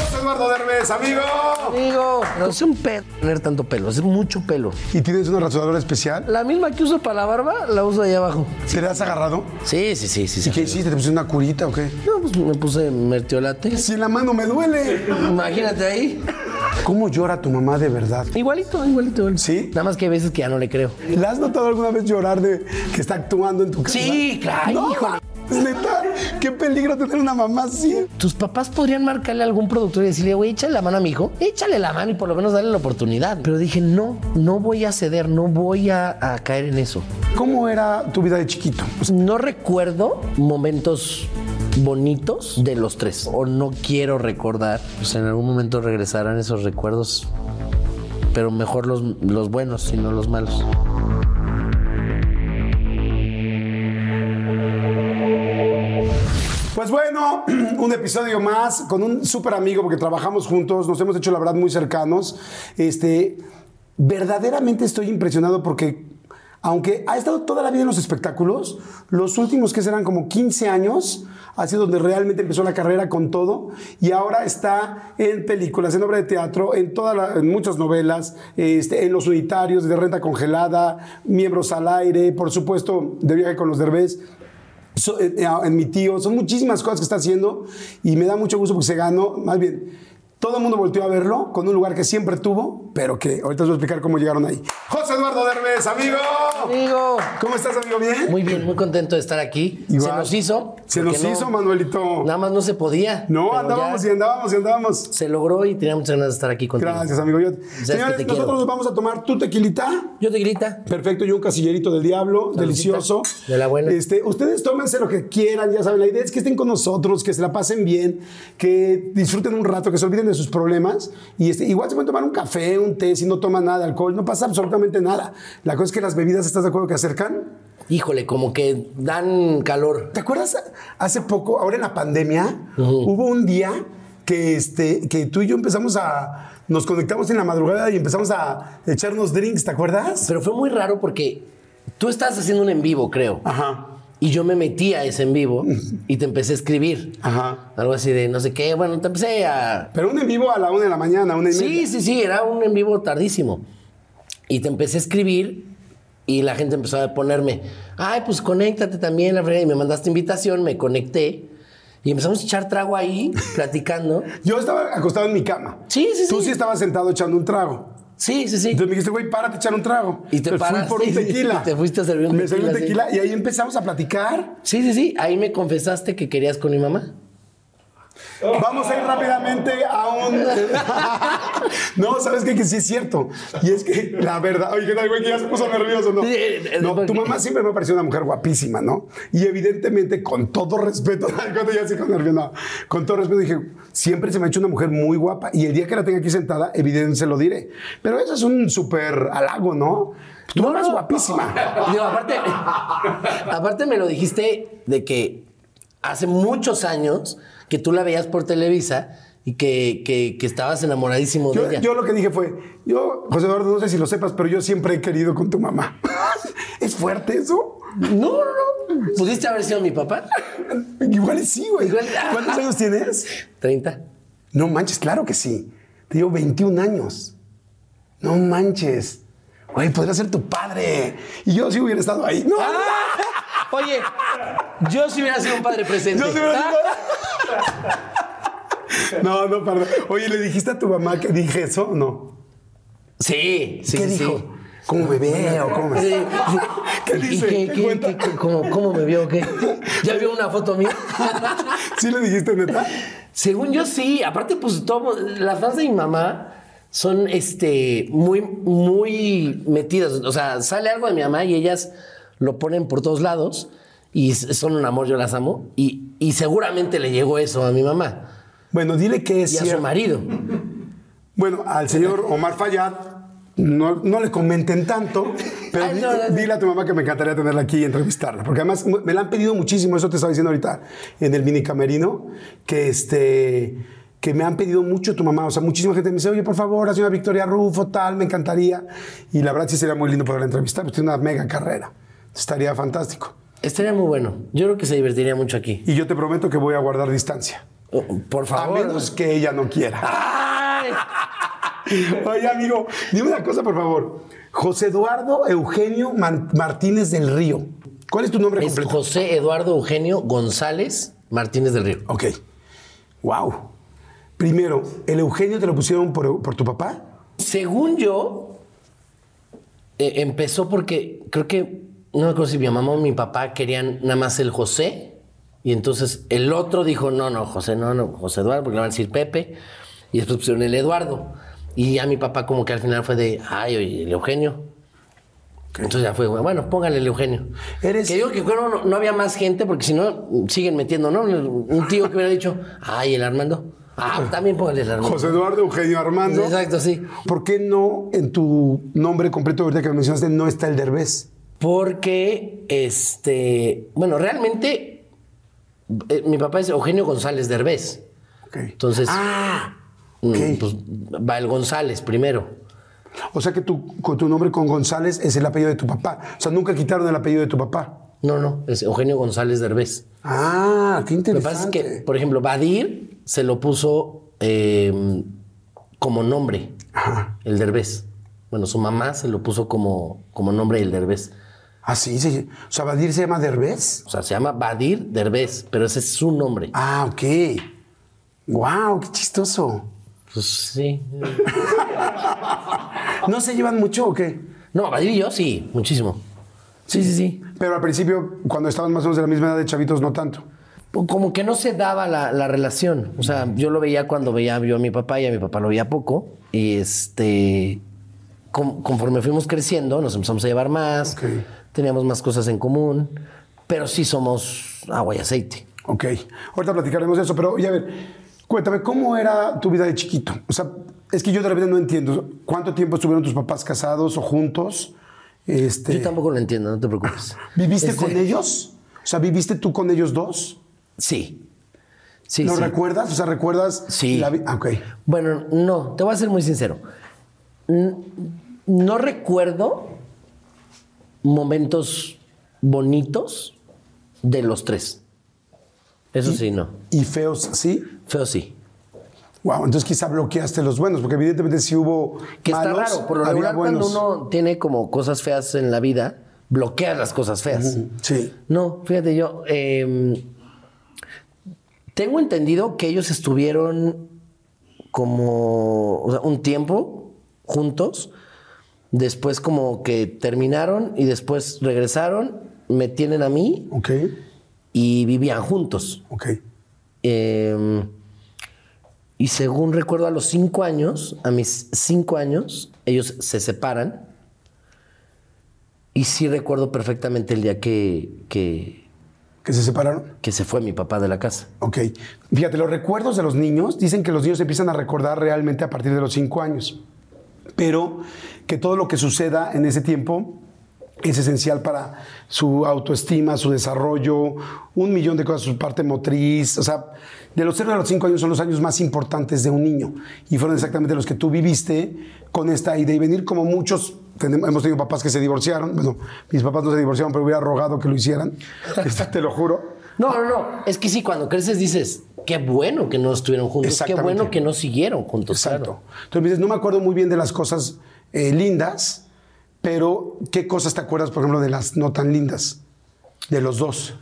José Eduardo Derbez, amigo. Amigo, no es un pedo tener tanto pelo, es mucho pelo. ¿Y tienes una rasuradora especial? La misma que uso para la barba, la uso ahí abajo. ¿Te la has agarrado? Sí, sí, sí, sí. ¿Y sí. qué hiciste? ¿Te pusiste una curita o qué? No, pues me puse mertiolate. Si en la mano me duele. Imagínate ahí. ¿Cómo llora tu mamá de verdad? Igualito, igualito. igualito. ¿Sí? Nada más que hay veces que ya no le creo. ¿La has notado alguna vez llorar de que está actuando en tu casa? Sí, claro, No, neta, qué peligro tener una mamá así. Tus papás podrían marcarle a algún productor y decirle, güey, échale la mano a mi hijo, échale la mano y por lo menos darle la oportunidad. Pero dije, no, no voy a ceder, no voy a, a caer en eso. ¿Cómo era tu vida de chiquito? No recuerdo momentos bonitos de los tres. O no quiero recordar. Pues en algún momento regresarán esos recuerdos. Pero mejor los, los buenos y no los malos. Pues bueno, un episodio más con un súper amigo porque trabajamos juntos, nos hemos hecho la verdad muy cercanos. Este, verdaderamente estoy impresionado porque aunque ha estado toda la vida en los espectáculos, los últimos que serán como 15 años ha sido donde realmente empezó la carrera con todo y ahora está en películas, en obra de teatro, en, toda en muchas novelas, este, en los unitarios de renta congelada, miembros al aire, por supuesto, de viaje con los derbés. So- eh, eh, en mi tío, son muchísimas cosas que está haciendo y me da mucho gusto porque se ganó, más bien, todo el mundo volteó a verlo con un lugar que siempre tuvo, pero que ahorita os voy a explicar cómo llegaron ahí. José Eduardo Derbez, amigo. Amigo. ¿Cómo estás, amigo? ¿Bien? Muy bien, muy contento de estar aquí. Igual. Se nos hizo. Se nos hizo, Manuelito. Nada más no se podía. No, andábamos y andábamos y andábamos. Se logró y tenía muchas ganas de estar aquí contigo. Gracias, amigo. Yo- Señores, nosotros quiero. nos vamos a tomar tu tequilita. Yo te grita. Perfecto, y un casillerito del diablo, delicioso. De la buena. Este, ustedes tómense lo que quieran, ya saben, la idea es que estén con nosotros, que se la pasen bien, que disfruten un rato, que se olviden de sus problemas. Y este, igual se pueden tomar un café, un té, si no toman nada de alcohol, no pasa absolutamente nada. La cosa es que las bebidas, ¿estás de acuerdo que acercan? Híjole, como que dan calor. ¿Te acuerdas hace poco, ahora en la pandemia, hubo un día que, este, que tú y yo empezamos a, nos conectamos en la madrugada y empezamos a echarnos drinks, ¿te acuerdas? Pero fue muy raro porque tú estabas haciendo un en vivo, creo. Ajá. Y yo me metí a ese en vivo y te empecé a escribir. Ajá. Algo así de no sé qué. Bueno, te empecé a. Pero un en vivo a la una de la mañana, una y Sí, media. sí, sí, era un en vivo tardísimo. Y te empecé a escribir y la gente empezó a ponerme, ay, pues conéctate también, la. Y me mandaste invitación, me conecté y empezamos a echar trago ahí, platicando. Yo estaba acostado en mi cama. Sí, sí, Tú sí. sí estabas sentado echando un trago. Sí, sí, sí. Entonces me dijiste, güey, párate a echar un trago. Y te paraste Fui por un tequila. y te fuiste a servir un Me serví un tequila, tequila y ahí empezamos a platicar. Sí, sí, sí. Ahí me confesaste que querías con mi mamá. Vamos a ir rápidamente a un. no, ¿sabes qué? Que sí es cierto. Y es que la verdad. Oye, ¿qué tal, güey? Que ya se puso nervioso, ¿no? No, tu mamá siempre me ha parecido una mujer guapísima, ¿no? Y evidentemente, con todo respeto, cuando ya se con nervio, no. Con todo respeto, dije, siempre se me ha hecho una mujer muy guapa. Y el día que la tenga aquí sentada, evidentemente se lo diré. Pero eso es un súper halago, ¿no? Tu mamá es guapísima. Digo, aparte, aparte me lo dijiste de que hace muchos años que tú la veías por Televisa y que, que- que estabas enamoradísimo Yo, de ella. yo lo que dije fue, yo, José Eduardo, no sé si lo sepas, pero yo siempre he querido con tu mamá. ¿Es fuerte eso? No, no, no. ¿Pudiste haber sido mi papá? Igual sí, güey. Igual- ¿Cuántos años tienes? 30. No manches, claro que sí. Te llevo 21 años. No manches. Güey, podría ser tu padre. Y yo sí hubiera estado ahí. No, Oye, yo si hubiera sido un padre presente. Yo sí hubiera ¿Ah? sido- No, no, perdón. Oye, ¿le dijiste a tu mamá que dije eso o no? Sí, sí, ¿Qué sí, dijo? sí. ¿Cómo me veo? ¿Cómo me. ¿Qué ¿Y dice? qué- ¿Qué qué- cuenta? qué- qué- cómo, cómo me vio? ¿Qué? ¿Ya vio una foto mía? ¿Sí le dijiste neta? Según yo sí, aparte pues todo, las fans de mi mamá son este muy muy metidas, o sea, sale algo de mi mamá y ellas lo ponen por todos lados y son un amor, yo las amo y, y seguramente le llegó eso a mi mamá Bueno, dile que es y a su marido. Bueno, al señor Omar Fayad no, no le comenten tanto, pero Ay, no, no, dile a tu mamá que me encantaría tenerla aquí y entrevistarla, porque además me la han pedido muchísimo, eso te estaba diciendo ahorita en el mini camerino, que este que me han pedido mucho tu mamá, o sea, muchísima gente me dice, oye, por favor, la señora Victoria Rufo, tal, me encantaría. Y la verdad sí sería muy lindo poderla entrevistar, pues tiene una mega carrera, estaría fantástico. Estaría muy bueno. Yo creo que se divertiría mucho aquí. Y yo te prometo que voy a guardar distancia, Oh, Por a favor. menos que ella no quiera. Ay. Oye, amigo, dime una cosa, por favor. José Eduardo Eugenio Man- Martínez del Río. ¿Cuál es tu nombre Es completo? José Eduardo Eugenio González Martínez del Río. Ok. Wow. Primero, ¿el Eugenio te lo pusieron por, por tu papá? Según yo, eh, empezó porque creo que, no me acuerdo si mi mamá o mi papá querían nada más el José. Y entonces el otro dijo, no, no, José, no, no, José Eduardo, porque le van a decir Pepe. Y después pusieron el Eduardo. Y ya mi papá como que al final fue de, ay, oye, el Eugenio. Entonces ya fue, bueno, póngale el Eugenio. Eres- Que digo que bueno, no, no había más gente, porque si no, siguen metiendo, ¿no? Un tío que hubiera dicho, ay, el Armando. Ah, también póngale el Armando. José Eduardo Eugenio Armando. Exacto, sí. ¿Por qué no en tu nombre completo, ahorita que me mencionaste, no está el Derbez? Porque, este, bueno, realmente eh, mi papá es Eugenio González Derbez. Ok. Entonces, Ah, mm, ok. pues va el González primero. O sea que tu, con tu nombre con González es el apellido de tu papá. O sea, nunca quitaron el apellido de tu papá. No, no, es Eugenio González Derbez. Ah, qué Lo que interesante. pasa es que, por ejemplo, Badir se lo puso eh, como nombre, el Derbez. Bueno, su mamá se lo puso como, como nombre el Derbez. Ah, sí, sí. O sea, Badir se llama Derbez. O sea, se llama Badir Derbez, pero ese es su nombre. Ah, ok. Wow, qué chistoso. Pues sí. ¿No se llevan mucho o qué? No, Badir y yo sí, muchísimo. Sí, sí, sí. Pero al principio, cuando estaban más o menos de la misma edad de chavitos, no tanto. Como que no se daba la, la relación. O sea, yo lo veía cuando veía yo a mi papá y a mi papá lo veía poco. Y este. con- conforme fuimos creciendo, nos empezamos a llevar más. Ok. Teníamos más cosas en común. Pero sí somos agua y aceite. Ok. Ahorita platicaremos de eso, pero oye, a ver, cuéntame, ¿cómo era tu vida de chiquito? O sea, es que yo de repente no entiendo. ¿Cuánto tiempo estuvieron tus papás casados o juntos? Este, Yo tampoco lo entiendo, no te preocupes. ¿Viviste Este, con ellos? O sea, ¿viviste tú con ellos dos? Sí. Sí, ¿Lo sí. recuerdas? O sea, ¿recuerdas? Sí. la vi- ah, ok. Bueno, no, te voy a ser muy sincero. No recuerdo momentos bonitos de los tres. Eso sí, no. ¿Y feos, sí? Feo sí. Wow, entonces quizá bloqueaste los buenos, porque evidentemente si hubo Que está malos, raro. Por lo regular, cuando uno tiene como cosas feas en la vida, bloqueas las cosas feas. Sí. No, fíjate, yo eh, tengo entendido que ellos estuvieron como o sea, un tiempo juntos, después como que terminaron y después regresaron, me tienen a mí Ok, y vivían juntos. ok. Eh, y según recuerdo, a los cinco años, a mis cinco años, ellos se separan. Y sí recuerdo perfectamente el día que, que, ¿Que se separaron? que se fue mi papá de la casa. Ok. Fíjate, los recuerdos de los niños, dicen que los niños empiezan a recordar realmente a partir de los cinco años, pero que todo lo que suceda en ese tiempo es esencial para su autoestima, su desarrollo, un millón de cosas, su parte motriz, o sea, de los 0 a los 5 años son los años más importantes de un niño. Y fueron exactamente los que tú viviste con esta idea. Y venir como muchos, tenemos- hemos tenido papás que se divorciaron, bueno, mis papás no se divorciaron, pero hubiera rogado que lo hicieran, Este, te lo juro. No, no, no. Es que sí, cuando creces dices, qué bueno que no estuvieron juntos, qué bueno que no siguieron juntos. Exacto. claro. Entonces me dices, no me acuerdo muy bien de las cosas eh, lindas, pero ¿qué cosas te acuerdas, por ejemplo, de las no tan lindas? De los dos.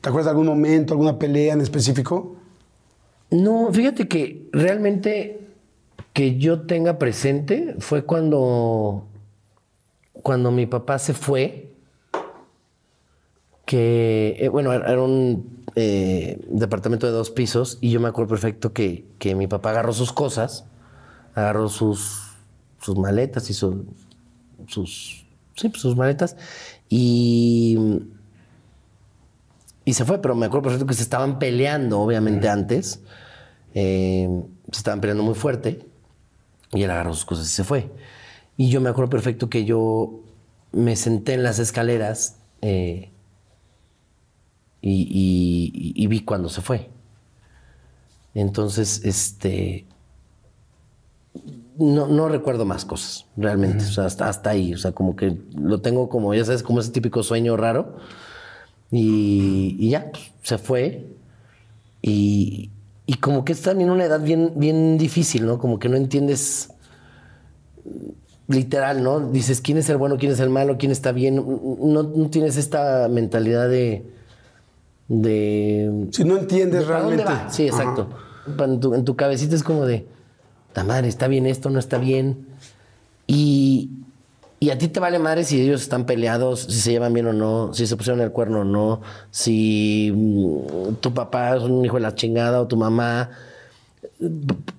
¿Te acuerdas de algún momento, alguna pelea en específico? No, fíjate que realmente que yo tenga presente fue cuando, cuando mi papá se fue, que, eh, bueno, era un eh, departamento de dos pisos y yo me acuerdo perfecto que, que mi papá agarró sus cosas, agarró sus, sus maletas y su- sus, sí, pues, sus maletas y, y se fue, pero me acuerdo perfecto que se estaban peleando, obviamente, antes. Eh, se estaban peleando muy fuerte. Y él agarró sus cosas y se fue. Y yo me acuerdo perfecto que yo me senté en las escaleras eh, y, y- y vi cuando se fue. Entonces, este. No, no recuerdo más cosas, realmente. O sea, hasta, hasta ahí. O sea, como que lo tengo como, ya sabes, como ese típico sueño raro. Y, y ya, pues, se fue. Y, y como que es también una edad bien, bien difícil, ¿no? Como que no entiendes literal, ¿no? Dices quién es el bueno, quién es el malo, quién está bien. No, no tienes esta mentalidad de. De. Si no entiendes de ¿para dónde realmente. va? Sí, exacto. En tu, en tu cabecita es como de. La madre, está bien esto, no está bien. Y, y a ti te vale madre si ellos están peleados, si se llevan bien o no, si se pusieron el cuerno o no, si mm, tu papá es un hijo de la chingada o tu mamá.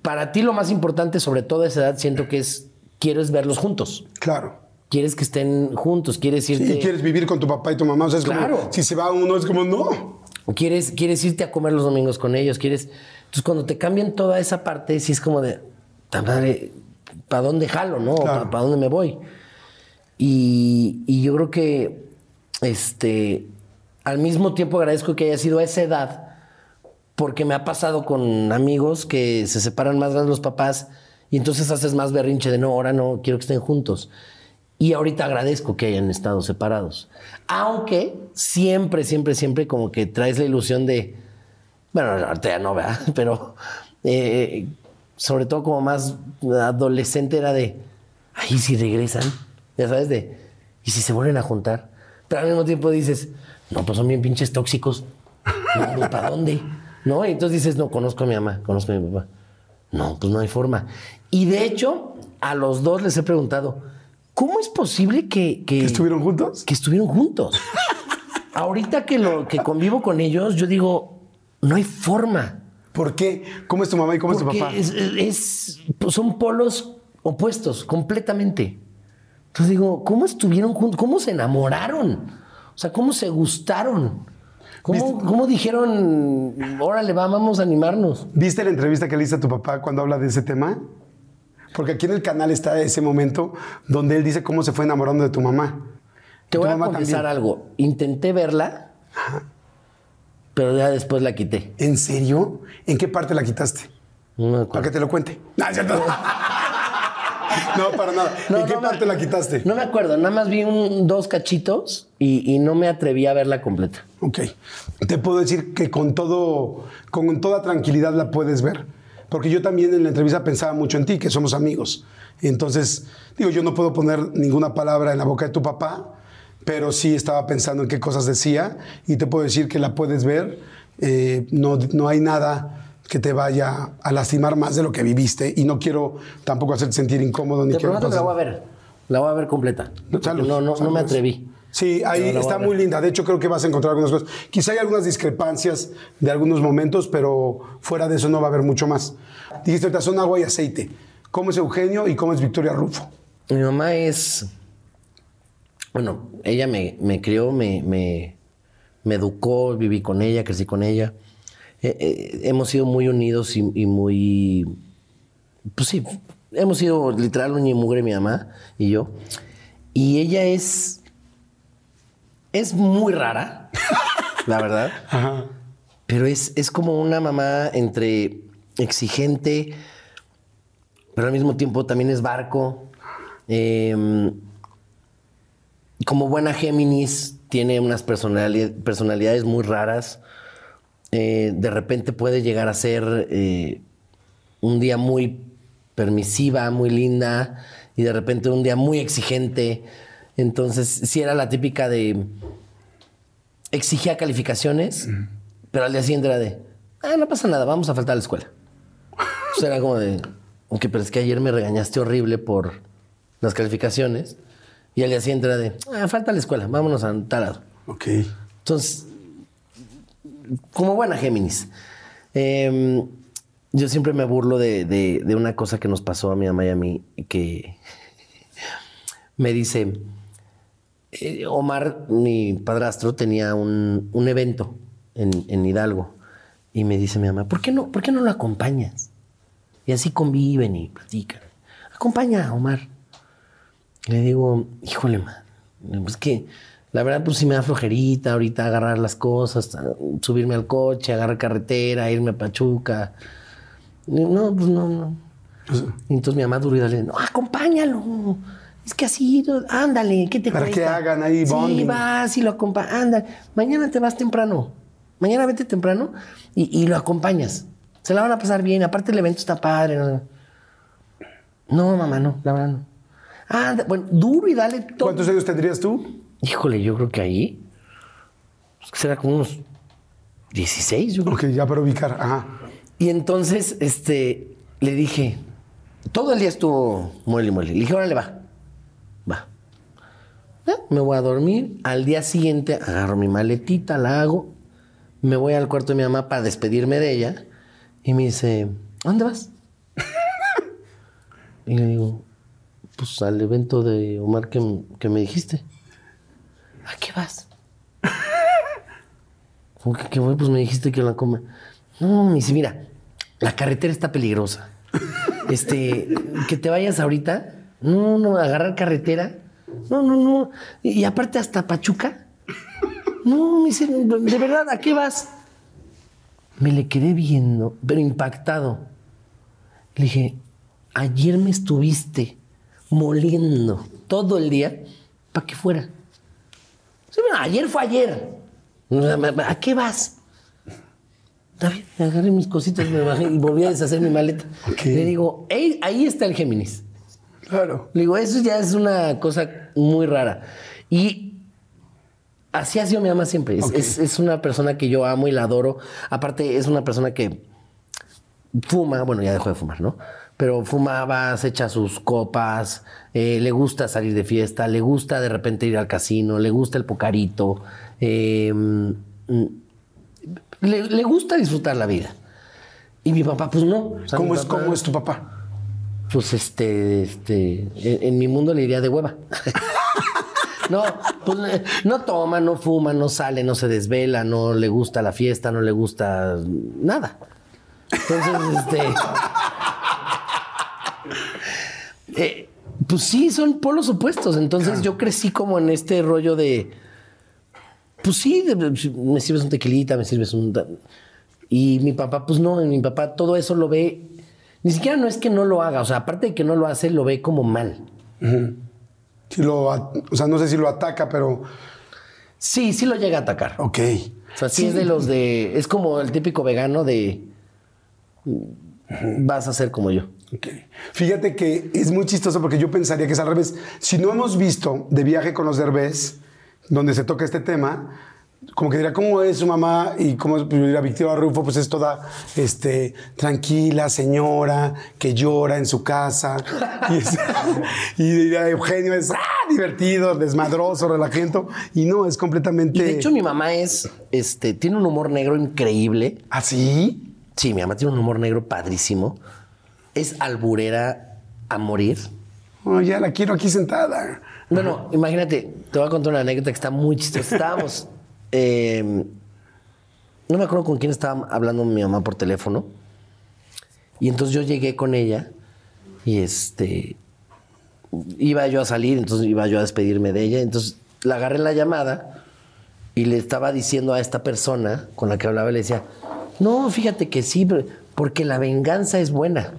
Para ti lo más importante, sobre todo a esa edad, siento que es, quieres verlos juntos. Claro. Quieres que estén juntos, quieres Sí, irte... y quieres vivir con tu papá y tu mamá. O sea, es Claro. como, si se va uno, es como, no. Quieres, quieres irte a comer los domingos con ellos, quieres... Entonces, cuando te cambian toda esa parte, sí es como de, "Ta madre, ¿para dónde jalo, no? Claro. ¿Para dónde me voy? Y, y yo creo que, este, al mismo tiempo agradezco que haya sido a esa edad, porque me ha pasado con amigos que se separan más grandes los papás y entonces haces más berrinche de no, ahora no, quiero que estén juntos. Y ahorita agradezco que hayan estado separados. Aunque siempre, siempre, siempre como que traes la ilusión de, bueno, ahorita ya no, ¿verdad? Pero eh, sobre todo como más adolescente era de, ay, ¿y si regresan, ya sabes, de, ¿y si se vuelven a juntar? Pero al mismo tiempo dices, no, pues son bien pinches tóxicos. No, ¿para dónde? ¿No? Y entonces dices, no, conozco a mi mamá, conozco a mi papá. No, pues no hay forma. Y de hecho, a los dos les he preguntado, ¿cómo es posible que... que ¿Estuvieron juntos? que estuvieron juntos. Ahorita que, lo, que convivo con ellos, yo digo, no hay forma. ¿Por qué? ¿Cómo es tu mamá y cómo es tu papá? es- es- pues son polos opuestos, completamente. Entonces digo, ¿cómo estuvieron juntos? ¿Cómo se enamoraron? O sea, ¿cómo se gustaron? ¿Cómo, cómo dijeron, órale, va, vamos a animarnos? ¿Viste la entrevista que le hice a tu papá cuando habla de ese tema? Porque aquí en el canal está ese momento donde él dice cómo se fue enamorando de tu mamá. Te voy a confesar algo. Intenté verla, pero ya después la quité. ¿En serio? ¿En qué parte la quitaste? No me Para que te lo cuente. No, para nada. No, ¿En qué no me- parte la quitaste? No me acuerdo, nada más vi un, dos cachitos y, y no me atreví a verla completa. Ok. Te puedo decir que con todo, con toda tranquilidad la puedes ver. Porque yo también en la entrevista pensaba mucho en ti, que somos amigos. Entonces, digo, yo no puedo poner ninguna palabra en la boca de tu papá, pero sí estaba pensando en qué cosas decía y te puedo decir que la puedes ver. Eh, no, no hay nada que te vaya a lastimar más de lo que viviste y no quiero tampoco hacerte sentir incómodo ni Te quiero prometo que la voy a ver. La voy a ver completa. Salud, no, no, no salud. me atreví. Sí, ahí está muy linda. De hecho, creo que vas a encontrar algunas cosas. Quizá hay algunas discrepancias de algunos momentos, pero fuera de eso no va a haber mucho más. Dijiste ahorita son agua y aceite. ¿Cómo es Eugenio y cómo es Victoria Rufo? Mi mamá es. Bueno, ella me, me crió, me, me, me educó, viví con ella, crecí con ella. Eh, eh, hemos sido muy unidos y, y muy. Pues sí, hemos sido literal un y mugre mi mamá y yo. Y ella es. Es muy rara, la verdad. Pero es, es como una mamá entre exigente, pero al mismo tiempo también es barco. Eh, como buena Géminis, tiene unas personali- personalidades muy raras. Eh, de repente puede llegar a ser eh, un día muy permisiva, muy linda, y de repente un día muy exigente. Entonces, sí era la típica de exigía calificaciones, pero al día siguiente era de, Ah, no pasa nada, vamos a faltar a la escuela. O sea, era como de, ok, pero es que ayer me regañaste horrible por las calificaciones. Y al día siguiente era de, ah, falta a la escuela, vámonos a tal lado. Ok. Entonces, como buena Géminis, eh, yo siempre me burlo de, de- de una cosa que nos pasó a mi mamá y a mí, que me dice, eh, Omar, mi padrastro, tenía un, un evento en, en Hidalgo y me dice mi mamá, ¿por qué, no, ¿por qué no lo acompañas? Y así conviven y platican. Acompaña a Omar. Le digo, híjole, ma, es que la verdad, pues sí me da flojerita ahorita agarrar las cosas, subirme al coche, agarrar carretera, irme a Pachuca. No, pues no, no. Y entonces mi mamá duro y dale, no, acompáñalo. Es que así, ándale, ¿qué te Para cuesta? que hagan ahí Sí, bonding. vas y lo acompañas. Anda, mañana te vas temprano. Mañana vete temprano y, y lo acompañas. Se la van a pasar bien. Aparte el evento está padre. No, No, mamá, no, la verdad no. Anda, bueno, duro y dale todo. ¿Cuántos años tendrías tú? Híjole, yo creo que ahí pues, será como unos 16, yo creo. Ok, ya para ubicar. Ajá. Y entonces, este, le dije, todo el día estuvo muele y muele. Le dije, órale, va. Ya, me voy a dormir. Al día siguiente agarro mi maletita, la hago, me voy al cuarto de mi mamá para despedirme de ella y me dice, ¿a dónde vas? y le digo, pues al evento de Omar que, que me dijiste. ¿A qué vas? ¿Cómo que qué voy? Pues me dijiste que la coma. No, me dice, mira, la carretera está peligrosa. Este, que te vayas ahorita. No, no, agarrar carretera. No, no, no. Y, aparte hasta Pachuca. No, me dice, de verdad, ¿a qué vas? Me le quedé viendo, pero impactado. Le dije, ayer me estuviste moliendo todo el día para que fuera. Sí, bueno, ayer fue ayer. ¿A qué vas? Me agarré mis cositas, me bajé y volví a deshacer mi maleta. Ok. Le digo, "Ey, ahí está el Géminis. Claro. Le digo, eso ya es una cosa muy rara. Y así ha sido mi mamá siempre. Es, es- es una persona que yo amo y la adoro. Aparte, es una persona que fuma, bueno, ya dejó de fumar, ¿no? Pero fumaba, se echa sus copas, eh, le gusta salir de fiesta, le gusta de repente ir al casino, le gusta el pocarito, eh, mm, le, le gusta disfrutar la vida. Y mi papá, pues no. O sea, ¿Cómo es, ¿Cómo es tu papá? Pues este, este, en, mi mundo le diría de hueva. no, pues no toma, no fuma, no sale, no se desvela, no le gusta la fiesta, no le gusta nada. Entonces, este. eh, pues sí, son polos opuestos. Entonces yo crecí como en este rollo de. Pues sí, me sirves un tequilita, me sirves un. Y mi papá, pues no, mi papá todo eso lo ve. Ni siquiera no es que no lo haga, o sea, aparte de que no lo hace, lo ve como mal. Si lo, o sea, no sé si lo ataca, pero. Sí, sí lo llega a atacar. Ok. O sea, sí, es de los de. Es como el típico vegano de. Vas a ser como yo. Ok. Fíjate que es muy chistoso porque yo pensaría que es al revés. Si no hemos visto de viaje con los derbés, donde se toca este tema, como que diría, ¿cómo es su mamá? Y cómo es, pues, diría, Victoria Rufo, pues es toda este, tranquila, señora, que llora en su casa. y, es- y Eugenio es ah, divertido, desmadroso, relajento. Y no, es completamente... Y de hecho, mi mamá es. Este, tiene un humor negro increíble. ¿Así? Sí, mi mamá tiene un humor negro padrísimo. Es alburera a morir. Oh, ya la quiero aquí sentada. Bueno, imagínate, te voy a contar una anécdota que está muy chistosa. Estábamos. eh, no me acuerdo con quién estaba hablando mi mamá por teléfono. Y entonces yo llegué con ella y este. Iba yo a salir, entonces iba yo a despedirme de ella. Entonces la agarré en la llamada y le estaba diciendo a esta persona con la que hablaba, le decía: No, fíjate que sí, porque la venganza es buena.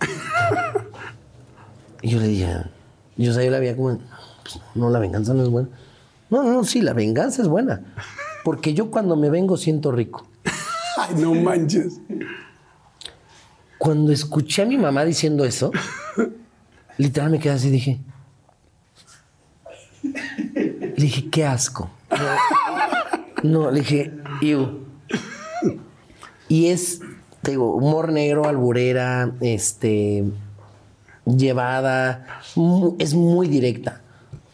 Y yo le dije, yo, o sea, yo la veía como, pues, no, la venganza no es buena. No, no, sí, la venganza es buena. Porque yo cuando me vengo siento rico. Ay, no manches. Cuando escuché a mi mamá diciendo eso, literal me quedé así, dije. Le dije, qué asco. No, le dije, "Iu". Y es, te digo, humor negro, alburera, este, llevada, es muy directa.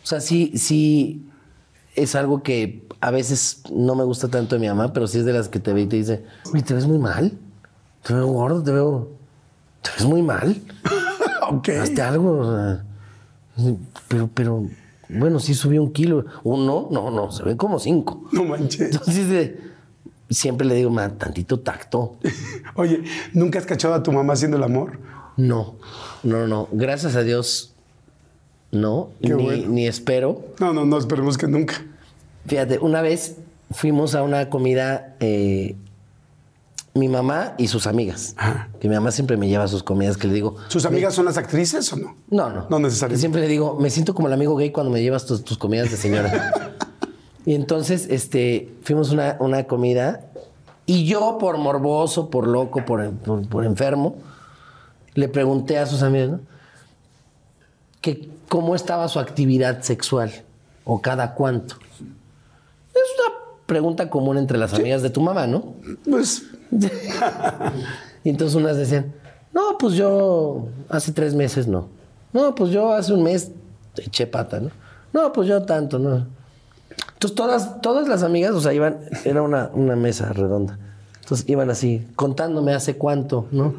O sea, sí, sí, es algo que a veces no me gusta tanto de mi mamá, pero sí es de las que te ve y te dice, "Uy, te ves muy mal, te veo gordo, te veo, te ves muy mal. Ok. Hazte algo. o sea, pero, pero, bueno, sí subió un kilo. Uno, no, no, se ven como cinco. No manches. Entonces, eh, siempre le digo, ma, tantito tacto. Oye, ¿nunca has cachado a tu mamá haciendo el amor? No, no, no. Gracias a Dios, no. Qué Ni, bueno. ni espero. No, no, no, esperemos que nunca. Fíjate, una vez fuimos a una comida, eh, mi mamá y sus amigas. Ajá. Que mi mamá siempre me lleva a sus comidas, que le digo. ¿Sus amigas son las actrices o no? No, no. No necesariamente. Siempre le digo, me siento como el amigo gay cuando me llevas tus, tus comidas de señora. y entonces, este, fuimos a una, una comida y yo, por morboso, por loco, por, por- por enfermo, le pregunté a sus amigos, ¿no? Que cómo estaba su actividad sexual o cada cuánto. Es una pregunta común entre las amigas de tu mamá, ¿no? Pues, Y entonces unas decían, no, pues yo hace tres meses no. No, pues yo hace un mes eché pata, ¿no? No, pues yo tanto, ¿no? Entonces todas, todas las amigas, o sea, iban, era una, una mesa redonda. Entonces iban así, contándome hace cuánto, ¿no?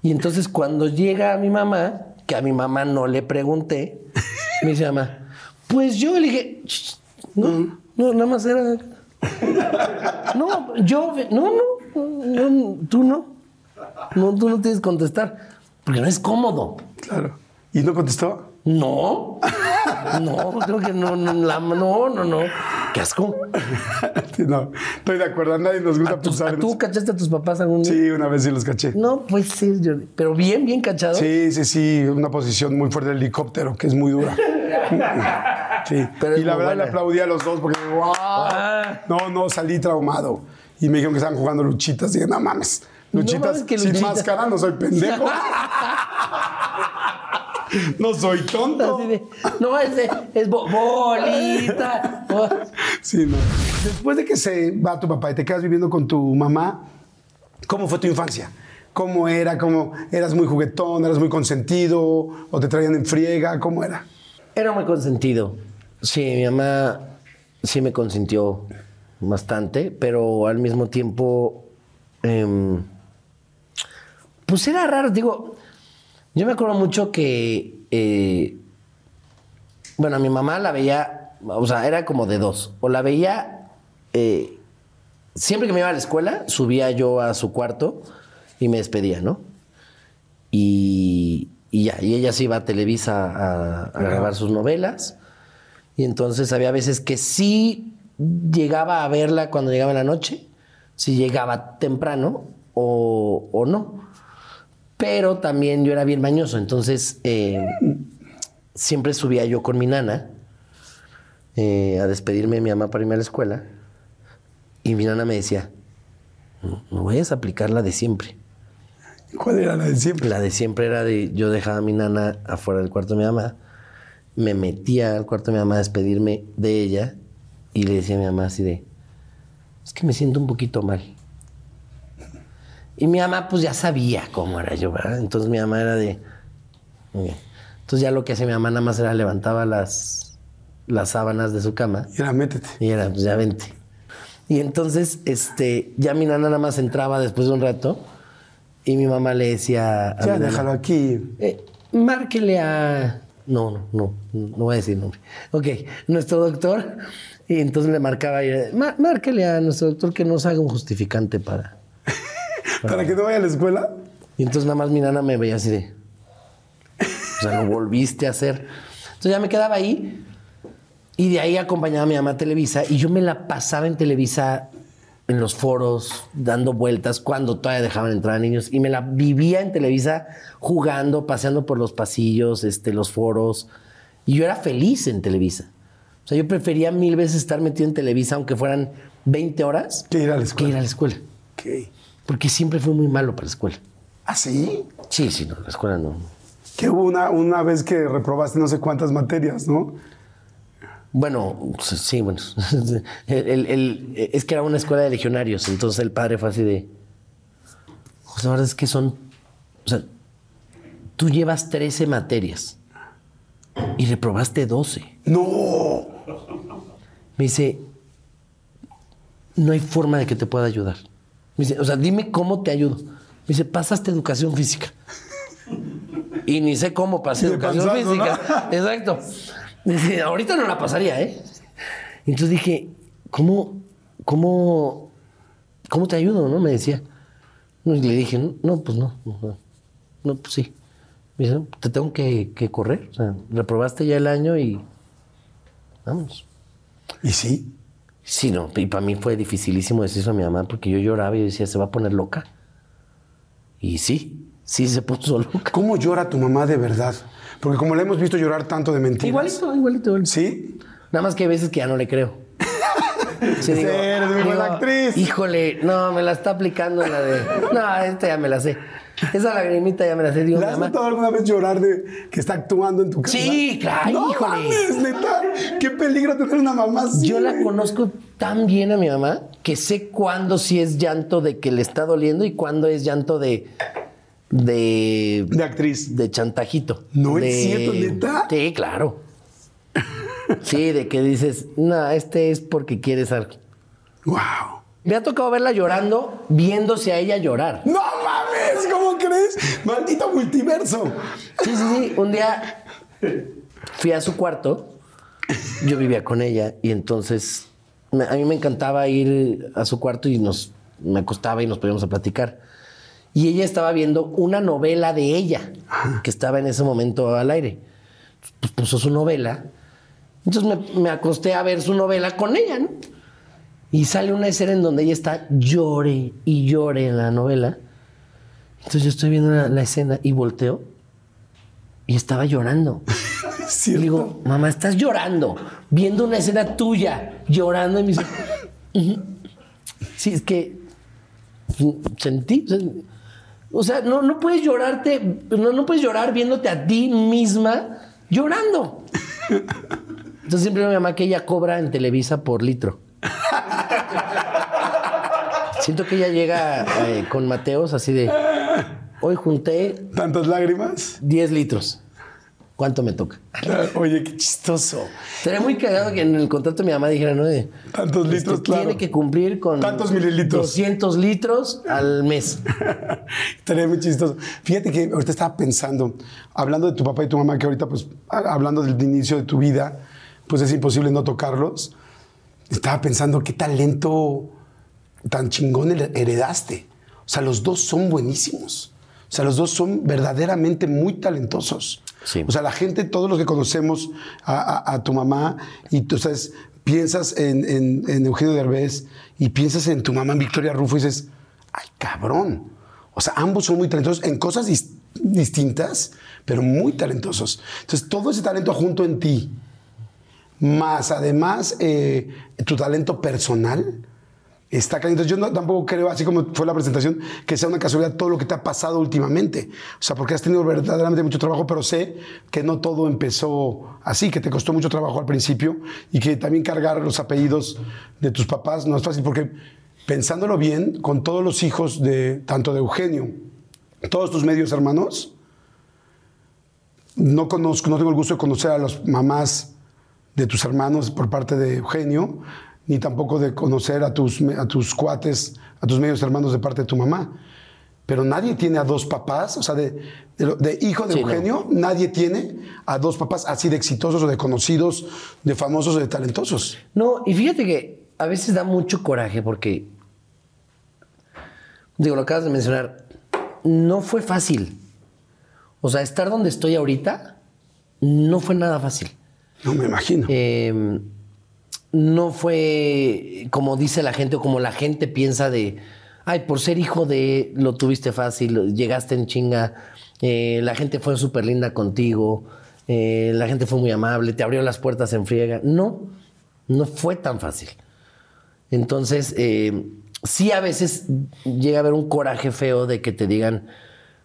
Y entonces cuando llega mi mamá, que a mi mamá no le pregunté, me dice mamá, pues yo le dije, "Ch, no, no, nada más era... No, yo, no, no, no, tú no. No, tú no tienes que contestar. Porque no es cómodo. claro. ¿Y no contestó? No. No, creo que no, no, la- no, no, no. Qué asco. No, estoy de acuerdo. A nadie nos gusta ¿A pensar ¿Tú cachaste a tus papás algún día? Sí, una vez sí los caché. No, pues sí, Jordi. Pero bien, bien cachado. Sí, sí, sí, una posición muy fuerte del helicóptero, que es muy dura. Sí, Pero y la verdad buena. le aplaudí a los dos porque, wow. Ah. No, no, salí traumado. Y me dijeron que estaban jugando luchitas. Y dije, no mames, luchitas mames, que sin luchitas. máscara, no soy pendejo. no soy tonto. Así de, no, es, de- es bo- bolita. Bo- Sí, no. Después de que se va tu papá y te quedas viviendo con tu mamá, ¿cómo fue tu infancia? ¿Cómo era? ¿Cómo eras muy juguetón? ¿Eras muy consentido? ¿O te traían en friega? ¿Cómo era? Era muy consentido. Sí, mi mamá sí me consintió bastante, pero al mismo tiempo, em, pues era raro. Digo, yo me acuerdo mucho que, eh, bueno, a mi mamá la veía, o sea, era como de dos. O la veía, eh, siempre que me iba a la escuela, subía yo a su cuarto y me despedía, ¿no? Y, y ya, y ella se iba a Televisa a, a grabar sus novelas. Y entonces había veces que sí llegaba a verla cuando llegaba en la noche, si llegaba temprano o, o no. Pero también yo era bien mañoso, entonces eh, siempre subía yo con mi nana eh, a despedirme de mi mamá para irme a la escuela. Y mi nana me decía, no, no vayas a aplicar la de siempre. ¿Cuál era la de siempre? La de siempre era de yo dejaba a mi nana afuera del cuarto de mi mamá, me metía al cuarto de mi mamá a despedirme de ella y le decía a mi mamá así de, es que me siento un poquito mal. Y mi mamá pues ya sabía cómo era yo, ¿verdad? Entonces mi mamá era de... Entonces ya lo que hacía mi mamá nada más era levantaba las, las sábanas de su cama Y era métete. y era, pues ya vente. Y entonces, este, ya mi nana nada más entraba después de un rato y mi mamá le decía a Ya, mi nana, déjalo aquí. eh, márquele a... No, no, no, no voy a decir nombre. Ok, nuestro doctor. Y entonces le marcaba y "Má- márquele a nuestro doctor que nos haga un justificante para... ¿Para que no vaya a la escuela? Y entonces nada más mi nana me veía así de... O sea, lo volviste a hacer. Entonces ya me quedaba ahí y de ahí acompañaba a mi mamá a Televisa y yo me la pasaba en Televisa en los foros, dando vueltas, cuando todavía dejaban entrar a niños y me la vivía en Televisa jugando, paseando por los pasillos, este, los foros. Y yo era feliz en Televisa. O sea, yo prefería mil veces estar metido en Televisa, aunque fueran 20 horas, Que ir a la que escuela. ir a la escuela. Porque siempre fui muy malo para la escuela. ¿Ah, sí? Sí, sí, no, la escuela no. Que hubo una, una vez que reprobaste no sé cuántas materias, ¿no? Bueno, sí, bueno. El- el- el- es que era una escuela de legionarios, entonces el padre fue así de. José, la verdad es que son. O sea, tú llevas 13 materias y reprobaste 12. No. Me dice, no hay forma de que te pueda ayudar. Me dice, o sea, dime cómo te ayudo. Me dice, pasaste educación física. Y ni sé cómo pasé De educación física. Exacto. Dice, ahorita no la pasaría, ¿eh? Entonces dije, ¿cómo, cómo, cómo te ayudo? ¿No? Me decía. Y le dije, no, pues no. No, no, pues sí. Me dice, te tengo que, que correr. O sea, reprobaste ya el año y vamos. ¿Y sí? Sí, no, y para mí fue dificilísimo decirlo a mi mamá porque yo lloraba y decía, se va a poner loca. Y sí, sí se puso loca. ¿Cómo llora tu mamá de verdad? Porque como la hemos visto llorar tanto de mentiras. Igualito, igualito. igualito. ¿Sí? Nada más que hay veces que ya no le creo. Sí, Sí, eres muy buena actriz. Híjole, no, me la está aplicando la de. No, esta ya me la sé. Esa lagrimita ya me la sé. Digo, ¿Le mi has notado alguna vez llorar de que está actuando en tu casa? Sí, claro, No híjole. mames, neta. Qué peligro tener una mamá así. Yo la conozco tan bien a mi mamá que sé cuándo sí es llanto de que le está doliendo y cuándo es llanto de. de. De actriz. de chantajito. No es De- cierto, ¿neta? Sí, claro. Sí, de que dices, no, este es porque quieres algo. Wow. Me ha tocado verla llorando, viéndose a ella llorar. No mames, ¿cómo crees? Maldito multiverso. Sí, sí, sí. Un día fui a su cuarto, yo vivía con ella y entonces a mí me encantaba ir a su cuarto y nos me acostaba y nos poníamos a platicar. Y ella estaba viendo una novela de ella que estaba en ese momento al aire. Pues puso su novela. Entonces me, me acosté a ver su novela con ella, ¿no? Y sale una escena en donde ella está llore y llore en la novela. Entonces yo estoy viendo la, la escena y volteo y estaba llorando. Y digo, mamá, estás llorando, viendo una escena tuya, llorando. Y me dice, sí, es que sentí. o sea, no, no puedes llorarte, no, no puedes llorar viéndote a ti misma llorando. Entonces siempre mi mamá que ella cobra en Televisa por litro. Siento que ella llega eh, con Mateos así de, hoy junté ¿Tantas lágrimas? 10 litros. ¿Cuánto me toca? Oye, qué chistoso. Sería muy cagado que en el contrato mi mamá dijera, ¿no? De, Tantos este, litros, claro. Tiene que cumplir con... Tantos mililitros. 200 litros al mes. Estaría muy chistoso. Fíjate que ahorita estaba pensando, hablando de tu papá y tu mamá, que ahorita, pues, hablando del inicio de tu vida, pues es imposible no tocarlos. Estaba pensando qué talento tan chingón her- heredaste. O sea, los dos son buenísimos. O sea, los dos son verdaderamente muy talentosos. Sí. O sea, la gente, todos los que conocemos a, a- a tu mamá, y tú sabes, piensas en, en- en Eugenio Derbez y piensas en tu mamá, en Victoria Rufo, y dices, ay, cabrón. O sea, ambos son muy talentosos en cosas dis- distintas, pero muy talentosos. Entonces, todo ese talento junto en ti, más además eh, tu talento personal, está caliente. Yo no- tampoco creo, así como fue la presentación, que sea una casualidad todo lo que te ha pasado últimamente. O sea, porque has tenido verdaderamente mucho trabajo, pero sé que no todo empezó así, que te costó mucho trabajo al principio y que también cargar los apellidos de tus papás no es fácil, porque pensándolo bien, con todos los hijos de tanto de Eugenio, todos tus medios hermanos, no conozco, no tengo el gusto de conocer a las mamás de tus hermanos por parte de Eugenio, ni tampoco de conocer a tus, a tus cuates, a tus medios hermanos de parte de tu mamá. Pero nadie tiene a dos papás, o sea, de, de hijo de Sí, no. Eugenio, nadie tiene a dos papás así de exitosos o de conocidos, de famosos o de talentosos. No, y fíjate que a veces da mucho coraje porque, digo, lo acabas de mencionar, no fue fácil. O sea, estar donde estoy ahorita no fue nada fácil. No me imagino. Eh, no fue como dice la gente o como la gente piensa de, ay, por ser hijo de, lo tuviste fácil, llegaste en chinga, eh, la gente fue súper linda contigo, eh, la gente fue muy amable, te abrió las puertas en friega. No, no fue tan fácil. Entonces, eh, sí a veces llega a haber un coraje feo de que te digan,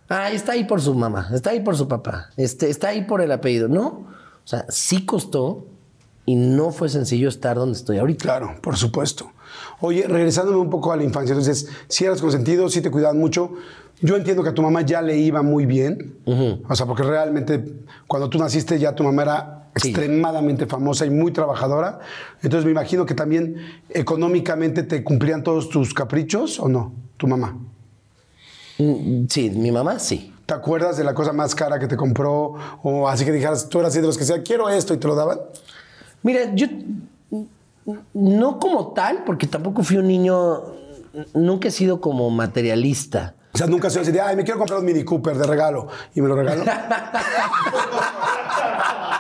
ah, está ahí por su mamá, está ahí por su papá, este, está ahí por el apellido. No, o sea, sí costó, y no fue sencillo estar donde estoy ahorita. Claro, por supuesto. Oye, regresándome un poco a la infancia, entonces, si eras consentido, si te cuidaban mucho. Yo entiendo que a tu mamá ya le iba muy bien. O sea, porque realmente cuando tú naciste ya tu mamá era Sí. extremadamente famosa y muy trabajadora. Entonces me imagino que también económicamente te cumplían todos tus caprichos o no, tu mamá. Mm, Sí, mi mamá sí. ¿Te acuerdas de la cosa más cara que te compró? O así que dijeras, tú eras así de los que decían, quiero esto y te lo daban. Mira, yo no como tal, porque tampoco fui un niño, nunca he sido como materialista. O sea, nunca se así de, ay, me quiero comprar un Mini Cooper de regalo. Y me lo regaló.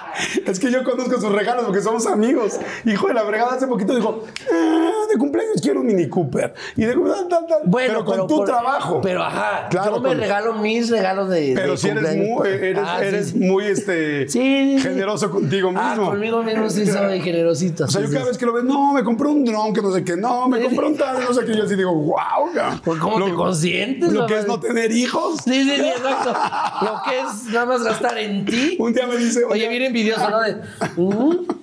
es que yo conozco sus regalos porque somos amigos. Hijo de la fregada, hace poquito dijo, "Ah, de cumpleaños quiero un Mini Cooper. Y de tal, tal. Bueno, pero con tu por- trabajo. Pero ajá, Claro, yo me con- regalo mis regalos de. Pero de si eres cumpleaños. muy, eres, Ah, sí, eres sí. muy este, Sí, sí, sí. generoso contigo mismo. Ah, conmigo mismo sí soy generosito. O sea, yo cada vez que lo ves, no, me compré un dron que no sé qué, no, me compré un tal, no sé qué, yo así digo, wow, Pues, ¿cómo te consientes, Lo que es no tener hijos. Sí, sí, sí, exacto. Lo que es nada más gastar en ti. Un día me dice, Oye, bien envidioso, ¿no?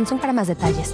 para más detalles.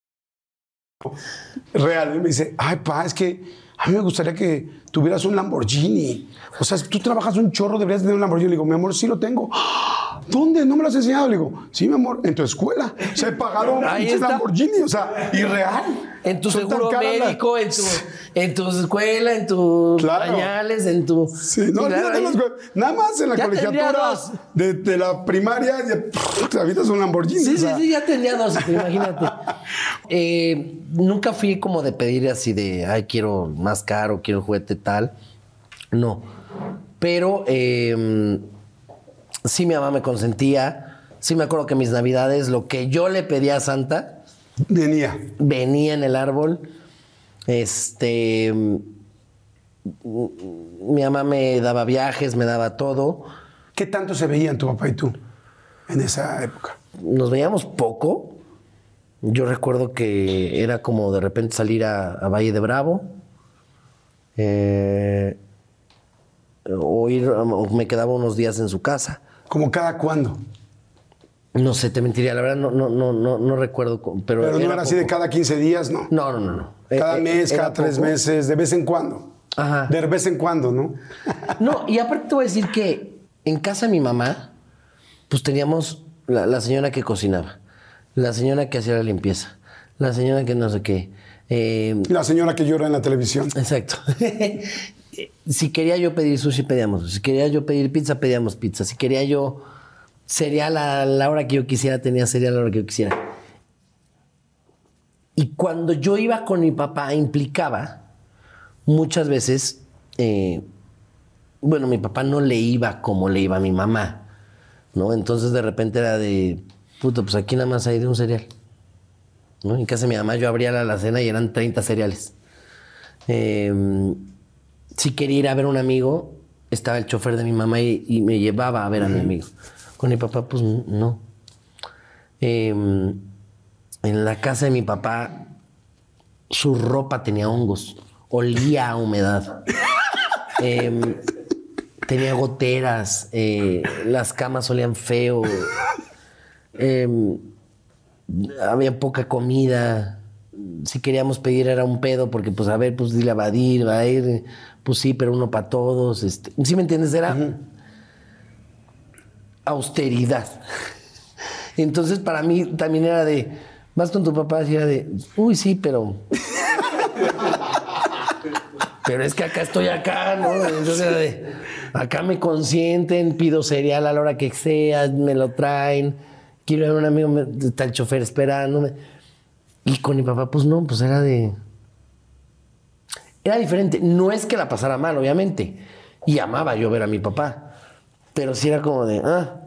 Real, y me dice, ay, pa, es que a mí me gustaría que tuvieras un Lamborghini. O sea, tú trabajas un chorro, deberías tener un Lamborghini. Le digo, mi amor, sí lo tengo. "Ah, ¿Dónde? ¿No me lo has enseñado? Le digo, sí, mi amor, en tu escuela. O sea, he pagado un. Lamborghini. O sea, irreal. En tu seguro médico, en tu, en tu escuela, en tus Claro. pañales, en tu. Sí, no, olvídate los Nada más en la Ya colegiatura de, de la primaria, ya, te habitas un Lamborghini. Sí, o sí, sea. sí, ya tenía dos, imagínate. Eh, nunca fui como de pedir así de, ay, quiero más caro, quiero juguete tal. No. Pero eh, sí mi mamá me consentía. Sí me acuerdo que mis navidades, lo que yo le pedía a Santa, Venía. venía en el árbol. Este. Mi mamá me daba viajes, me daba todo. ¿Qué tanto se veían tu papá y tú en esa época? nos veíamos poco. Yo recuerdo que era como de repente salir a, a Valle de Bravo. eh, o ir, o me quedaba unos días en su casa. ¿Como cada cuándo? No sé, te mentiría, la verdad no, no, no, no, no recuerdo. Pero, Pero no era así de cada 15 días, ¿no. No, no, no. no. Cada Eh, eh, mes, cada tres poco. meses, de vez en cuando. Ajá. De vez en cuando, ¿no? No, y aparte te voy a decir que en casa de mi mamá, pues teníamos la, la señora que cocinaba, la señora que hacía la limpieza, la señora que no sé qué. eh, La señora que llora en la televisión. Exacto. si quería yo pedir sushi, pedíamos. Si quería yo pedir pizza, pedíamos pizza. Si quería yo cereal a la hora que yo quisiera, tenía cereal a la hora que yo quisiera. Y cuando yo iba con mi papá, implicaba muchas veces, eh, bueno, mi papá no le iba como le iba a mi mamá, ¿no? Entonces de repente era de, puto, pues aquí nada más hay de un cereal. ¿no? En casa de mi mamá yo abría la alacena y eran 30 cereales. Eh, si quería ir a ver a un amigo, estaba el chofer de mi mamá y, y me llevaba a ver a mi amigo. Con mi papá, pues no. Eh, en la casa de mi papá, su ropa tenía hongos, olía a humedad. Eh, tenía goteras, eh, las camas olían feo. Eh, había poca comida. Si queríamos pedir era un pedo, porque pues a ver, pues dile a Badir, va a ir, pues sí, pero uno para todos. Este, ¿Sí me entiendes? Era austeridad. Entonces, para mí también era de, vas con tu papá, y era de, uy, sí, pero. pero es que acá estoy acá, ¿no? Entonces de, acá me consienten, pido cereal a la hora que sea, me lo traen, quiero ver a un amigo, está el chofer esperándome. Y con mi papá, pues no, pues era de. Era diferente. No es que la pasara mal, obviamente. Y amaba yo ver a mi papá. Pero sí era como de, ah,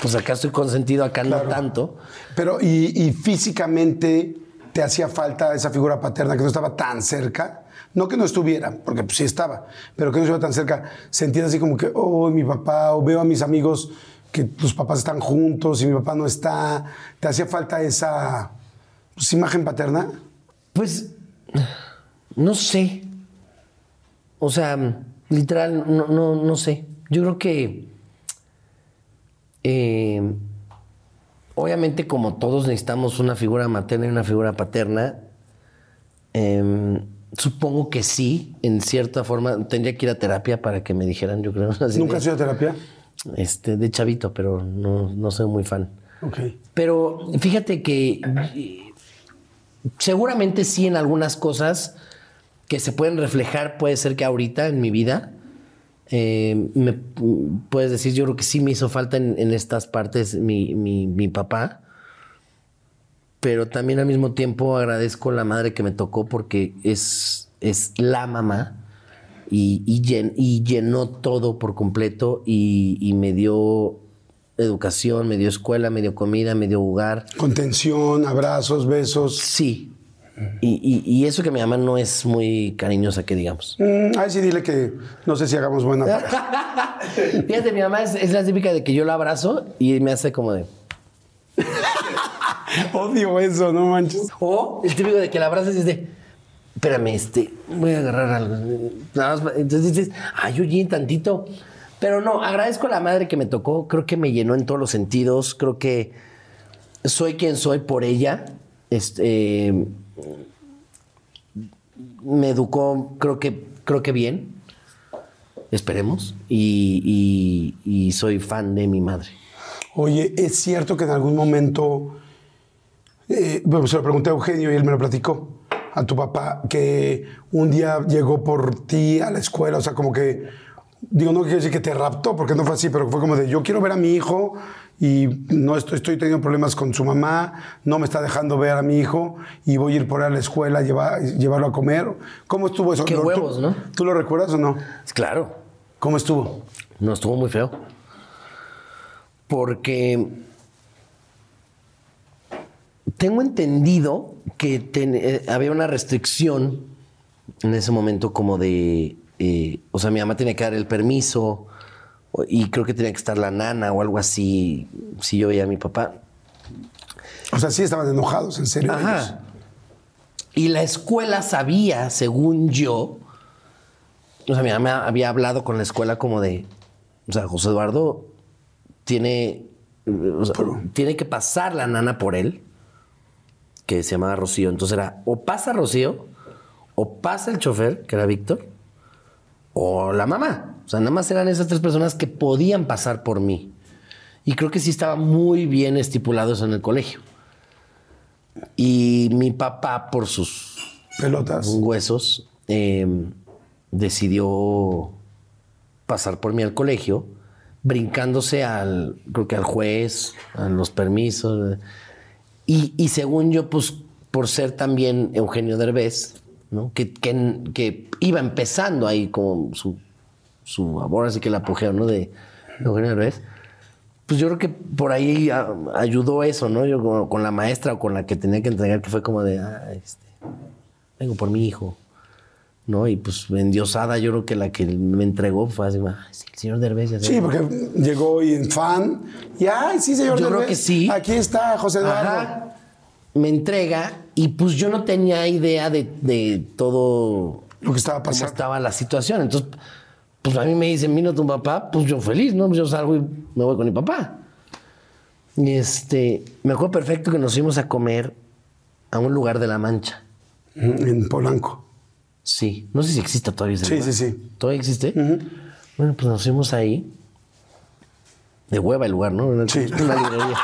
pues acá estoy consentido, acá no tanto. Pero, y, y físicamente te hacía falta esa figura paterna que no estaba tan cerca. No que no estuviera, porque pues, sí estaba, pero que no estuviera tan cerca. Sentías así como que, oh, mi papá, o veo a mis amigos que tus papás están juntos y mi papá no está. ¿Te hacía falta esa pues, imagen paterna? Pues, no sé. O sea, literal, no, no, no sé. Yo creo que. eh, obviamente, como todos necesitamos una figura materna y una figura paterna, em, supongo que sí, en cierta forma. Tendría que ir a terapia para que me dijeran, yo creo. así ¿Nunca de- has ido a terapia? Este, de chavito, pero no, no soy muy fan. Ok. Pero fíjate que eh, seguramente sí en algunas cosas que se pueden reflejar, puede ser que ahorita en mi vida, eh, me puedes decir, yo creo que sí me hizo falta en, en estas partes mi, mi- mi papá, pero también al mismo tiempo agradezco la madre que me tocó porque es, es la mamá y, y llen- y llenó todo por completo y, y me dio educación, me dio escuela, me dio comida, me dio hogar. Contención, abrazos, besos. Sí. Y, y- y eso que mi mamá no es muy cariñosa, que digamos. Mm, ay, sí, dile que no sé si hagamos buena. Fíjate, mi mamá es, es la típica de que yo la abrazo y me hace como de. Odio eso, no manches. O el típico de que la abrazas y es de. Espérame, este, voy a agarrar algo. Nada más, Entonces dices, ay, oye, tantito. Pero no, agradezco a la madre que me tocó. Creo que me llenó en todos los sentidos. Creo que soy quien soy por ella. Este, me educó, creo que, creo que bien. Esperemos. Y, y- y soy fan de mi madre. Oye, ¿es cierto que en algún momento, eh, bueno, se lo pregunté a Eugenio y él me lo platicó, a tu papá, que un día llegó por ti a la escuela, o sea, como que, digo, no quiero decir que te raptó, porque no fue así, pero fue como de, yo quiero ver a mi hijo y no estoy, estoy teniendo problemas con su mamá, no me está dejando ver a mi hijo y voy a ir por él a la escuela, llevar, llevarlo a comer. ¿Cómo estuvo eso? Qué ¿Lo- tú- huevos, ¿no? ¿Tú lo recuerdas o no? Claro. ¿Cómo estuvo? No, estuvo muy feo. Porque tengo entendido que ten- eh, había una restricción en ese momento como de... eh, o sea, mi mamá tenía que dar el permiso y creo que tenía que estar la nana o algo así si yo veía a mi papá. O sea, sí estaban enojados, en serio. ellos. Y la escuela sabía, según yo, o sea, mi mamá había hablado con la escuela como de, o sea, José Eduardo tiene, o sea, tiene que pasar la nana por él, que se llamaba Rocío. Entonces era, o pasa Rocío, o pasa el chofer, que era Víctor, o la mamá. O sea, nada más eran esas tres personas que podían pasar por mí. Y creo que sí estaba muy bien estipulado eso en el colegio. Y mi papá, por sus Pelotas. huesos, eh, decidió pasar por mí al colegio, brincándose al, creo que al juez, a los permisos. Y, y según yo, pues por ser también Eugenio Derbez, ¿no? que, que, que iba empezando ahí como su, su ahora sí que el apogeo ¿no? de Eugenio Derbez, pues yo creo que por ahí a- ayudó eso, ¿no? Yo con, con la maestra o con la que tenía que entregar, que fue como de, ah, este, vengo por mi hijo, ¿no? Y pues endiosada, yo creo que la que me entregó fue así, ah, sí, el señor Derbez. ya Sí, sé". porque llegó y en fan. Y ay, sí, señor. Yo creo Derbez, que sí. Aquí está José Eduardo. Me entrega y pues yo no tenía idea de, de todo Lo que estaba cómo pasando. estaba la situación. Entonces, pues a mí me dicen, vino tu papá, pues yo feliz, ¿no? Pues yo salgo y me voy con mi papá. Y este, me acuerdo perfecto que nos fuimos a comer a un lugar de La Mancha. En Polanco. Sí, no sé si existe todavía ese Sí, lugar. sí, sí. ¿Todavía existe? Bueno, pues nos fuimos ahí. De hueva el lugar, ¿no? Una, Sí. una librería.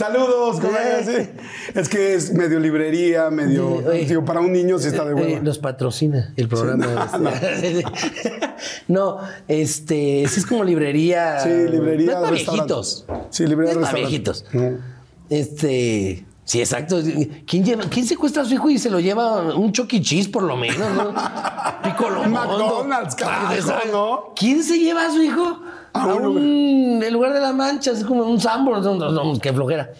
Saludos, ¿cómo es? Sí. Es que es medio librería, medio. Oye. digo, para un niño sí está de Eh, huevo. nos patrocina el programa. no, este. no, este, sí es como librería. Sí, librería. No restaurante. viejitos. Sí, librería. Restaurante. viejitos. Este. Sí, exacto. ¿Quién, lleva, ¿Quién secuestra a su hijo y se lo lleva un Chuck E. Por lo menos? ¿no? Piccolo McDonald's, carajo, ¿no? ¿Quién se lleva a su hijo A a un un, el lugar de la mancha? Es como un Sambor. No, no, no, qué flojera.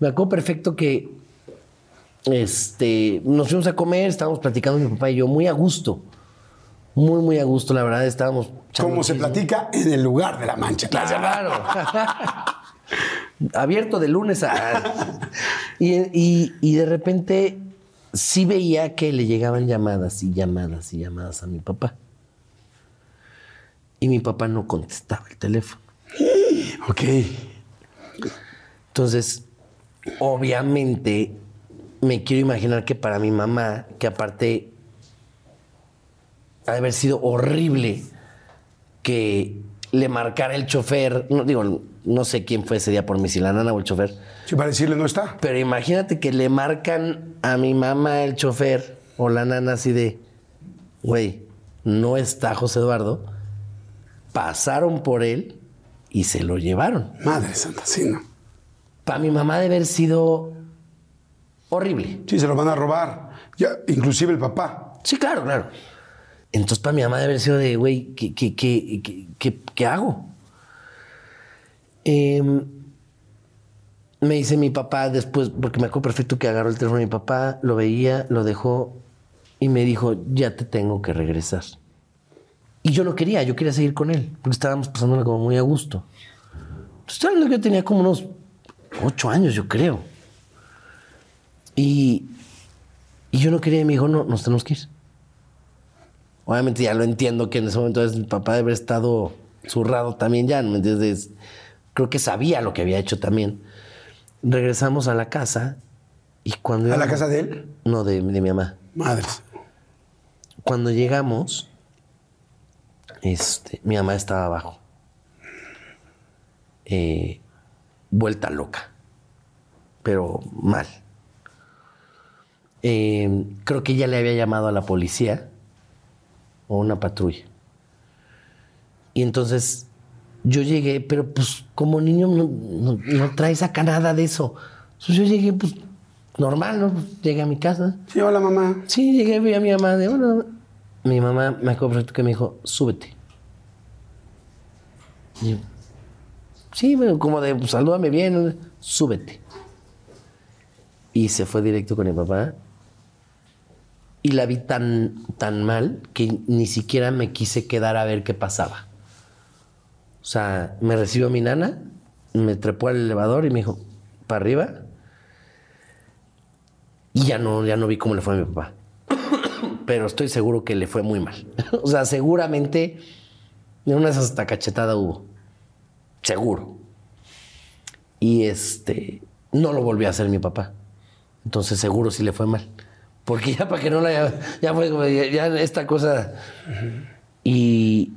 Me acuerdo perfecto que este, nos fuimos a comer, estábamos platicando mi papá y yo muy a gusto. Muy, muy a gusto, la verdad. Estábamos. Como se platica en el lugar de la mancha. Claro. Abierto de lunes a. y, y- y de repente sí veía que le llegaban llamadas y llamadas y llamadas a mi papá. Y mi papá no contestaba el teléfono. Ok. Entonces, obviamente, me quiero imaginar que para mi mamá, que aparte ha de haber sido horrible que le marcara el chofer, no digo, no sé quién fue ese día por mí, si la nana o el chofer, Sí, para decirle no está. pero imagínate que le marcan a mi mamá el chofer o la nana así de, güey, no está José Eduardo, pasaron por él y se lo llevaron. Madre santa, sí, ¿no? Para mi mamá debe haber sido horrible. Sí, se lo van a robar. Ya, inclusive el papá. Sí, claro, claro. Entonces para mi mamá debe haber sido de, güey, ¿qué, qué, qué, qué- qué- qué hago? Em, me dice mi papá después, porque me acuerdo perfecto que agarró el teléfono de mi papá, lo veía, lo dejó y me dijo, ya te tengo que regresar. Y yo no quería, yo quería seguir con él, porque estábamos pasándola como muy a gusto. Estoy hablando que yo tenía como unos ocho años, yo creo. Y, y yo no quería, y me dijo, no, nos tenemos que ir. Obviamente ya lo entiendo que en ese momento es- mi papá debe haber estado zurrado también ya, ¿no me entiendes? Creo que sabía lo que había hecho también. Regresamos a la casa y cuando... ¿A la casa de él? No, de, de mi mamá. Madres. Cuando llegamos, este, mi mamá estaba abajo. Eh, vuelta loca. Pero mal. Eh, creo que ella le había llamado a la policía o una patrulla. Y entonces yo llegué, pero pues como niño no, no, no traes acá nada de eso. Entonces yo llegué, pues normal, ¿no? Llegué a mi casa. Sí, hola mamá. Sí, llegué, vi a mi mamá de hola. Mi mamá me acuerdo que me dijo, súbete. Sí, como de, pues, salúdame bien, súbete. Y se fue directo con mi papá. Y la vi tan, tan mal que ni siquiera me quise quedar a ver qué pasaba. O sea, me recibió mi nana, me trepó al elevador y me dijo, para arriba. Y ya no, ya no vi cómo le fue a mi papá. Pero estoy seguro que le fue muy mal. o sea, seguramente de una de esas hasta cachetada hubo. Seguro. Y este, no lo volvió a hacer mi papá. Entonces seguro sí le fue mal. Porque ya para que no la... Ya, ya fue como, ya, ya esta cosa... Y,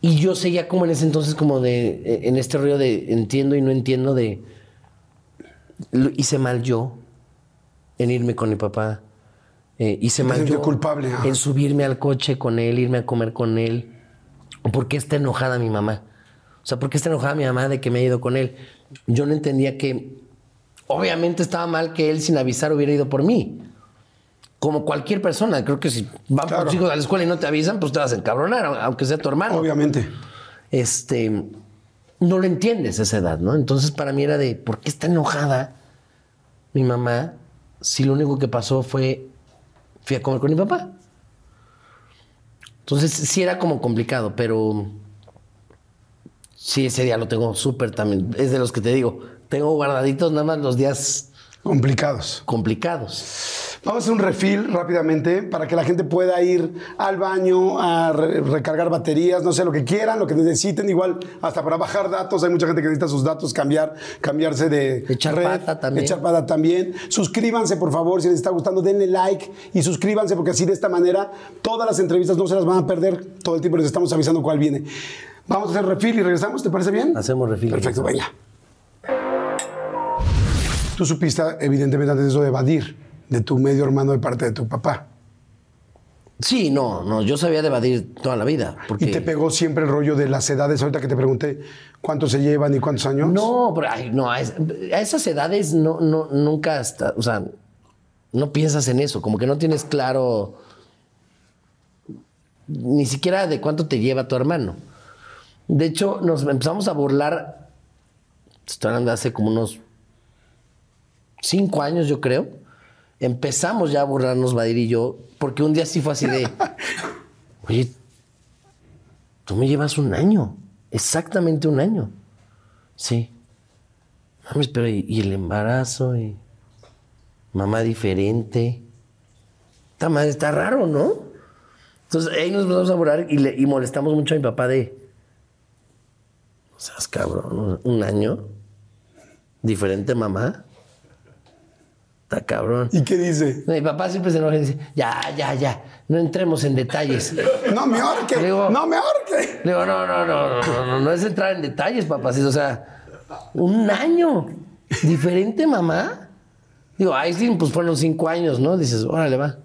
y yo seguía como en ese entonces como de... En este rollo de entiendo y no entiendo de... lo hice mal yo en irme con mi papá. Eh, hice mal yo culpable, en subirme al coche con él, irme a comer con él. ¿Por qué está enojada mi mamá? O sea, ¿por qué está enojada mi mamá de que me haya ido con él? Yo no entendía que obviamente estaba mal que él sin avisar hubiera ido por mí. Como cualquier persona. Creo que si van Claro. por tus hijos a la escuela y no te avisan, pues te vas a encabronar, aunque sea tu hermano Obviamente. este, no lo entiendes a esa edad, ¿no? Entonces para mí era de, ¿por qué está enojada mi mamá si lo único que pasó fue, fui a comer con mi papá? Entonces sí era como complicado, pero sí, ese día lo tengo súper también. Es de los que te digo, tengo guardaditos nada más los días Complicados. complicados. Vamos a hacer un refil rápidamente para que la gente pueda ir al baño a re- recargar baterías, no sé, lo que quieran, lo que necesiten. Igual, hasta para bajar datos, hay mucha gente que necesita sus datos, cambiar, cambiarse de Echar pata también. Echar pata también. Suscríbanse, por favor, si les está gustando, denle like y suscríbanse, porque así de esta manera todas las entrevistas no se las van a perder. Todo el tiempo les estamos avisando cuál viene. Vamos a hacer refil y regresamos, ¿te parece bien? Hacemos refil Perfecto, venga. Tú supiste, evidentemente, antes de eso, de evadir de tu medio hermano de parte de tu papá. Sí, no, no, yo sabía de evadir toda la vida. Porque... ¿Y te pegó siempre el rollo de las edades? Ahorita que te pregunté cuántos se llevan y cuántos años. No, pero ay, no, a, es- a esas edades no, no, nunca hasta, o sea, no piensas en eso, como que no tienes claro ni siquiera de cuánto te lleva tu hermano. De hecho, nos empezamos a burlar, estoy hablando de hace como unos cinco años, yo creo. Empezamos ya a burlarnos, Badir y yo, porque un día sí fue así de, oye, tú me llevas un año, exactamente un año. Sí. Mames, pero y, y el embarazo y mamá diferente. Esta madre está raro, ¿no? Entonces ahí nos empezamos a burlar y, le- y molestamos mucho a mi papá de. O sea, cabrón, un año. Diferente mamá. Está cabrón. ¿Y qué dice? Mi papá siempre se enoja y dice, ya, ya, ya, no entremos en detalles. No me digo- no me ahorque. Le digo, no, no, no, no, no, no, es entrar en detalles, papacito. O sea, un año. Diferente mamá. Digo, ahí sí, pues fueron cinco años, ¿no? Dices, órale, va.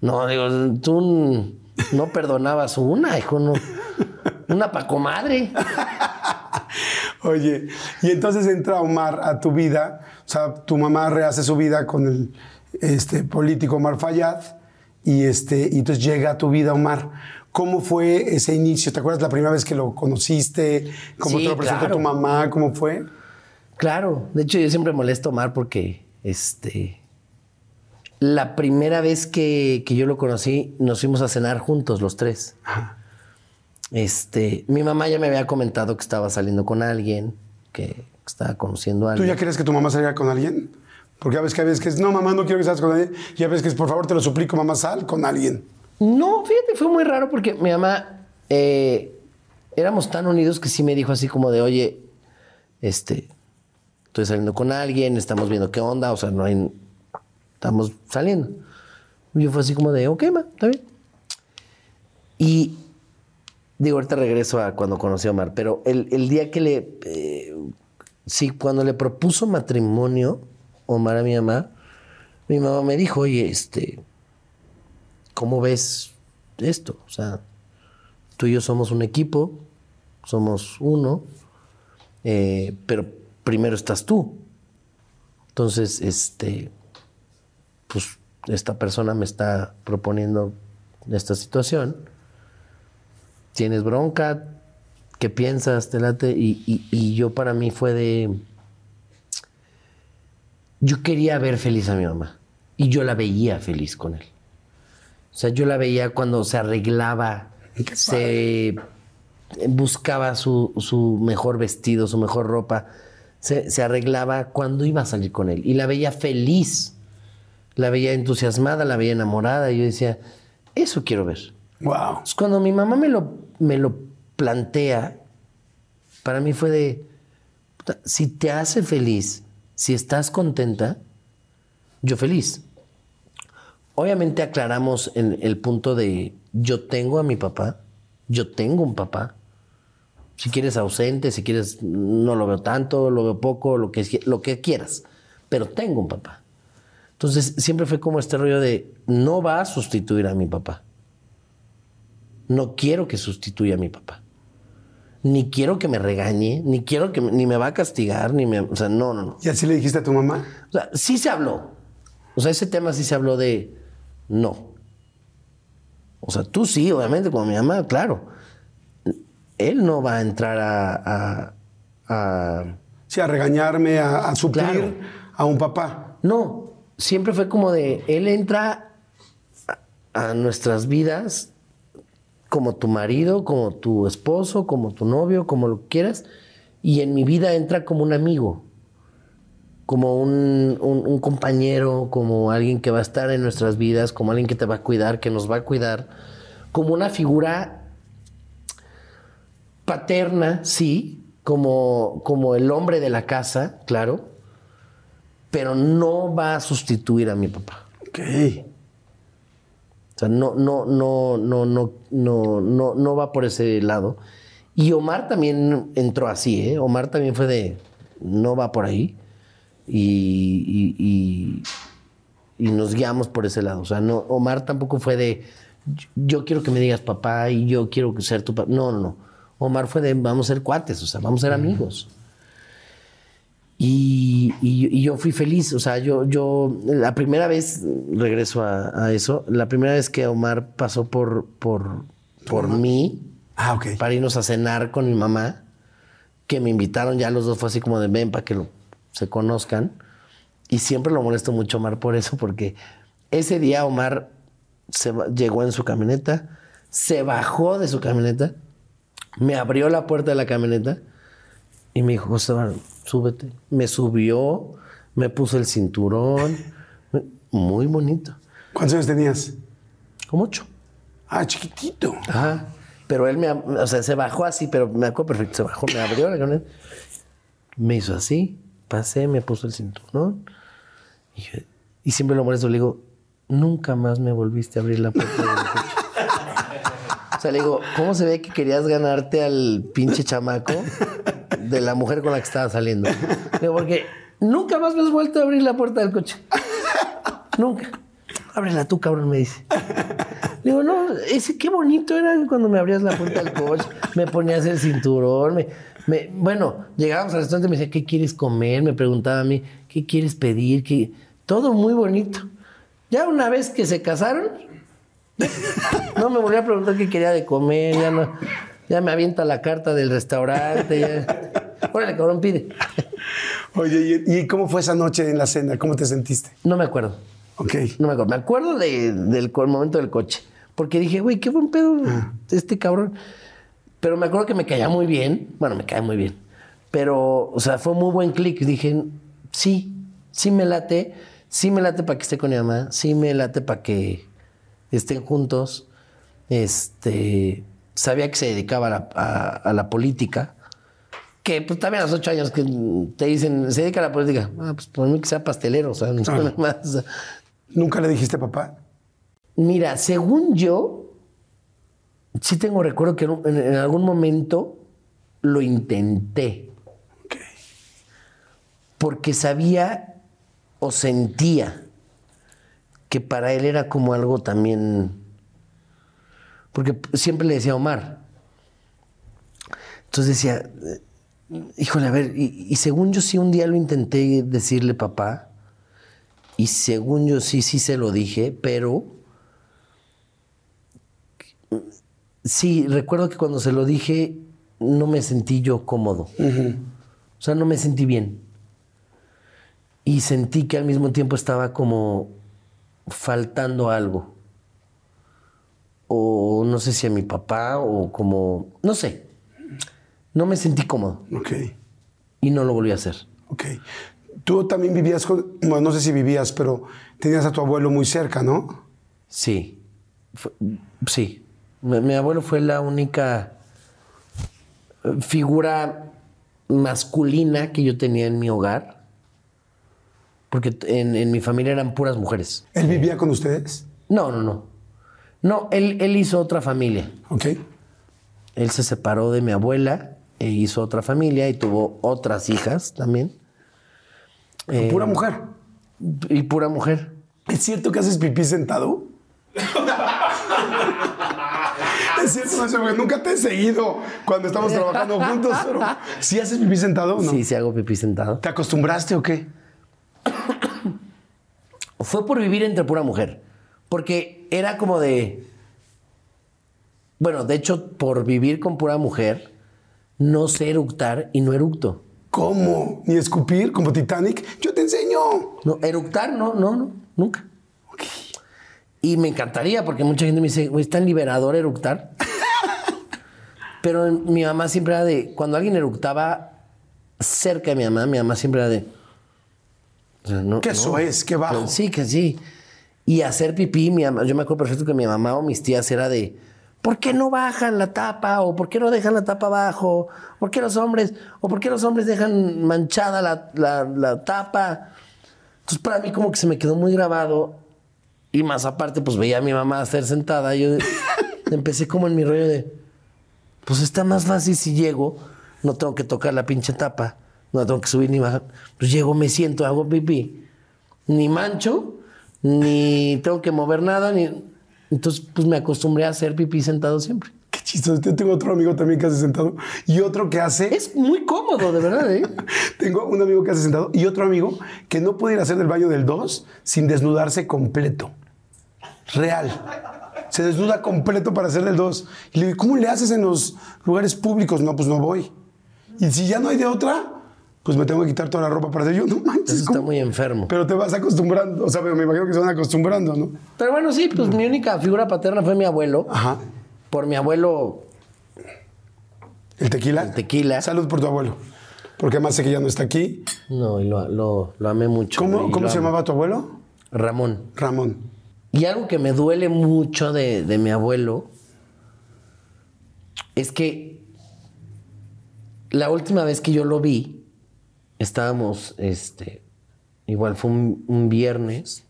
No, digo, tú no perdonabas una, hijo, no. Una pa' comadre. Oye, y entonces entra Omar a tu vida, o sea, tu mamá rehace su vida con el este, político Omar Fayad, y, este, y entonces llega a tu vida Omar. ¿Cómo fue ese inicio? ¿Te acuerdas la primera vez que lo conociste? ¿Cómo Sí, te lo presentó claro. tu mamá? ¿Cómo fue? Claro, de hecho yo siempre molesto a Omar porque este la primera vez que, que yo lo conocí nos fuimos a cenar juntos los tres. Este, mi mamá ya me había comentado que estaba saliendo con alguien, que estaba conociendo a ¿Tú alguien. ya crees que tu mamá salga con alguien? Porque ya ves que a veces que es, no, mamá, no quiero que salgas con alguien. Y a veces que es, por favor, te lo suplico, mamá, sal con alguien. No, fíjate, fue muy raro porque mi mamá eh, éramos tan unidos que sí me dijo así como de, oye, este, estoy saliendo con alguien, estamos viendo qué onda, o sea, no hay, estamos saliendo. Y yo fue así como de, ok, ma, está bien. Y digo, ahorita regreso a cuando conocí a Omar, pero el, el día que le, eh, sí, cuando le propuso matrimonio Omar a mi mamá, mi mamá me dijo, oye, este, ¿cómo ves esto? O sea, tú y yo somos un equipo, somos uno, eh, pero primero estás tú. Entonces, este, pues esta persona me está proponiendo esta situación. Tienes bronca, ¿qué piensas? ¿Te late? Y, y- y yo para mí fue de... Yo quería ver feliz a mi mamá y yo la veía feliz con él. O sea, yo la veía cuando se arreglaba, se buscaba su, su mejor vestido, su mejor ropa, se, se arreglaba cuando iba a salir con él. Y la veía feliz, la veía entusiasmada, la veía enamorada. Y yo decía, eso quiero ver. Wow. Cuando mi mamá me lo, me lo plantea, para mí fue de, si te hace feliz, si estás contenta, yo feliz. Obviamente aclaramos en el punto de, yo tengo a mi papá, yo tengo un papá. Si quieres ausente, si quieres no lo veo tanto, lo veo poco, lo que, lo que quieras, pero tengo un papá. Entonces siempre fue como este rollo de, no va a sustituir a mi papá. No quiero que sustituya a mi papá. Ni quiero que me regañe, ni quiero que me- ni me va a castigar, ni me, o sea, no, no, no. ¿Y así le dijiste a tu mamá? O sea, sí se habló. O sea, ese tema sí se habló de no. O sea, tú sí, obviamente, como mi mamá, claro. Él no va a entrar a. a- a- Sí, a regañarme, a, a suplir Claro. a un papá. No, siempre fue como de. Él entra a, a nuestras vidas como tu marido, como tu esposo, como tu novio, como lo quieras. Y en mi vida entra como un amigo. como un, un- compañero, como alguien que va a estar en nuestras vidas, como alguien que te va a cuidar, que nos va a cuidar, como una figura paterna, sí, como, como el hombre de la casa, claro, pero no va a sustituir a mi papá. Ok. O sea, no, no, no, no, no, no, no, no va por ese lado. Y Omar también entró así, ¿eh? Omar también fue de, no va por ahí. y, y- y- y nos guiamos por ese lado. O sea, no, Omar tampoco fue de yo- yo quiero que me digas papá y yo quiero ser tu papá. No, no, no. Omar fue de vamos a ser cuates, o sea, vamos a ser amigos. Y, y- y yo fui feliz, o sea, yo, yo, la primera vez, regreso a, a eso, la primera vez que Omar pasó por, por, por mí, Ah, ok. para irnos a cenar con mi mamá, que me invitaron ya los dos, fue así como de ven para que lo- se conozcan. Y siempre lo molesto mucho Omar por eso, porque ese día Omar se llegó en su camioneta, se bajó de su camioneta, me abrió la puerta de la camioneta y me dijo, José, súbete. Me subió, me puso el cinturón, muy bonito, ¿Cuántos años tenías? como ocho. Ah, chiquitito. Ajá. Pero él me, o sea, se bajó así, pero me acuerdo perfecto, se bajó, me abrió la camioneta, me hizo así, pasé, me puso el cinturón. Y, yo- y siempre lo molesto, le digo, nunca más me volviste a abrir la puerta del coche. O sea, le digo, ¿cómo se ve que querías ganarte al pinche chamaco de la mujer con la que estaba saliendo? Digo, porque nunca más me has vuelto a abrir la puerta del coche. Nunca. Ábrela tú, cabrón, me dice. Le digo, no, ese qué bonito era cuando me abrías la puerta del coche, me ponías el cinturón, me, bueno, llegábamos al restaurante me decía, ¿qué quieres comer? Me preguntaba a mí, ¿qué quieres pedir? ¿Qué? Todo muy bonito. Ya una vez que se casaron, no me volvió a preguntar qué quería de comer, ya no, ya me avienta la carta del restaurante, ya. Órale, cabrón, pide. Oye, ¿y, cómo fue esa noche en la cena? ¿Cómo te sentiste? No me acuerdo. Ok. No me acuerdo. Me acuerdo de- del momento del coche. Porque dije, güey, qué buen pedo este cabrón. Pero me acuerdo que me caía muy bien. Bueno, me cae muy bien. Pero, o sea, fue muy buen clic. Dije, sí, sí me late. Sí me late para que esté con mi mamá. Sí me late para que estén juntos. Este, sabía que se dedicaba a la, a- a la política. Que pues también a los ocho años que te dicen, se dedica a la política. Ah, pues por mí que sea pastelero, o sea, no nada más. ¿Nunca le dijiste papá? Mira, según yo, sí tengo recuerdo que en, algún momento lo intenté. Ok. Porque sabía o sentía que para él era como algo también. Porque siempre le decía a Omar. Entonces decía, eh, híjole, a ver, y, y según yo sí un día lo intenté decirle papá, y según yo sí, sí se lo dije, pero sí, recuerdo que cuando se lo dije no me sentí yo cómodo. O sea, no me sentí bien. Y sentí que al mismo tiempo estaba como faltando algo. O no sé si a mi papá o como, no sé. No me sentí cómodo Ok. y no lo volví a hacer. Ok. Tú también vivías con. Bueno, no sé si vivías, pero tenías a tu abuelo muy cerca, ¿no? Sí, Fue- sí. Mi, mi abuelo fue la única eh, figura masculina que yo tenía en mi hogar, porque en, en mi familia eran puras mujeres. ¿Él vivía con ustedes? No, no, no. No, él, él hizo otra familia. Ok. Él se separó de mi abuela e hizo otra familia y tuvo otras hijas también. Eh, Pura mujer. Y pura mujer. ¿Es cierto que haces pipí sentado? es cierto, no nunca te he seguido cuando estamos trabajando juntos, pero ¿sí haces pipí sentado o no? Sí, sí hago pipí sentado. ¿Te acostumbraste o qué? fue por vivir entre pura mujer. Porque era como de. Bueno, de hecho, por vivir con pura mujer, no sé eructar y no eructo. ¿Cómo? ¿Ni escupir como Titanic? Yo te enseño. No, eructar, no, no, no, nunca. Y me encantaría, porque mucha gente me dice, güey, es tan liberador eructar. Pero mi mamá siempre era de. Cuando alguien eructaba cerca de mi mamá, mi mamá siempre era de. o sea, no- Qué no. eso es, qué bajo. Pero sí, que sí. Y hacer pipí, mi yo me acuerdo perfecto que mi mamá o mis tías era de, ¿por qué no bajan la tapa? ¿O por qué no dejan la tapa abajo? ¿Por qué los hombres? ¿O por qué los hombres dejan manchada la, la- la tapa? Entonces para mí como que se me quedó muy grabado. Y más aparte, pues veía a mi mamá hacer sentada. Yo empecé como en mi rollo de, pues está más fácil si llego, no tengo que tocar la pinche tapa. No tengo que subir ni bajar. Pues llego, me siento, hago pipí. Ni mancho, ni tengo que mover nada, ni... Entonces, pues me acostumbré a hacer pipí sentado siempre. Qué chistoso. Yo tengo otro amigo también que hace sentado y otro que hace. Es muy cómodo, de verdad, ¿eh? Tengo un amigo que hace sentado y otro amigo que no puede ir a hacer del baño del 2 sin desnudarse completo. Real. Se desnuda completo para hacer del 2. Y le digo, ¿cómo le haces en los lugares públicos? No, pues no voy. Y si ya no hay de otra, pues me tengo que quitar toda la ropa para hacer yo. No manches. Está muy enfermo. Pero te vas acostumbrando. O sea, me imagino que se van acostumbrando, ¿no? Pero bueno, sí, pues mi única figura paterna fue mi abuelo. Ajá. Por mi abuelo, El tequila. El tequila. Salud por tu abuelo. Porque además sé que ya no está aquí. no, y lo, lo- lo amé mucho. ¿Cómo, cómo lo se amo. llamaba tu abuelo? Ramón. Ramón. Y algo que me duele mucho de, de mi abuelo es que la última vez que yo lo vi, estábamos, este, igual fue un, un viernes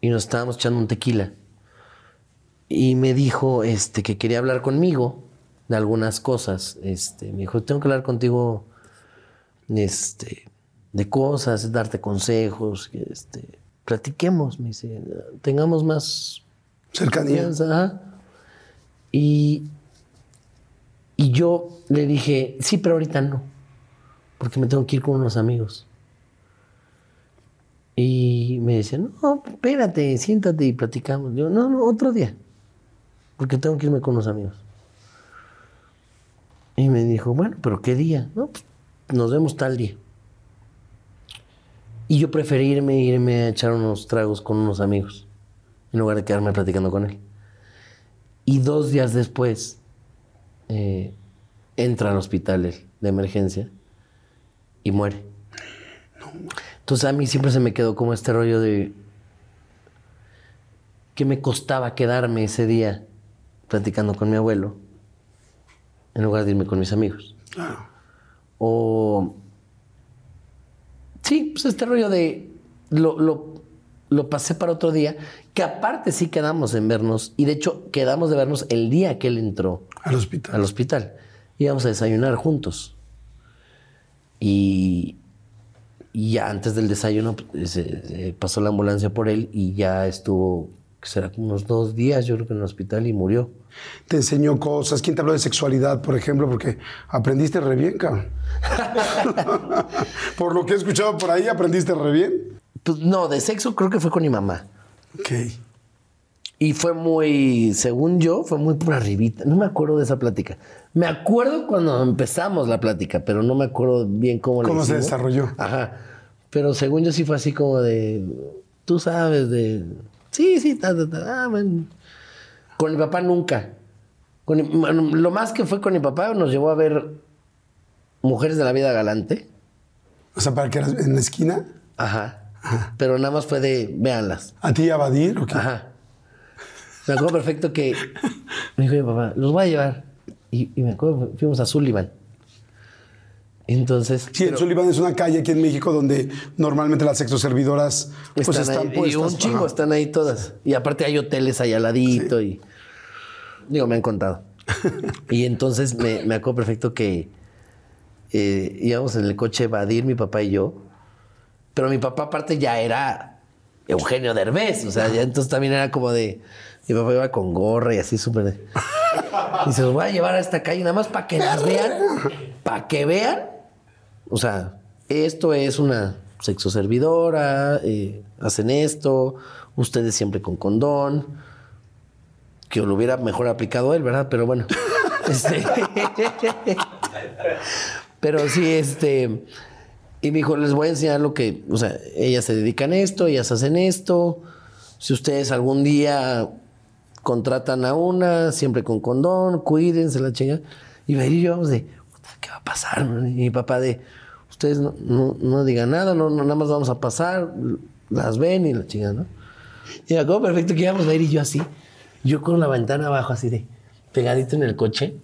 y nos estábamos echando un tequila. Y me dijo este, que quería hablar conmigo de algunas cosas. Este, me dijo, tengo que hablar contigo este, de cosas, darte consejos, este, platiquemos, me dice, tengamos más Cercanía. ajá. Y, y yo le dije, sí, pero ahorita no, porque me tengo que ir con unos amigos. Y me decía, no, espérate, siéntate y platicamos. Yo, no, no, otro día, porque tengo que irme con unos amigos. Y me dijo, bueno, pero ¿qué día? No, pues nos vemos tal día. Y yo preferí irme, irme a echar unos tragos con unos amigos, en lugar de quedarme platicando con él. Y dos días después, eh, entra al hospital de emergencia y muere. Entonces a mí siempre se me quedó como este rollo de que me costaba quedarme ese día platicando con mi abuelo en lugar de irme con mis amigos. O Sí, pues este rollo de lo, lo, lo pasé para otro día, que aparte sí quedamos en vernos, y de hecho quedamos de vernos el día que él entró Al hospital. al hospital. Íbamos a desayunar juntos. Y, y ya antes del desayuno pues, se- se pasó la ambulancia por él y ya estuvo, que será como unos dos días, yo creo que en el hospital y murió. Te enseñó cosas. ¿Quién te habló de sexualidad, por ejemplo? Porque aprendiste re bien, cabrón. por lo que he escuchado por ahí, aprendiste re bien. Pues, no, de sexo creo que fue con mi mamá. Ok. Y fue muy, según yo, fue muy por arribita. No me acuerdo de esa plática. Me acuerdo cuando empezamos la plática, pero no me acuerdo bien cómo la ¿Cómo se desarrolló? Ajá. Pero según yo sí fue así como de, tú sabes, de, sí, sí, ta, ta, ta, ah. Con mi papá nunca. Con mi- lo más que fue con mi papá nos llevó a ver Mujeres de la Vida Galante. O sea, para que eras en la esquina, Ajá. Pero nada más fue de, véanlas. a ti y a Badir, ¿o qué? Ajá. Me acuerdo perfecto que me dijo mi papá, los voy a llevar. Y, y me acuerdo, fuimos a Sullivan. Entonces, Sí, en Sullivan es una calle aquí en México donde normalmente las sexoservidoras pues están están, ahí, puestas. y un chingo Ajá. están ahí todas. Y aparte hay hoteles ahí al ladito y... Digo, me han contado. y entonces me, me acuerdo perfecto que eh, íbamos en el coche Badir, mi papá y yo. Pero mi papá aparte ya era Eugenio Derbez. O sea, ya entonces también era como de... Mi papá iba con gorra y así súper... Y se los voy a llevar a esta calle nada más para que las vean. Para que vean. O sea, esto es una sexoservidora, eh, hacen esto, ustedes siempre con condón. Que lo hubiera mejor aplicado él, ¿verdad? Pero bueno. este, pero sí, este. Y me dijo, les voy a enseñar lo que. O sea, ellas se dedican a esto, ellas hacen esto. Si ustedes algún día contratan a una, siempre con condón, cuídense la chinga. Y y yo vamos de, "Puta, ¿qué va a pasar? no?" Y mi papá de, ustedes no, no- no digan nada, no, no, nada más vamos a pasar, las ven y la chinga, ¿no? Y me acuerdo perfecto que íbamos a ir y yo así, yo con la ventana abajo así de, pegadito en el coche.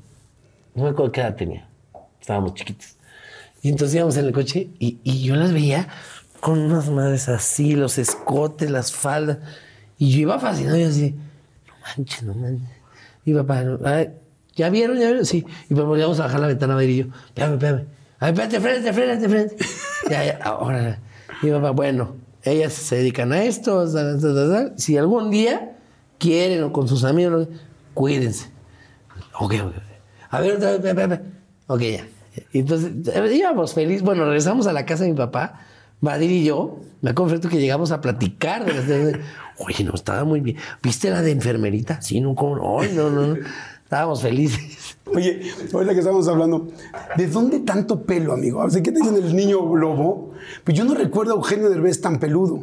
No me acuerdo qué edad tenía, estábamos chiquitos. Y entonces íbamos en el coche y, y yo las veía con unas madres así, los escotes, las faldas. Y yo iba fascinado y así, manches, no manches. Y papá, "Ay, ¿ya vieron? ¿Ya vieron? Sí. Y pues volvíamos a bajar la ventana a ver y yo, espérame, espérame. Ay, espérate, frente, frente, frente. ya, ya, ahora. Mi papá, bueno, ellas se dedican a esto. Si algún día quieren o con sus amigos, cuídense. Ok, ok. ok. A ver, otra vez, ve, ve, ve. Ok, ya. Y Entonces, eh, íbamos feliz. Bueno, regresamos a la casa de mi papá, Badir y yo. Me acuerdo que llegamos a platicar. De las de- Oye, no, estaba muy bien. ¿Viste la de enfermerita? Sí, no, ¿cómo no? Ay, no, no, no. Estábamos felices. Oye, ahorita que estamos hablando, ¿de dónde tanto pelo, amigo? O sea, ¿qué te dicen el niño lobo? Pues yo no recuerdo a Eugenio Derbez tan peludo.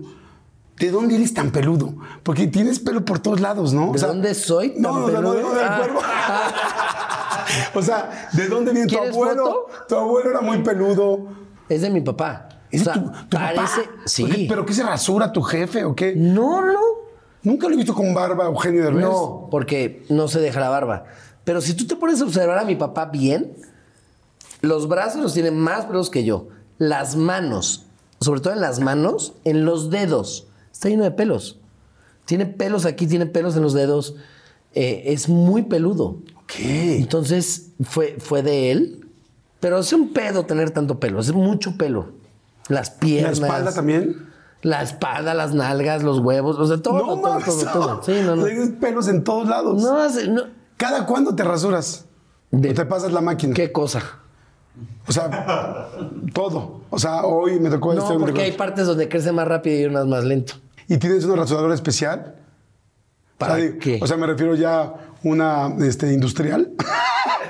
¿De dónde eres tan peludo? Porque tienes pelo por todos lados, ¿no? ¿De dónde soy tan No, no, no, no, peludo? no, de Ah. acuerdo. o sea, ¿de dónde viene tu ¿Quieres abuelo? foto? Tu abuelo era muy peludo. Es de mi papá. ¿Es O sea, tu, tu papá? parece- Sí. Oye, ¿Pero qué se rasura tu jefe o qué? No, no. Nunca lo he visto con barba, Eugenio Derbez. No, porque no se deja la barba. Pero si tú te pones a observar a mi papá bien, los brazos los tiene más pelos que yo. Las manos, sobre todo en las manos, en los dedos, está lleno de pelos. Tiene pelos aquí, tiene pelos en los dedos. Eh, es muy peludo. ¿Qué? Entonces fue, fue de él. Pero es un pedo tener tanto pelo, es mucho pelo. Las ¿La piernas. espalda también? La espalda, las nalgas, los huevos, o sea, todo, no todo, mames. todo, todo. Sí, no, no. Tienes pelos en todos lados. No, no. ¿Cada cuándo te rasuras? De- ¿O te pasas la máquina? ¿Qué cosa? O sea, todo. O sea, hoy me tocó este, No, me porque hay este. partes donde crece más rápido y unas más lento. ¿Y tienes una rasuradora especial? ¿Para o sea, qué? O sea, me refiero ya una este, industrial.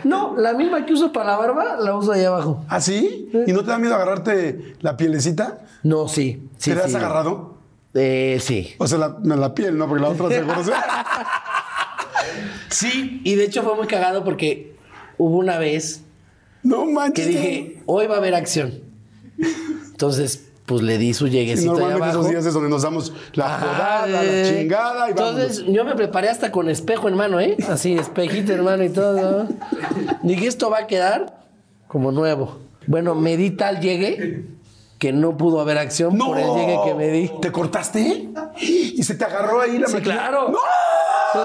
No, la misma que uso para la barba, la uso ahí abajo. ¿Ah, sí? ¿Y no te da miedo agarrarte la pielecita? No, sí. sí ¿Te la has sí. agarrado? Eh, sí. O sea, la, la piel, ¿no? Porque la otra se... Sí, y de hecho fue muy cagado porque hubo una vez No manches. que dije, hoy va a haber acción. Entonces, pues le di su Y lleguecito ahí normalmente abajo. esos días es donde nos damos la Ajá, jodada, la eh, chingada y Entonces, vámonos. yo me preparé hasta con espejo en mano, ¿eh? Así, espejito en mano y todo. Dije, esto va a quedar como nuevo. Bueno, me di tal llegue que no pudo haber acción ¡No! por el llegue que me di. ¿Te cortaste? ¿Y se te agarró ahí la Sí, máquina? claro. ¡No!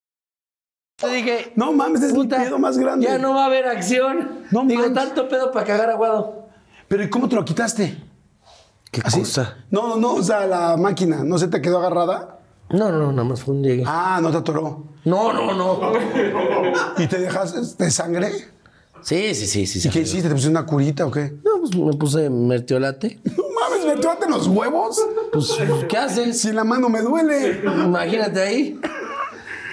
Yo dije, No mames, es puta, el pedo más grande. ya no va a haber acción. No Digo, tanto pedo para cagar aguado. Pero ¿y cómo te lo quitaste? ¿Qué ¿Así? No, no, no, o sea, la máquina, ¿no se te quedó agarrada? No, no, nada más fue un llegue. Ah, no te atoró. No, no, no. ¿Y te dejas de sangre? Sí, sí, sí, sí. ¿Y qué hiciste? ¿Te pusiste una curita o qué? No, pues me puse mertiolate. No mames, me en los huevos. Pues, ¿qué haces? Si la mano me duele. Imagínate ahí.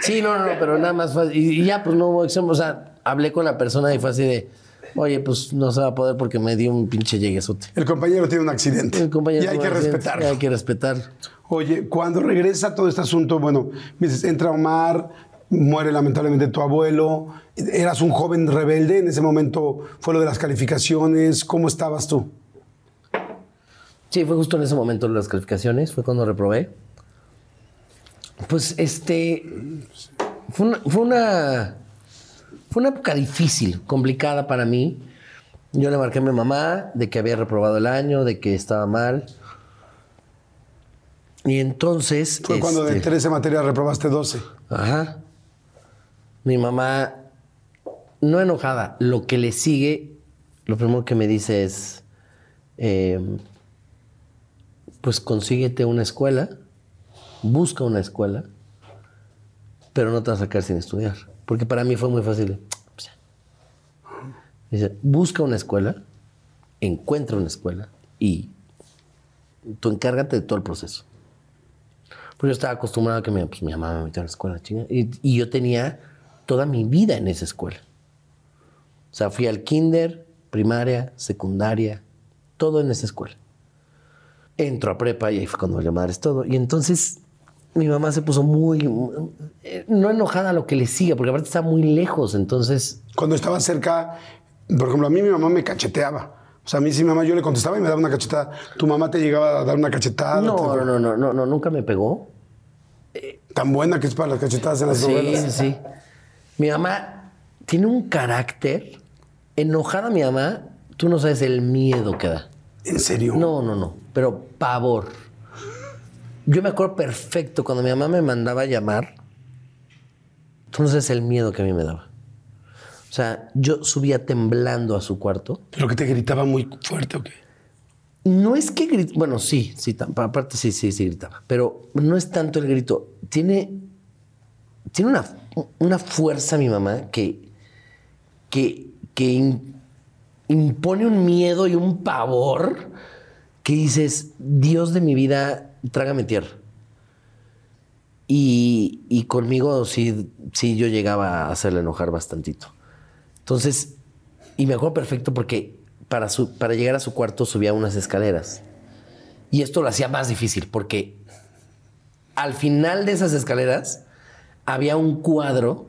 Sí, no, no, no, pero nada más fue. Y, y ya, pues no hubo acción. O sea, hablé con la persona y fue así de. Oye, pues no se va a poder porque me dio un pinche lleguesote. El compañero tiene un accidente. El compañero y hay que respetarlo. Hay que respetarlo. Oye, cuando regresa todo este asunto, bueno, dices, entra Omar, muere lamentablemente tu abuelo, eras un joven rebelde, en ese momento fue lo de las calificaciones, ¿cómo estabas tú? Sí, fue justo en ese momento las calificaciones, fue cuando reprobé. Pues este. Fue una, fue una. Fue una época difícil, complicada para mí. Yo le marqué a mi mamá de que había reprobado el año, de que estaba mal. Y entonces. Fue cuando de este, 13 materias reprobaste 12. Ajá. Mi mamá, no enojada, lo que le sigue, lo primero que me dice es, eh, pues consíguete una escuela, busca una escuela, pero no te vas a sacar sin estudiar. Porque para mí fue muy fácil. Dice, busca una escuela, encuentra una escuela y tú encárgate de todo el proceso. Pues yo estaba acostumbrado a que mi, pues, mi mamá me metiera a la escuela, chinga. Y, y yo tenía toda mi vida en esa escuela. O sea, fui al kinder, primaria, secundaria, todo en esa escuela. Entro a prepa y ahí fue cuando valió madres todo. Y entonces mi mamá se puso muy, eh, no enojada a lo que le siga, porque aparte está muy lejos. Entonces, Cuando estaba cerca, por ejemplo, a mí mi mamá me cacheteaba. O sea, a mí sí, mi mamá, yo le contestaba y me daba una cachetada. ¿Tu mamá te llegaba a dar una cachetada? no, Te- no, no, no, no, no, nunca me pegó. Tan buena que es para las cachetadas en las Sí, novelas. sí, sí. Mi mamá tiene un carácter. Enojada mi mamá, tú no sabes el miedo que da. ¿En serio? No, no, no. Pero pavor. Yo me acuerdo perfecto cuando mi mamá me mandaba a llamar. Tú no sabes el miedo que a mí me daba. O sea, yo subía temblando a su cuarto. ¿Pero que te gritaba muy fuerte o qué? No es que grite, bueno, sí, sí, aparte sí, sí, sí gritaba, pero no es tanto el grito. Tiene, tiene una, una fuerza mi mamá que, que, que in- impone un miedo y un pavor que dices, Dios de mi vida, trágame tierra. Y, y conmigo sí, sí yo llegaba a hacerle enojar bastantito. Entonces, y me acuerdo perfecto porque para, su, para llegar a su cuarto subía unas escaleras. Y esto lo hacía más difícil porque al final de esas escaleras había un cuadro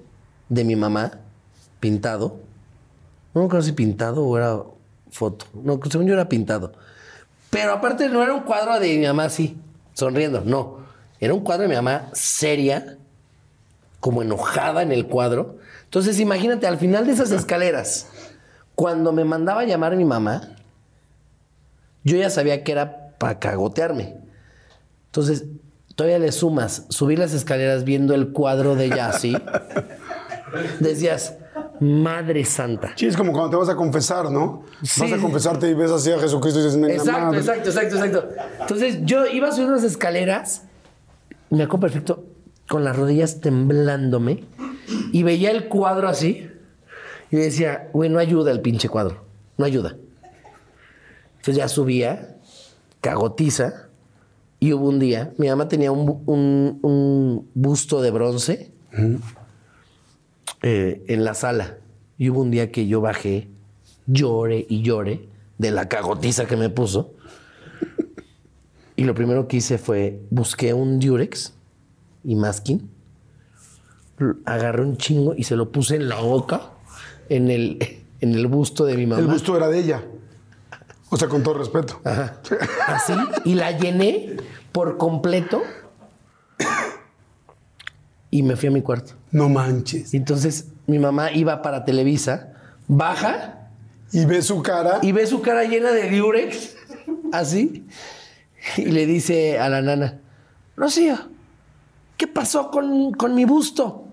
de mi mamá pintado. No me acuerdo si pintado o era foto. No, según yo era pintado. Pero aparte no era un cuadro de mi mamá así, sonriendo. No. Era un cuadro de mi mamá seria, como enojada en el cuadro. Entonces imagínate, al final de esas escaleras, cuando me mandaba a llamar a mi mamá, yo ya sabía que era para cagotearme. Entonces, todavía le sumas subir las escaleras viendo el cuadro de ella así. Decías, Madre Santa. Sí, es como cuando te vas a confesar, ¿no? Sí, vas a confesarte y ves así a Jesucristo y dices, "Venga, Exacto, madre". exacto, exacto, exacto. Entonces yo iba a subir unas escaleras, me acuerdo perfecto, con las rodillas temblándome y veía el cuadro así y decía, güey, no ayuda el pinche cuadro, no ayuda. Entonces ya subía, cagotiza, y hubo un día, mi mamá tenía un, un- un busto de bronce eh, en la sala. Y hubo un día que yo bajé, lloré y lloré de la cagotiza que me puso. Y lo primero que hice fue busqué un Durex y masking, agarré un chingo y se lo puse en la boca, en el, en el busto de mi mamá. El gusto era de ella. O sea, con todo respeto. Así, y la llené por completo. Y me fui a mi cuarto. No manches. Entonces mi mamá iba para Televisa, baja Y ves su cara. y ve su cara llena de Durex, así, y le dice a la nana, Rocío, ¿qué pasó con, con mi busto?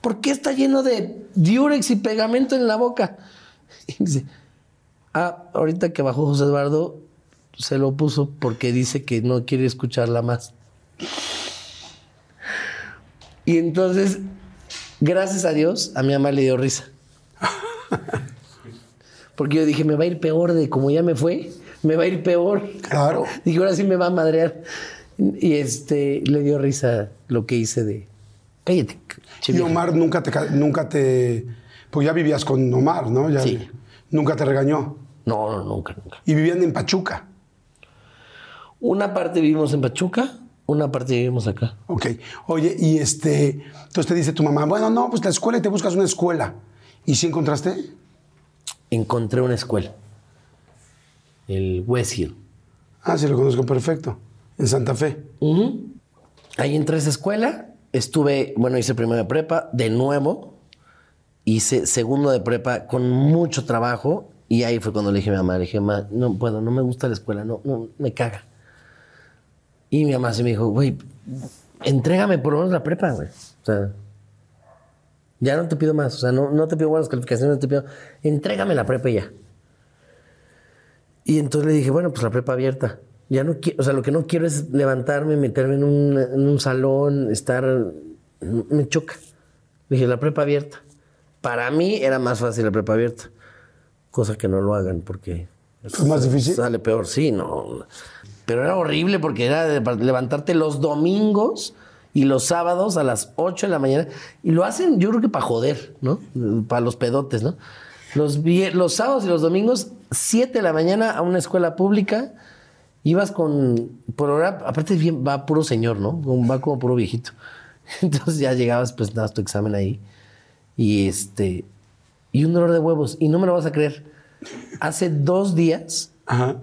¿Por qué está lleno de Durex y pegamento en la boca? Y dice, ah, ahorita que bajó José Eduardo, se lo puso porque dice que no quiere escucharla más. Y entonces, gracias a Dios, a mi mamá le dio risa. Porque yo dije, me va a ir peor de como ya me fue, me va a ir peor. Claro. Dije, ahora sí me va a madrear. Y este, le dio risa lo que hice de, cállate. Y vieja". Omar nunca te, ca- nunca te. Pues ya vivías con Omar, ¿no? Ya, Sí. Nunca te regañó. No, no, nunca, nunca. Y vivían en Pachuca. Una parte vivimos en Pachuca, una parte vivimos acá. Ok. Oye, y este. Entonces te dice tu mamá, bueno, no, pues la escuela y te buscas una escuela. ¿Y si encontraste? Encontré una escuela. El West Hill. Ah, sí, lo conozco perfecto. En Santa Fe. Ujú. Ahí entré a esa escuela, estuve, bueno, hice primero de prepa, de nuevo, hice segundo de prepa con mucho trabajo y ahí fue cuando le dije a mi mamá, le dije, mamá, no puedo, no me gusta la escuela, no, no, me caga. Y mi mamá se me dijo, güey, entrégame por lo menos la prepa, güey. O sea, ya no te pido más, o sea, no, no te pido buenas calificaciones, no te pido, entrégame la prepa y ya. Y entonces le dije, bueno, pues la prepa abierta. Ya no quiero, o sea, lo que no quiero es levantarme, meterme en un, en un salón, estar. Me choca. Le dije, la prepa abierta. Para mí era más fácil la prepa abierta. cosa que no lo hagan porque ¿Fue más difícil? Sale peor, sí, no. Pero era horrible porque era de levantarte los domingos y los sábados a las 8 de la mañana. Y lo hacen, yo creo que para joder, ¿no? Para los pedotes, ¿no? Los, los sábados y los domingos, 7 de la mañana a una escuela pública. Ibas con. Por hora, aparte bien, va puro señor, ¿no? Va como puro viejito. Entonces ya llegabas, pues dabas tu examen ahí. Y este. Y un dolor de huevos. Y no me lo vas a creer. Hace dos días Ajá.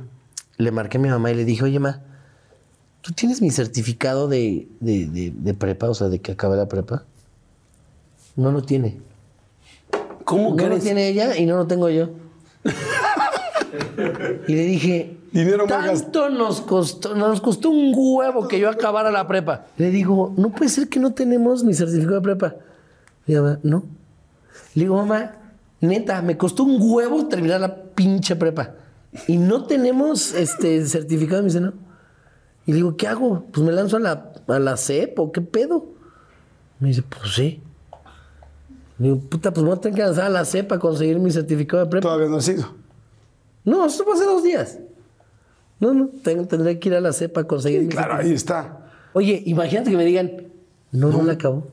Le marqué a mi mamá y le dije, oye, ma, ¿tú tienes mi certificado de, de- de- de prepa, o sea, de que acabé la prepa? No lo tiene. ¿Cómo No lo crees? tiene ella y no lo tengo yo. y le dije, Dinero tanto nos costó, nos costó un huevo que yo acabara la prepa. Le digo, no puede ser que no tenemos mi certificado de prepa. Mi mamá, no. Le digo, mamá, neta, me costó un huevo terminar la pinche prepa. Y no tenemos este certificado. Me dice, no. Y le digo, ¿qué hago? Pues me lanzo a la, a la CEP o qué pedo. Me dice, pues sí. Le digo, puta, pues voy a tener que lanzar a la CEP a conseguir mi certificado de prepa. Todavía no ha sido. No, eso fue hace dos días. No, no, tengo- tendré que ir a la CEP a conseguir mi Claro, certificado. ahí está. Oye, imagínate que me digan, no, no, la acabó.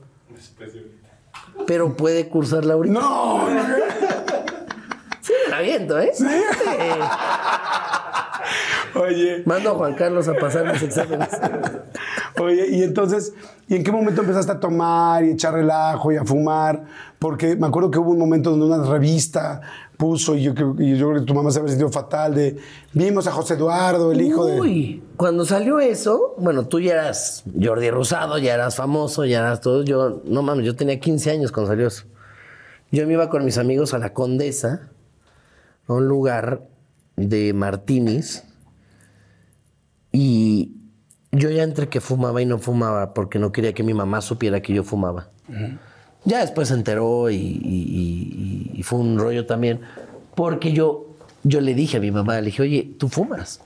Pero puede cursarla ahorita. No, Sí, la aviento, ¿eh? Eh, oye, Mando a Juan Carlos a pasar mis exámenes. oye, y entonces, ¿y en qué momento empezaste a tomar y echar relajo y a fumar? Porque me acuerdo que hubo un momento donde una revista puso, y yo, creo- y yo creo que tu mamá se había sentido fatal, de vimos a José Eduardo, el hijo de. Uy, cuando salió eso, bueno, tú ya eras Jordi Rosado, ya eras famoso, ya eras todo. Yo, no mames, yo tenía 15 años cuando salió eso. Yo me iba con mis amigos a la Condesa, a un lugar de martinis, y yo ya entre que fumaba y no fumaba porque no quería que mi mamá supiera que yo fumaba. Ya después se enteró y, y- y- y fue un rollo también, porque yo, yo le dije a mi mamá, le dije, oye, tú fumas.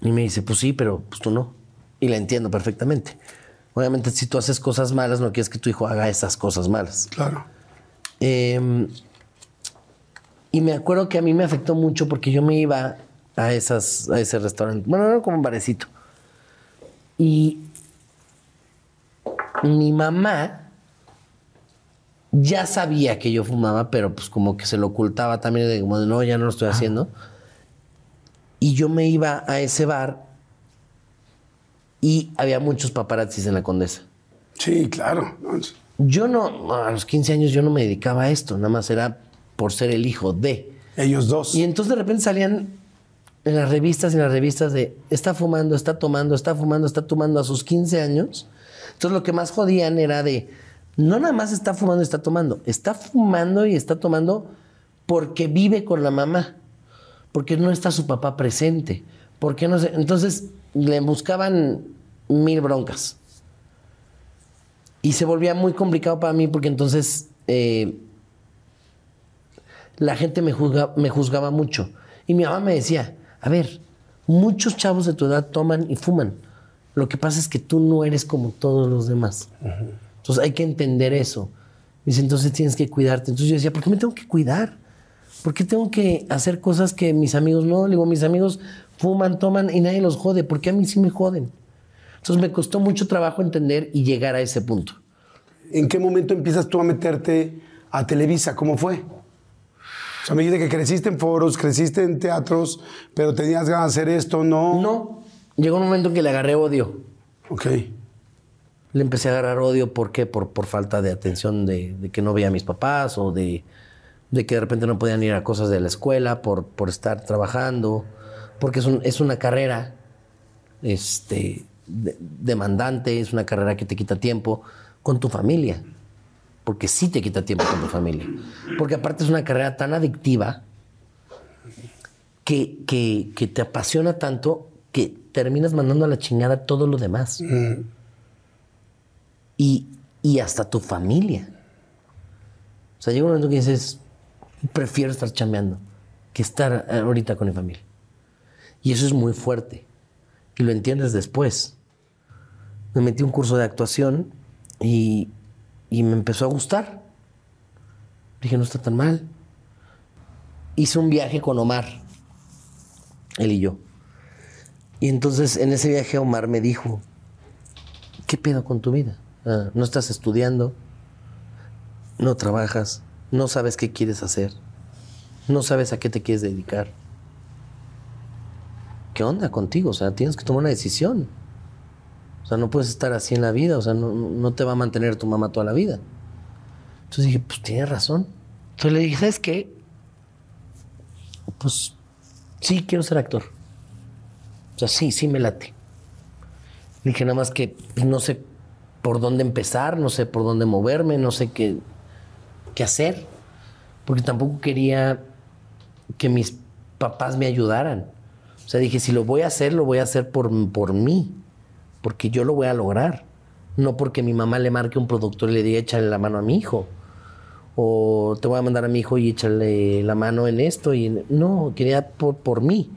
Y me dice, pues sí, pero pues tú no. Y la entiendo perfectamente. Obviamente, si tú haces cosas malas, no quieres que tu hijo haga esas cosas malas. Claro. Eh, y me acuerdo que a mí me afectó mucho porque yo me iba a, esas, a ese restaurante. Bueno, era como un barecito. Y mi mamá ya sabía que yo fumaba, pero pues como que se lo ocultaba también, de como de no, ya no lo estoy haciendo. Y yo me iba a ese bar y había muchos paparazzis en la condesa. Sí, claro. Yo no, a los 15 años yo no me dedicaba a esto, nada más era por ser el hijo de. Ellos dos. Y entonces de repente salían en las revistas y en las revistas de está fumando, está tomando, está fumando, está tomando a sus 15 años. Entonces lo que más jodían era de no nada más está fumando y está tomando, está fumando y está tomando porque vive con la mamá, porque no está su papá presente, porque no sé. Entonces le buscaban mil broncas. Y se volvía muy complicado para mí porque entonces eh, la gente me, juzga- me juzgaba mucho. Y mi mamá me decía, a ver, muchos chavos de tu edad toman y fuman. Lo que pasa es que tú no eres como todos los demás. Entonces hay que entender eso. Dice, entonces tienes que cuidarte. Entonces yo decía, ¿por qué me tengo que cuidar? ¿Por qué tengo que hacer cosas que mis amigos no? Le digo, mis amigos fuman, toman y nadie los jode. ¿Por qué a mí sí me joden? Entonces me costó mucho trabajo entender y llegar a ese punto. ¿En qué momento empiezas tú a meterte a Televisa? ¿Cómo fue? O sea, me dijiste que creciste en foros, creciste en teatros, pero tenías ganas de hacer esto, ¿no? No, llegó un momento en que le agarré odio. Ok. Le empecé a agarrar odio, ¿por qué? Por, por falta de atención de, de que no veía a mis papás o de, de que de repente no podían ir a cosas de la escuela por, por estar trabajando, porque es, un- es una carrera este, de- demandante, es una carrera que te quita tiempo con tu familia, porque sí te quita tiempo con tu familia, porque aparte es una carrera tan adictiva que, que, que te apasiona tanto que terminas mandando a la chingada todo lo demás y, y hasta tu familia. O sea, llega un momento que dices, prefiero estar chambeando que estar eh, ahorita con mi familia. Y eso es muy fuerte. Y lo entiendes después. Me metí a un curso de actuación y, y me empezó a gustar. Dije, no está tan mal. hice un viaje con Omar, él y yo. Y entonces en ese viaje Omar me dijo, ¿qué pedo con tu vida? Ah, no estás estudiando, no trabajas, no sabes qué quieres hacer, no sabes a qué te quieres dedicar. ¿Qué onda contigo? O sea, tienes que tomar una decisión. Sea, no puedes estar así en la vida, o sea, no, no te va a mantener tu mamá toda la vida. Entonces dije, pues tienes razón. Entonces le dije, ¿sabes qué? Pues sí, quiero ser actor. O sea, sí, sí me late. Dije nada más que pues, no sé por dónde empezar, no sé por dónde moverme, no sé qué, qué hacer. Porque tampoco quería que mis papás me ayudaran. O sea, dije, si lo voy a hacer, lo voy a hacer por, por mí. Porque yo lo voy a lograr. No porque mi mamá le marque un productor y le diga, échale la mano a mi hijo. O te voy a mandar a mi hijo y échale la mano en esto. Y en- No, quería por, por mí.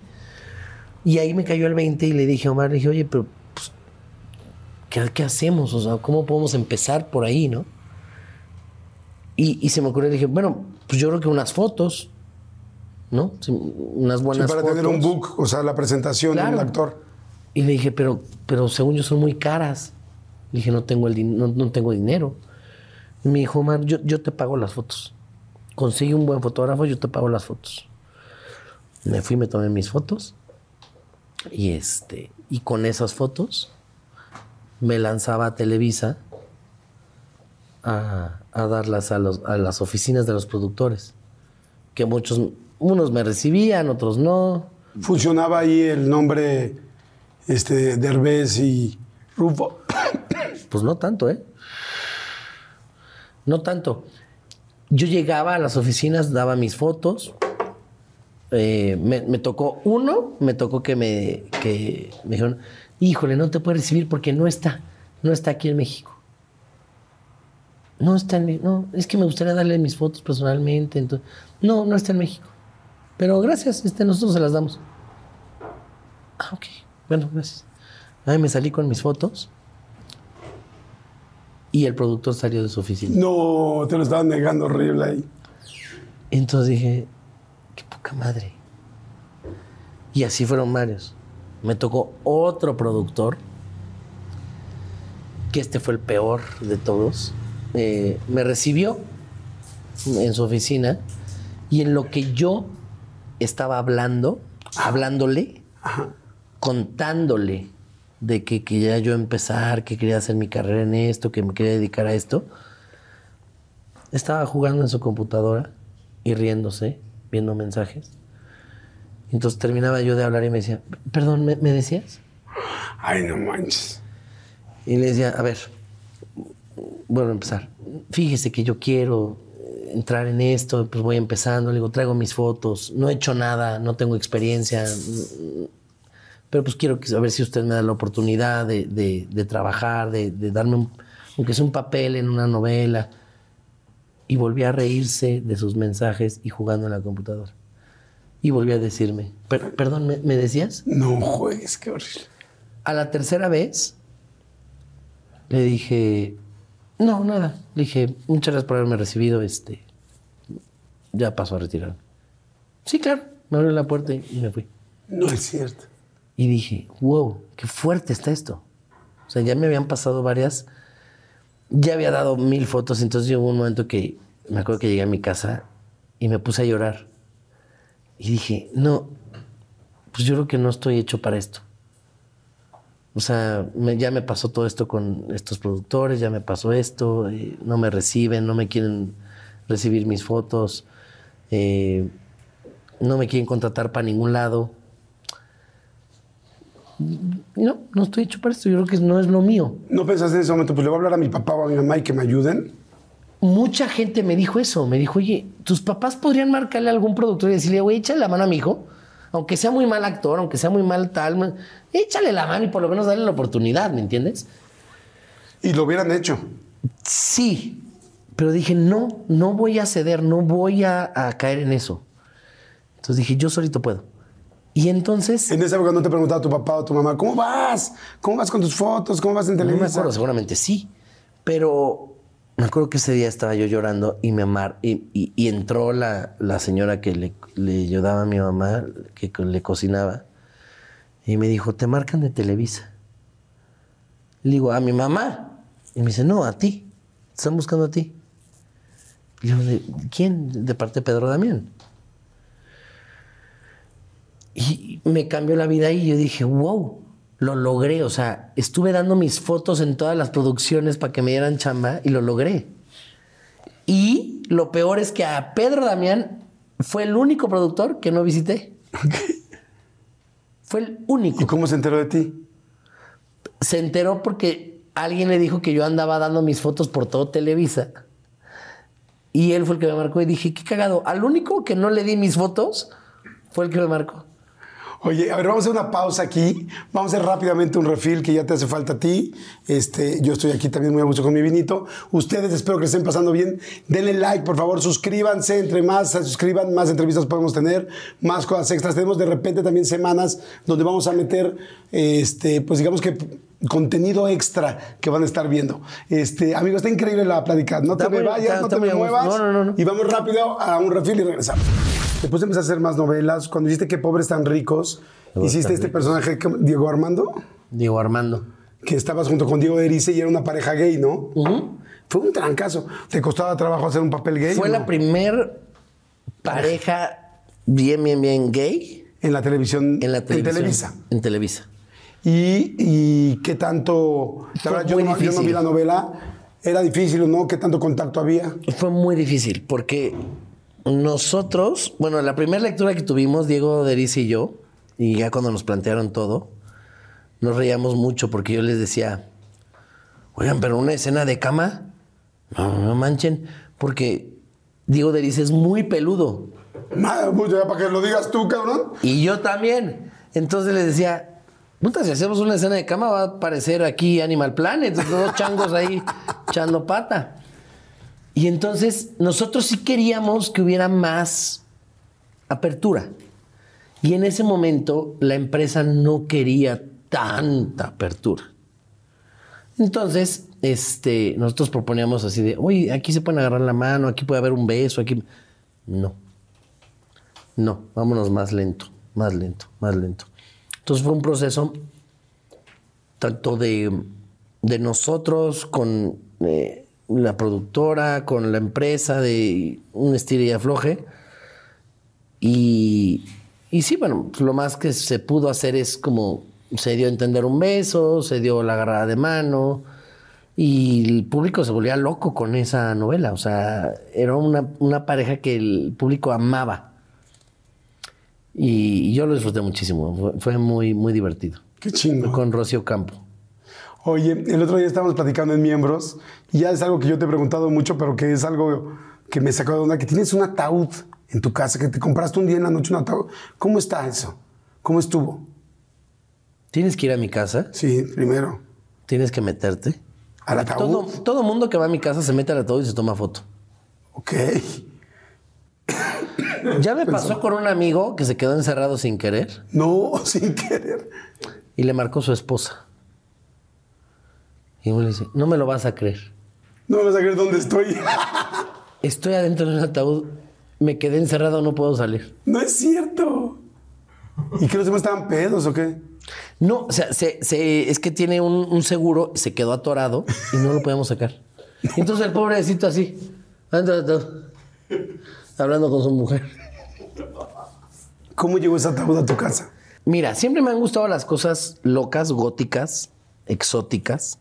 Y ahí me cayó el 20 y le dije a Omar, le dije, oye, pero pues, ¿qué, qué hacemos? O sea, ¿cómo podemos empezar por ahí, no? Y, y se me ocurrió, le dije, bueno, pues yo creo que unas fotos, ¿no? Sí, unas Sí, buenas para fotos. tener un book, o sea, la presentación Claro. del actor. Y le dije, pero, pero según yo son muy caras. Le dije, no tengo, el no, no tengo dinero. Y me dijo, Omar, yo, yo te pago las fotos. Consigue un buen fotógrafo, yo te pago las fotos. Me fui, me tomé mis fotos. Y, este, y con esas fotos me lanzaba a Televisa a, a darlas a, los- a las oficinas de los productores. Que muchos, unos me recibían, otros no. Funcionaba ahí el nombre este, de Herbés y Rufo. Pues no tanto, ¿eh? No tanto. Yo llegaba a las oficinas, daba mis fotos. eh, me, tocó uno, me tocó que me, que me dijeron, híjole, no te puede recibir porque no está, no está aquí en México. No está en. No, es que me gustaría darle mis fotos personalmente. Entonces, no, no está en México. Pero gracias, este, nosotros se las damos. Ah, ok. Bueno, gracias. Ahí me salí con mis fotos. Y el productor salió de su oficina. No, te lo estaban negando horrible ahí. Entonces dije, qué poca madre. Y así fueron varios. Me tocó otro productor, que este fue el peor de todos. Eh, me recibió en su oficina y en lo que yo estaba hablando, hablándole, contándole de que quería yo empezar, que quería hacer mi carrera en esto, que me quería dedicar a esto, estaba jugando en su computadora y riéndose, viendo mensajes. Entonces terminaba yo de hablar y me decía, perdón, ¿me, me decías? Ay, no manches. Y le decía, a ver, bueno, empezar. Fíjese que yo quiero entrar en esto, pues voy empezando. Le digo, traigo mis fotos, no he hecho nada, no tengo experiencia. Pero pues quiero ver si usted me da la oportunidad de, de- de trabajar, de, de darme, un, aunque sea un papel en una novela. Y volví a reírse de sus mensajes y jugando en la computadora. Y volví a decirme, "Per- perdón, ¿me- ¿me decías? No juegues, qué horrible. A la tercera vez le dije, no, nada. Le dije, muchas gracias por haberme recibido. Este, ya paso a retirar. Sí, claro. Me abrió la puerta y me fui. No es cierto. Y dije, wow, qué fuerte está esto. O sea, ya me habían pasado varias. Ya había dado mil fotos. Entonces llegó un momento que me acuerdo que llegué a mi casa y me puse a llorar. Y dije, no, pues yo creo que no estoy hecho para esto. O sea, ya me pasó todo esto con estos productores, ya me pasó esto, eh, no me reciben, no me quieren recibir mis fotos, eh, no me quieren contratar para ningún lado. No, no estoy hecho para esto, yo creo que no es lo mío. ¿No pensaste en ese momento, pues le voy a hablar a mi papá o a mi mamá y que me ayuden? Mucha gente me dijo eso, me dijo, oye, tus papás podrían marcarle a algún productor y decirle, güey, échale la mano a mi hijo, aunque sea muy mal actor, aunque sea muy mal tal, échale la mano y por lo menos dale la oportunidad, ¿me entiendes? Y lo hubieran hecho. Sí, pero dije, no, no voy a ceder, no voy a, a caer en eso. Entonces dije, yo solito puedo. Y entonces, En esa época no te preguntaba tu papá o tu mamá, ¿cómo vas? ¿Cómo vas con tus fotos? ¿Cómo vas en no me Televisa? acuerdo, seguramente sí, pero me acuerdo que ese día estaba yo llorando y me amar y, y- y entró la, la señora que le, le ayudaba a mi mamá, que le cocinaba, y me dijo, te marcan de Televisa. Le digo, a mi mamá. Y me dice, no, a ti. Te Están buscando a ti. Yo, "¿De ¿quién? De parte de Pedro Damián. Y me cambió la vida y yo dije, wow, lo logré. O sea, estuve dando mis fotos en todas las producciones para que me dieran chamba y lo logré. Y lo peor es que a Pedro Damián fue el único productor que no visité. Fue el único. ¿Y cómo se enteró de ti? Se enteró porque alguien le dijo que yo andaba dando mis fotos por todo Televisa. Y él fue el que me marcó y dije, qué cagado. Al único que no le di mis fotos fue el que me marcó. Oye, a ver, vamos a hacer una pausa aquí. Vamos a hacer rápidamente un refill que ya te hace falta a ti. Este, yo estoy aquí también muy a gusto con mi vinito. Ustedes espero que estén pasando bien. Denle like, por favor, suscríbanse. Entre más se suscriban, más entrevistas podemos tener, más cosas extras. Tenemos de repente también semanas donde vamos a meter, este, pues digamos que contenido extra que van a estar viendo. Este, amigo, está increíble la plática. No te me vayas, no te me muevas. No, no, no, no. Y vamos rápido a un refill y regresamos. Después empezaste a hacer más novelas. Cuando dijiste que pobres tan ricos, hiciste tan este ricos. personaje, Diego Armando, Diego Armando. que estabas junto con Diego Erice y era una pareja gay, ¿no? Fue un trancazo. ¿Te costaba trabajo hacer un papel gay? Fue la primer pareja bien, bien, bien gay En la televisión. en la televisión. Televisa. En Televisa. ¿Y, y qué tanto? La Fue verdad, yo no, yo no vi la novela. ¿Era difícil o no? ¿Qué tanto contacto había? Fue muy difícil porque nosotros, bueno, la primera lectura que tuvimos, Diego Derice y yo, y ya cuando nos plantearon todo, nos reíamos mucho porque yo les decía, oigan, pero una escena de cama, no, no manchen, porque Diego Derice es muy peludo Madre, pues ya para que lo digas tú, cabrón. y yo también. Entonces les decía, puta, si hacemos una escena de cama va a parecer aquí Animal Planet, dos changos ahí echando pata. Y entonces nosotros sí queríamos que hubiera más apertura. Y en ese momento la empresa no quería tanta apertura. Entonces, este, nosotros proponíamos así de, oye, aquí se pueden agarrar la mano, aquí puede haber un beso, aquí. No. No, vámonos más lento, más lento, más lento. Entonces fue un proceso tanto de, de nosotros con eh, la productora, con la empresa, de un estilo y afloje. Y, y sí, bueno, pues lo más que se pudo hacer es como se dio a entender un beso, se dio la agarrada de mano. Y el público se volvía loco con esa novela. O sea, era una, una pareja que el público amaba. Y yo lo disfruté muchísimo. Fue, fue muy, muy divertido. Qué chingo. con Rocío Campo. Oye, el otro día estábamos platicando en miembros y ya es algo que yo te he preguntado mucho, pero que es algo que me sacó de onda, que tienes un ataúd en tu casa, que te compraste un día en la noche un ataúd. ¿Cómo está eso? ¿Cómo estuvo? Tienes que ir a mi casa, Sí, primero. tienes que meterte. ¿Al ataúd? Todo, todo mundo que va a mi casa se mete al ataúd y se toma foto. Ok. Ya me pasó con un amigo que se quedó encerrado sin querer No, sin querer. y le marcó su esposa. Y me dice, no me lo vas a creer. No me vas a creer dónde estoy. Estoy adentro de un ataúd, me quedé encerrado, no puedo salir. no es cierto. ¿Y que los demás estaban pedos o qué? No, o sea, se- se- es que tiene un, un seguro, se quedó atorado y no lo podemos sacar. Entonces el pobrecito así, adentro del ataúd, hablando con su mujer. ¿Cómo llegó ese ataúd a tu casa? Mira, siempre me han gustado las cosas locas, góticas, exóticas,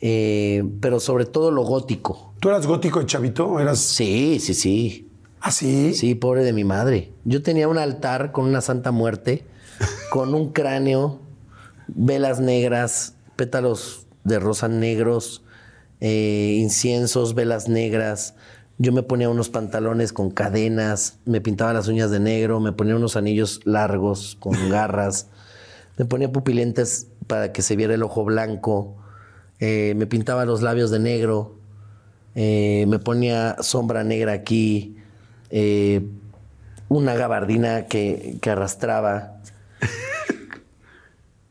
eh, pero sobre todo lo gótico. ¿Tú eras gótico de chavito? ¿O eras Sí, sí, sí. así? Sí, pobre de mi madre. Yo tenía un altar con una santa muerte, con un cráneo, velas negras, pétalos de rosa negros, eh, inciensos, velas negras. Yo me ponía unos pantalones con cadenas, me pintaba las uñas de negro, me ponía unos anillos largos con garras, me ponía pupilentes para que se viera el ojo blanco, eh, me pintaba los labios de negro, eh, me ponía sombra negra aquí, eh, una gabardina que, que arrastraba.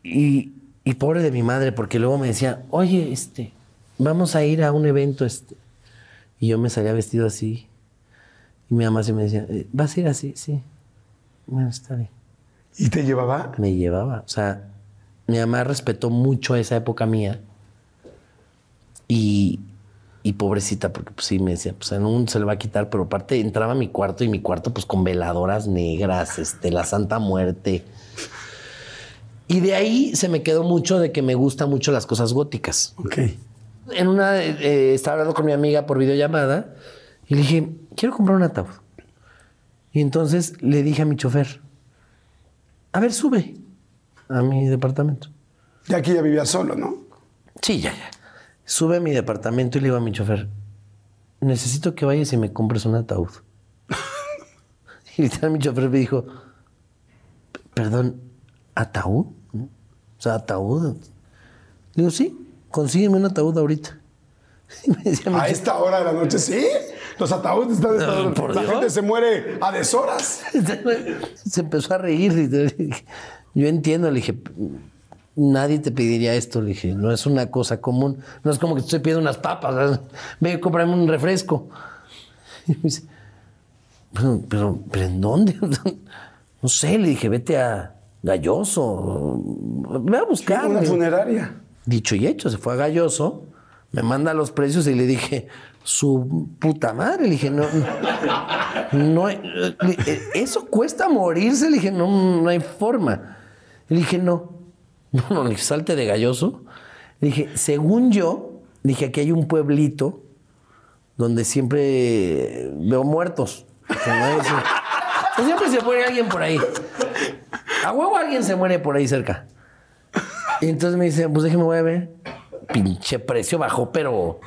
Y, y pobre de mi madre, porque luego me decía, oye, este, vamos a ir a un evento. Este. Y yo me salía vestido así. Y mi mamá se me decía, "Eh, ¿vas a ir así? Sí. Bueno, está bien. ¿Y te llevaba? Me llevaba. O sea, mi mamá respetó mucho esa época mía. Y, y pobrecita, porque pues sí me decía, pues en un se le va a quitar, pero aparte entraba a mi cuarto y mi cuarto pues con veladoras negras, este, la Santa Muerte. Y de ahí se me quedó mucho de que me gustan mucho las cosas góticas. Ok. En una, eh, estaba hablando con mi amiga por videollamada y le dije, quiero comprar un ataúd. Y entonces le dije a mi chofer, a ver, sube a mi departamento. Ya aquí ya vivía solo, ¿no? Sí, ya, ya. Sube a mi departamento y le digo a mi chofer, necesito que vayas y me compres un ataúd. y literal mi chofer me dijo, perdón, ¿ataúd? O sea, ataúd. Le digo, sí, consígueme un ataúd ahorita. Y me decía A chofer, esta hora de la noche, sí. Los ataúdes están. No, la Dios. gente se muere a deshoras. Se empezó a reír. Yo entiendo, le dije, nadie te pediría esto. Le dije, no es una cosa común. No es como que te estoy pidiendo unas papas. Ve, cómprame un refresco. Y me dice, pero, pero, ¿pero en dónde? No sé, le dije, vete a Galloso. Ve a buscar. Una funeraria. Dicho y hecho, se fue a Galloso, me manda los precios y le dije, su puta madre, le dije, no, no, no hay- eh, eso cuesta morirse, le dije, no, no hay forma. Le dije, no, no, no, dije, salte de Galloso. Dije, según yo, dije, aquí hay un pueblito donde siempre veo muertos. No siempre se muere alguien por ahí. A huevo alguien se muere por ahí cerca. Y entonces me dice, pues déjeme voy a ver. Pinche precio bajó, pero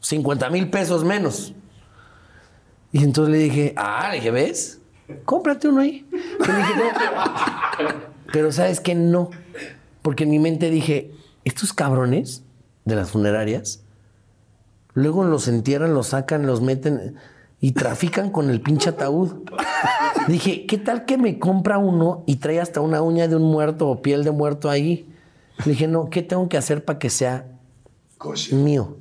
50 mil pesos menos. Y entonces le dije, ah, le dije, ¿ves? Cómprate uno ahí. Y le dije, no. Pero sabes que no. Porque en mi mente dije, estos cabrones de las funerarias, luego los entierran, los sacan, los meten y trafican con el pinche ataúd. Dije, ¿qué tal que me compra uno y trae hasta una uña de un muerto o piel de muerto ahí? Le dije, no, ¿qué tengo que hacer para que sea mío?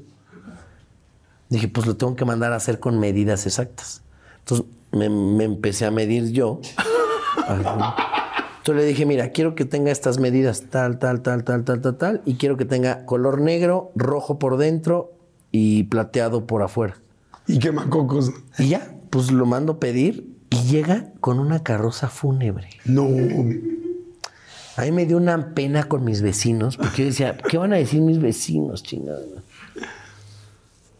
Dije, pues lo tengo que mandar a hacer con medidas exactas. Entonces me, me empecé a medir yo. Entonces le dije, mira, quiero que tenga estas medidas, tal, tal, tal, tal, tal, tal, tal, y quiero que tenga color negro, rojo por dentro y plateado por afuera. Y quemacocos. Y ya, pues lo mando pedir y llega con una carroza fúnebre. No. A mí me dio una pena con mis vecinos, porque yo decía, ¿qué van a decir mis vecinos, chingada?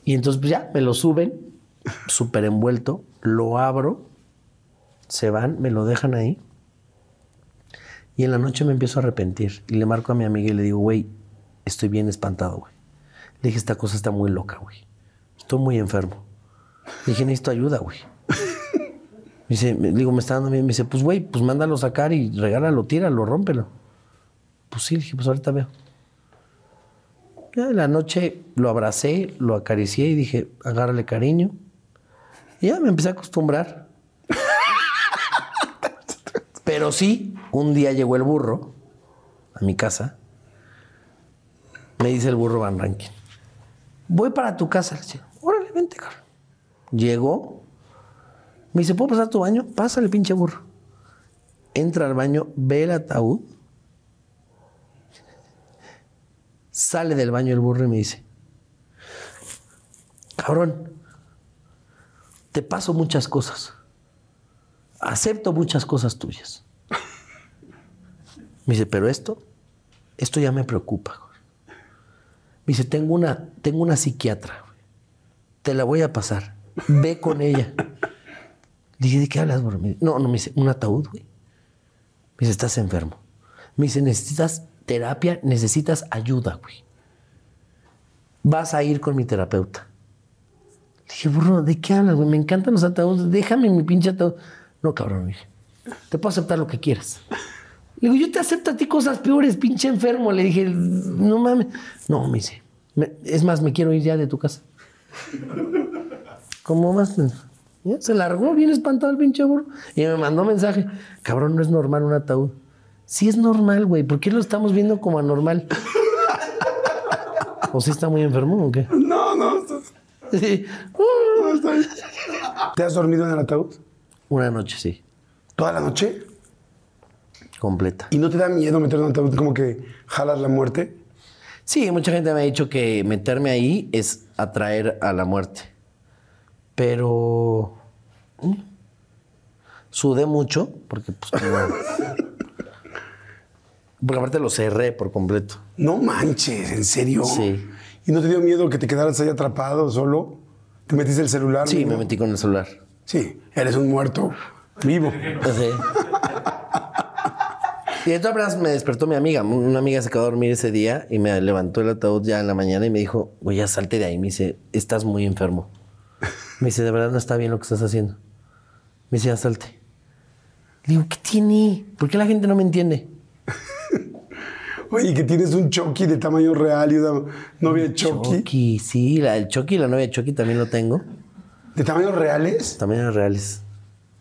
Y entonces, pues ya, me lo suben, súper envuelto, lo abro, se van, me lo dejan ahí. Y en la noche me empiezo a arrepentir. Y le marco a mi amiga y le digo, güey, estoy bien espantado, güey. Le dije, esta cosa está muy loca, güey. Estoy muy enfermo. Le dije, necesito ayuda, güey. Me dice, me- digo, me está dando miedo. Me dice, pues, güey, pues mándalo sacar y regálalo, tíralo, rómpelo. Pues sí, le dije, pues ahorita veo. Ya en la noche lo abracé, lo acaricié y dije, agárrale cariño. Y ya me empecé a acostumbrar. Pero sí, un día llegó el burro a mi casa. Me dice el burro Van Rankin. Voy para tu casa. Le dije, órale, vente, cabrón. Llegó. Me dice, ¿puedo pasar tu baño? Pásale, pinche burro. Entra al baño, ve el ataúd. Sale del baño el burro y me dice, cabrón, te paso muchas cosas. Acepto muchas cosas tuyas. Me dice, pero esto, esto ya me preocupa. güey". Me dice, tengo una, tengo una psiquiatra. Te la voy a pasar. Ve con ella. Dije, ¿de qué hablas, dice, No, no, me dice, un ataúd, güey. Me dice, estás enfermo. Me dice, necesitas terapia, necesitas ayuda, güey. Vas a ir con mi terapeuta. Dije, burro, ¿de qué hablas, güey? Me encantan los ataúdes. Déjame mi pinche ataúd. No, cabrón, dije. Te puedo aceptar lo que quieras. Le digo, yo te acepto a ti cosas peores, pinche enfermo. Le dije, no mames. No, me dice. "Me- es más, me quiero ir ya de tu casa. ¿Cómo vas? Ya, se largó bien espantado el pinche burro. Y me mandó mensaje. Cabrón, no es normal un ataúd. Sí es normal, güey. ¿Por qué lo estamos viendo como anormal? ¿O sí está muy enfermo o qué? No, no. estás- Sí. no, está bien. ¿Te has dormido en el ataúd? Una noche, sí. ¿Toda la noche? Completa. ¿Y no te da miedo meter en un ataúd como que jalas la muerte? Sí, mucha gente me ha dicho que meterme ahí es atraer a la muerte. Pero. mm, Sudé mucho, porque pues como- Porque aparte lo cerré por completo. No manches, ¿en serio? Sí. ¿Y no te dio miedo que te quedaras ahí atrapado solo? ¿Te metiste el celular? Sí, me metí con el celular. Sí, eres un muerto vivo. Sí. Y de todas maneras me despertó mi amiga. Una amiga se quedó a dormir ese día y me levantó el ataúd ya en la mañana y me dijo, güey, ya salte de ahí. Me dice, estás muy enfermo. Me dice, de verdad no está bien lo que estás haciendo. Me dice, ya salte. Le digo, ¿qué tiene? ¿Por qué la gente no me entiende? Oye, que tienes un Chucky de tamaño real y una novia de Chucky. Chucky, sí, la, el Chucky, la novia de Chucky también lo tengo. ¿De tamaños reales? Eran reales.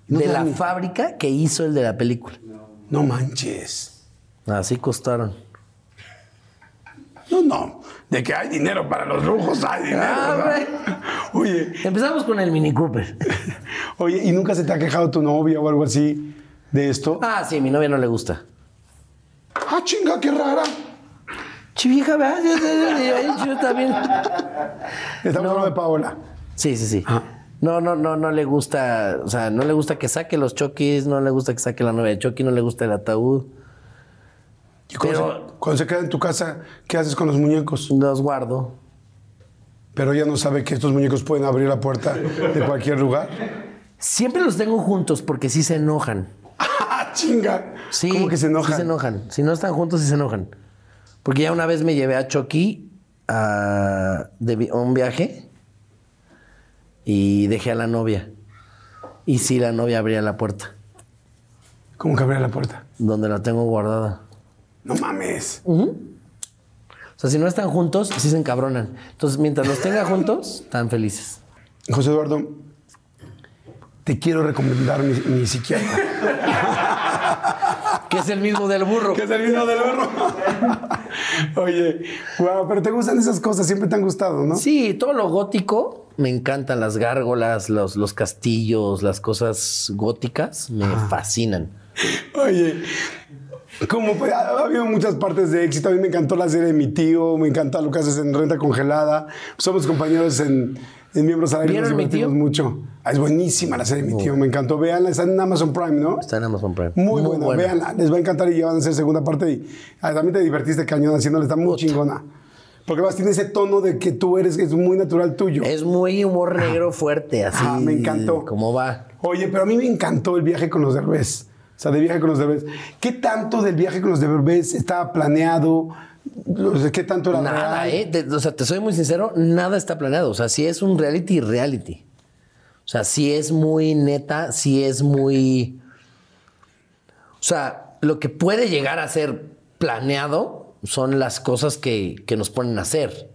No de la fábrica que hizo el de la película. No manches. Así costaron. No, no. De que hay dinero para los lujos, hay dinero. Ah. Oye, Empezamos con el Mini Cooper. oye, ¿y nunca se te ha quejado tu novia o algo así de esto? Ah, sí, mi novia no le gusta. Ah, chinga, qué rara. Chivija, ¿verdad? Yo también. Estamos hablando de Paola. Sí, sí, sí. Ah. No, no, no, no le gusta, o sea, no le gusta que saque los choquis, no le gusta que saque la novia de Chucky, no le gusta el ataúd. Y cuando, Pero- se, cuando se queda en tu casa, ¿qué haces con los muñecos? Los guardo. Pero ella no sabe que estos muñecos pueden abrir la puerta de cualquier lugar. Siempre los tengo juntos porque sí se enojan. ¡Ah, chinga! Sí. ¿Cómo que se enojan? Sí se enojan. Si no están juntos, sí se enojan. Porque ya una vez me llevé a Chucky a, de a un viaje y dejé a la novia. Y sí, la novia abría la puerta, ¿Cómo que abrir la puerta? donde la tengo guardada. No mames. O sea, si no están juntos, sí se encabronan. Entonces, mientras los tenga juntos, están felices. José Eduardo, te quiero recomendar mi, mi psiquiatra. Que es el mismo del burro. que es el vino del horno. Oye, wow, pero te gustan esas cosas, siempre te han gustado, ¿no? Sí, todo lo gótico. Me encantan las gárgolas, los, los castillos, las cosas góticas. Me fascinan. Oye, como pues, ha ha habido muchas partes de éxito, a mí me encantó la serie de mi tío, me encanta lo que haces en Renta Congelada. Somos compañeros en, en Miembros al Aire, nos ¿Vieron Mi divertimos Tío? mucho. Ah, es buenísima la serie de mi tío, me encantó. Veanla, está en Amazon Prime, ¿no? Está en Amazon Prime. Muy, buena, véanla, les va a encantar y ya van a hacer segunda parte. Y ah, también te divertiste cañón haciéndola, está muy chingona. Porque más tiene ese tono de que tú eres, que es muy natural tuyo. Es muy humor negro fuerte, así. Ah, me encantó. ¿Cómo va? Oye, pero a mí me encantó el viaje con los Derbez. O sea, de viaje con los Derbez. ¿Qué tanto del viaje con los Derbez estaba planeado? ¿Qué tanto era Nada, real? ¿eh? Te- o sea, te soy muy sincero, nada está planeado. O sea, sí es un reality, reality. O sea, sí es muy neta, sí es muy. O sea, lo que puede llegar a ser planeado son las cosas que, que nos ponen a hacer.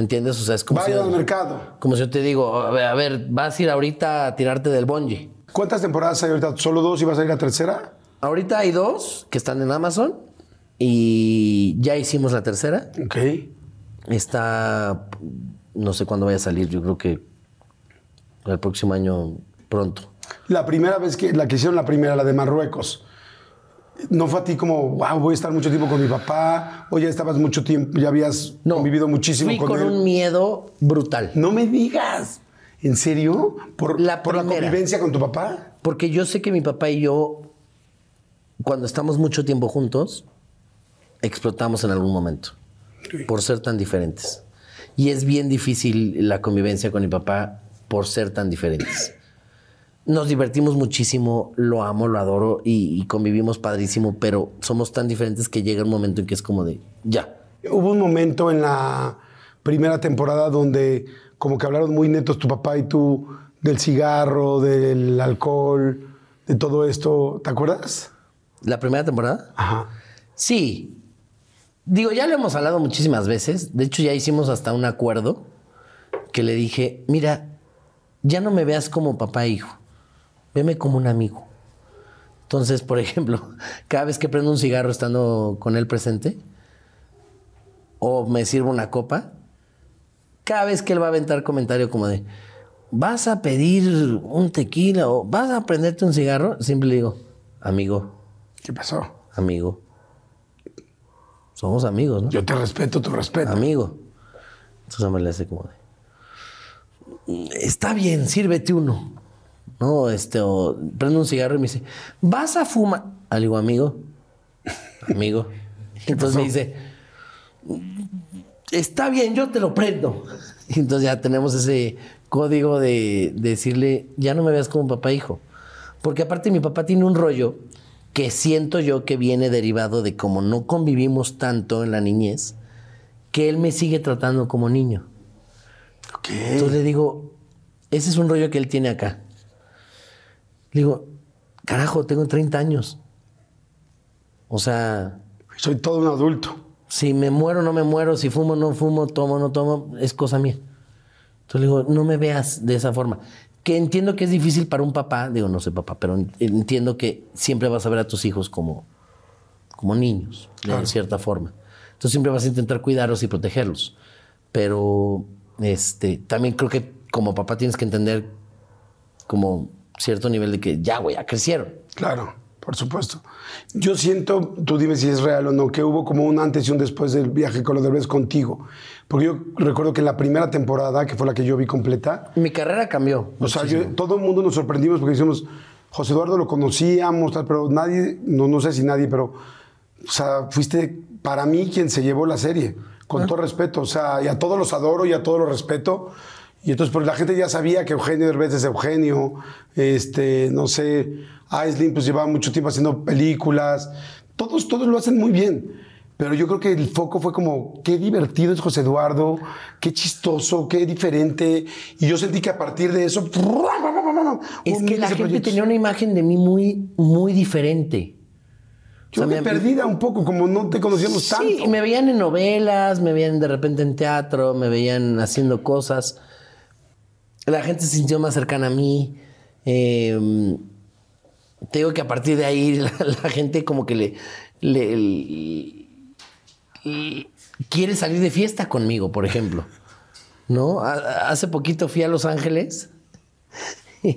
¿Me entiendes? O sea, es como si, Vaya al mercado. como si yo te digo, a ver, a ver, vas a ir ahorita a tirarte del bungee. ¿Cuántas temporadas hay ahorita? ¿Solo dos y vas a ir a la tercera? Ahorita hay dos que están en Amazon y ya hicimos la tercera. Ok. Está, no sé cuándo vaya a salir, yo creo que el próximo año pronto. La primera vez que la que hicieron la primera, la de Marruecos. No fue a ti como, wow, voy a estar mucho tiempo con mi papá, o ya estabas mucho tiempo, ya habías No. convivido muchísimo Fui con, con él. un miedo brutal. No me digas. ¿En serio? ¿Por La por la convivencia con tu papá? Porque yo sé que mi papá y yo, cuando estamos mucho tiempo juntos, explotamos en algún momento. Por ser tan diferentes. Y es bien difícil la convivencia con mi papá por ser tan diferentes. Nos divertimos muchísimo, lo amo, lo adoro y, y convivimos padrísimo, pero somos tan diferentes que llega un momento en que es como de, ya. Hubo un momento en la primera temporada donde como que hablaron muy netos tu papá y tú del cigarro, del alcohol, de todo esto. ¿Te acuerdas? ¿La primera temporada? Ajá. Sí. Digo, ya lo hemos hablado muchísimas veces. De hecho, ya hicimos hasta un acuerdo que le dije, mira, ya no me veas como papá e hijo. Veme como un amigo. Entonces, por ejemplo, cada vez que prendo un cigarro estando con él presente, o me sirvo una copa, cada vez que él va a aventar comentario como de, vas a pedir un tequila o vas a prenderte un cigarro, siempre le digo, amigo, ¿Qué pasó? amigo. Somos amigos, ¿no? Yo te respeto, tu respeto. Amigo. Entonces me le hace como de. Está bien, sírvete uno. No, este, o prende un cigarro y me dice, ¿vas a fumar? Le digo, amigo. Amigo. Entonces me dice, está bien, yo te lo prendo. Y entonces ya tenemos ese código de, de decirle, ya no me veas como papá e hijo. Porque aparte mi papá tiene un rollo que siento yo que viene derivado de como no convivimos tanto en la niñez, que él me sigue tratando como niño. Entonces le digo, ese es un rollo que él tiene acá. Le digo, carajo, tengo 30 años. O sea, Soy todo un adulto. si me muero, no me muero, si fumo, no fumo, tomo, no tomo, es cosa mía. Entonces le digo, no me veas de esa forma. Que entiendo que es difícil para un papá, digo, no soy papá, pero en- entiendo que siempre vas a ver a tus hijos como, como niños, de cierta forma. Entonces siempre vas a intentar cuidarlos y protegerlos. Pero este, también creo que como papá tienes que entender como cierto nivel de que ya, güey, ya crecieron. Claro, por supuesto. Yo siento, tú dime si es real o no, que hubo como un antes y un después del viaje con los derbez contigo. Porque yo recuerdo que en la primera temporada, que fue la que yo vi completa, Mi carrera cambió. o sea, yo- todo el mundo nos sorprendimos porque decimos, José Eduardo lo conocíamos, tal, pero nadie, no, no sé si nadie, pero, o sea, fuiste para mí quien se llevó la serie, con todo respeto, o sea, y a todos los adoro y a todos los respeto. Y entonces, pues la gente ya sabía que Eugenio Derbez es Eugenio, este, no sé, Aislinn pues llevaba mucho tiempo haciendo películas, todos, todos lo hacen muy bien. Pero yo creo que el foco fue como, qué divertido es José Eduardo, qué chistoso, qué diferente. Y yo sentí que a partir de eso... Es que la gente proyectos. tenía una imagen de mí muy, muy diferente. Yo o sea, me perdida un poco, como no te conocíamos Sí, tanto. y me veían en novelas, me veían de repente en teatro, me veían haciendo cosas. La gente se sintió más cercana a mí. Eh, te digo que a partir de ahí la, gente como que le, quiere salir de fiesta conmigo, por ejemplo. ¿No? A- hace poquito fui a Los Ángeles.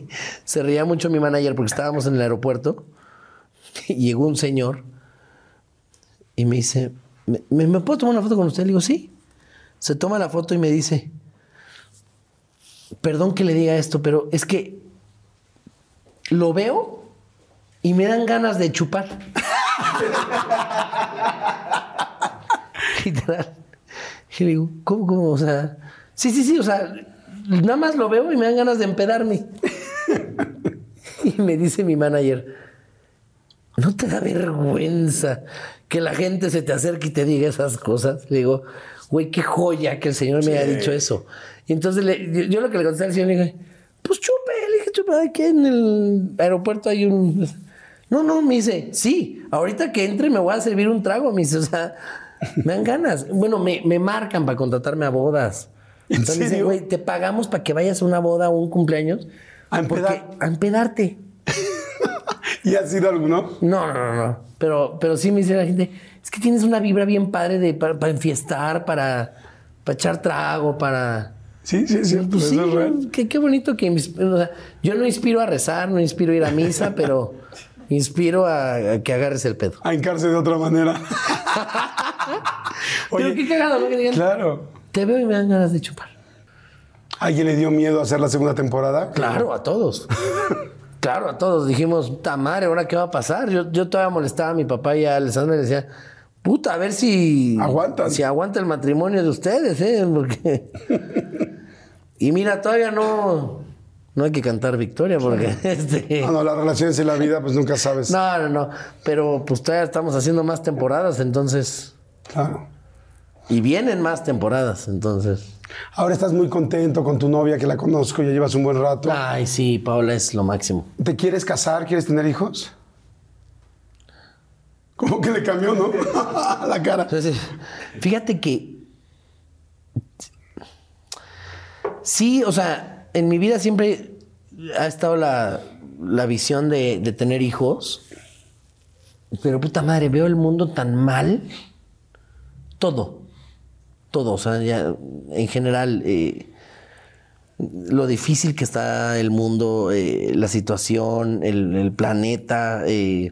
Se reía mucho mi manager porque estábamos en el aeropuerto. Llegó un señor y me dice, ¿Me, me- me puedo tomar una foto con usted? Le digo, sí. Se toma la foto y me dice, perdón que le diga esto, pero es que lo veo y me dan ganas de chupar. Literal. Y le digo, ¿cómo, cómo? O sea, sí, sí, sí, o sea, nada más lo veo y me dan ganas de empedarme. y me dice mi manager, ¿no te da vergüenza que la gente se te acerque y te diga esas cosas? Le digo, güey, qué joya que el señor me haya dicho eso. Y entonces le- yo, yo lo que le contesté al señor, le dije, pues chupe, le dije, chupe, aquí en el aeropuerto hay un... No, no, me dice, sí, ahorita que entre me voy a servir un trago, me dice, o sea, me dan ganas. Bueno, me, me marcan para contratarme a bodas. ¿En Entonces me serio? güey, te pagamos para que vayas a una boda o un cumpleaños. ¿A empedar? A empedarte. ¿Y ha sido alguno? No, no, no, no. Pero, pero sí me dice la gente, es que tienes una vibra bien padre de, para, para enfiestar, para, para echar trago, para... Sí, sí, sí. Pues sí, es real. qué, qué bonito que... o sea, yo no inspiro a rezar, no inspiro a ir a misa, pero inspiro a, a que agarres el pedo. A hincarse de otra manera. Pero qué cagado, ¿no? Que digan, claro. te veo y me dan ganas de chupar. ¿Alguien le dio miedo a hacer la segunda temporada? Claro, a todos. claro, a todos. Dijimos, puta madre, ¿ahora qué va a pasar? Yo, yo todavía molestaba a mi papá y a Alessandra y le decía, puta, a ver si... Aguantan. Si aguanta el matrimonio de ustedes, ¿eh? Porque... y mira, todavía no... No hay que cantar victoria porque... Este... No, no, las relaciones en la vida, pues nunca sabes. No, no, no. Pero pues todavía estamos haciendo más temporadas, entonces... Claro. Y vienen más temporadas, entonces... Ahora estás muy contento con tu novia, que la conozco, ya llevas un buen rato. Ay, sí, Paola es lo máximo. ¿Te quieres casar? ¿Quieres tener hijos? Como que le cambió, ¿no? la cara. Entonces, fíjate que. Sí, o sea, en mi vida siempre ha estado la, la visión de, tener hijos. Pero puta madre, veo el mundo tan mal. Todo. Todo. O sea, ya en general. eh, lo difícil que está el mundo, eh, la situación, el, el planeta. eh,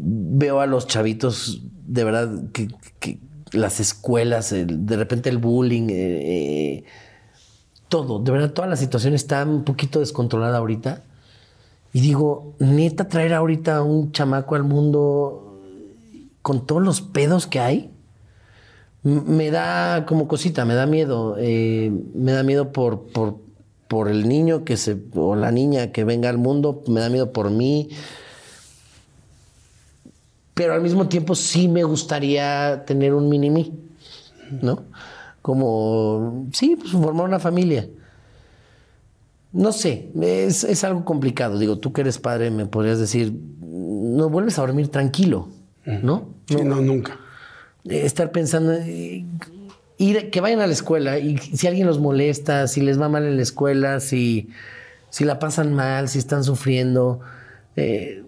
veo a los chavitos, de verdad, que, que las escuelas, el- de repente el bullying, eh, eh, todo, de verdad, toda la situación está un poquito descontrolada ahorita. Y digo, neta, traer ahorita a un chamaco al mundo con todos los pedos que hay, me da como cosita, me da miedo. eh, me da miedo por, por, por el niño que se, o la niña que venga al mundo, me da miedo por mí pero al mismo tiempo sí me gustaría tener un mini mí, ¿no? Como, sí, pues formar una familia. No sé, es, es algo complicado. Digo, tú que eres padre me podrías decir, no vuelves a dormir tranquilo, ¿no? Sí, no, nunca. Eh, estar pensando, eh, ir, que vayan a la escuela y si alguien los molesta, si les va mal en la escuela, si, si la pasan mal, si están sufriendo. eh,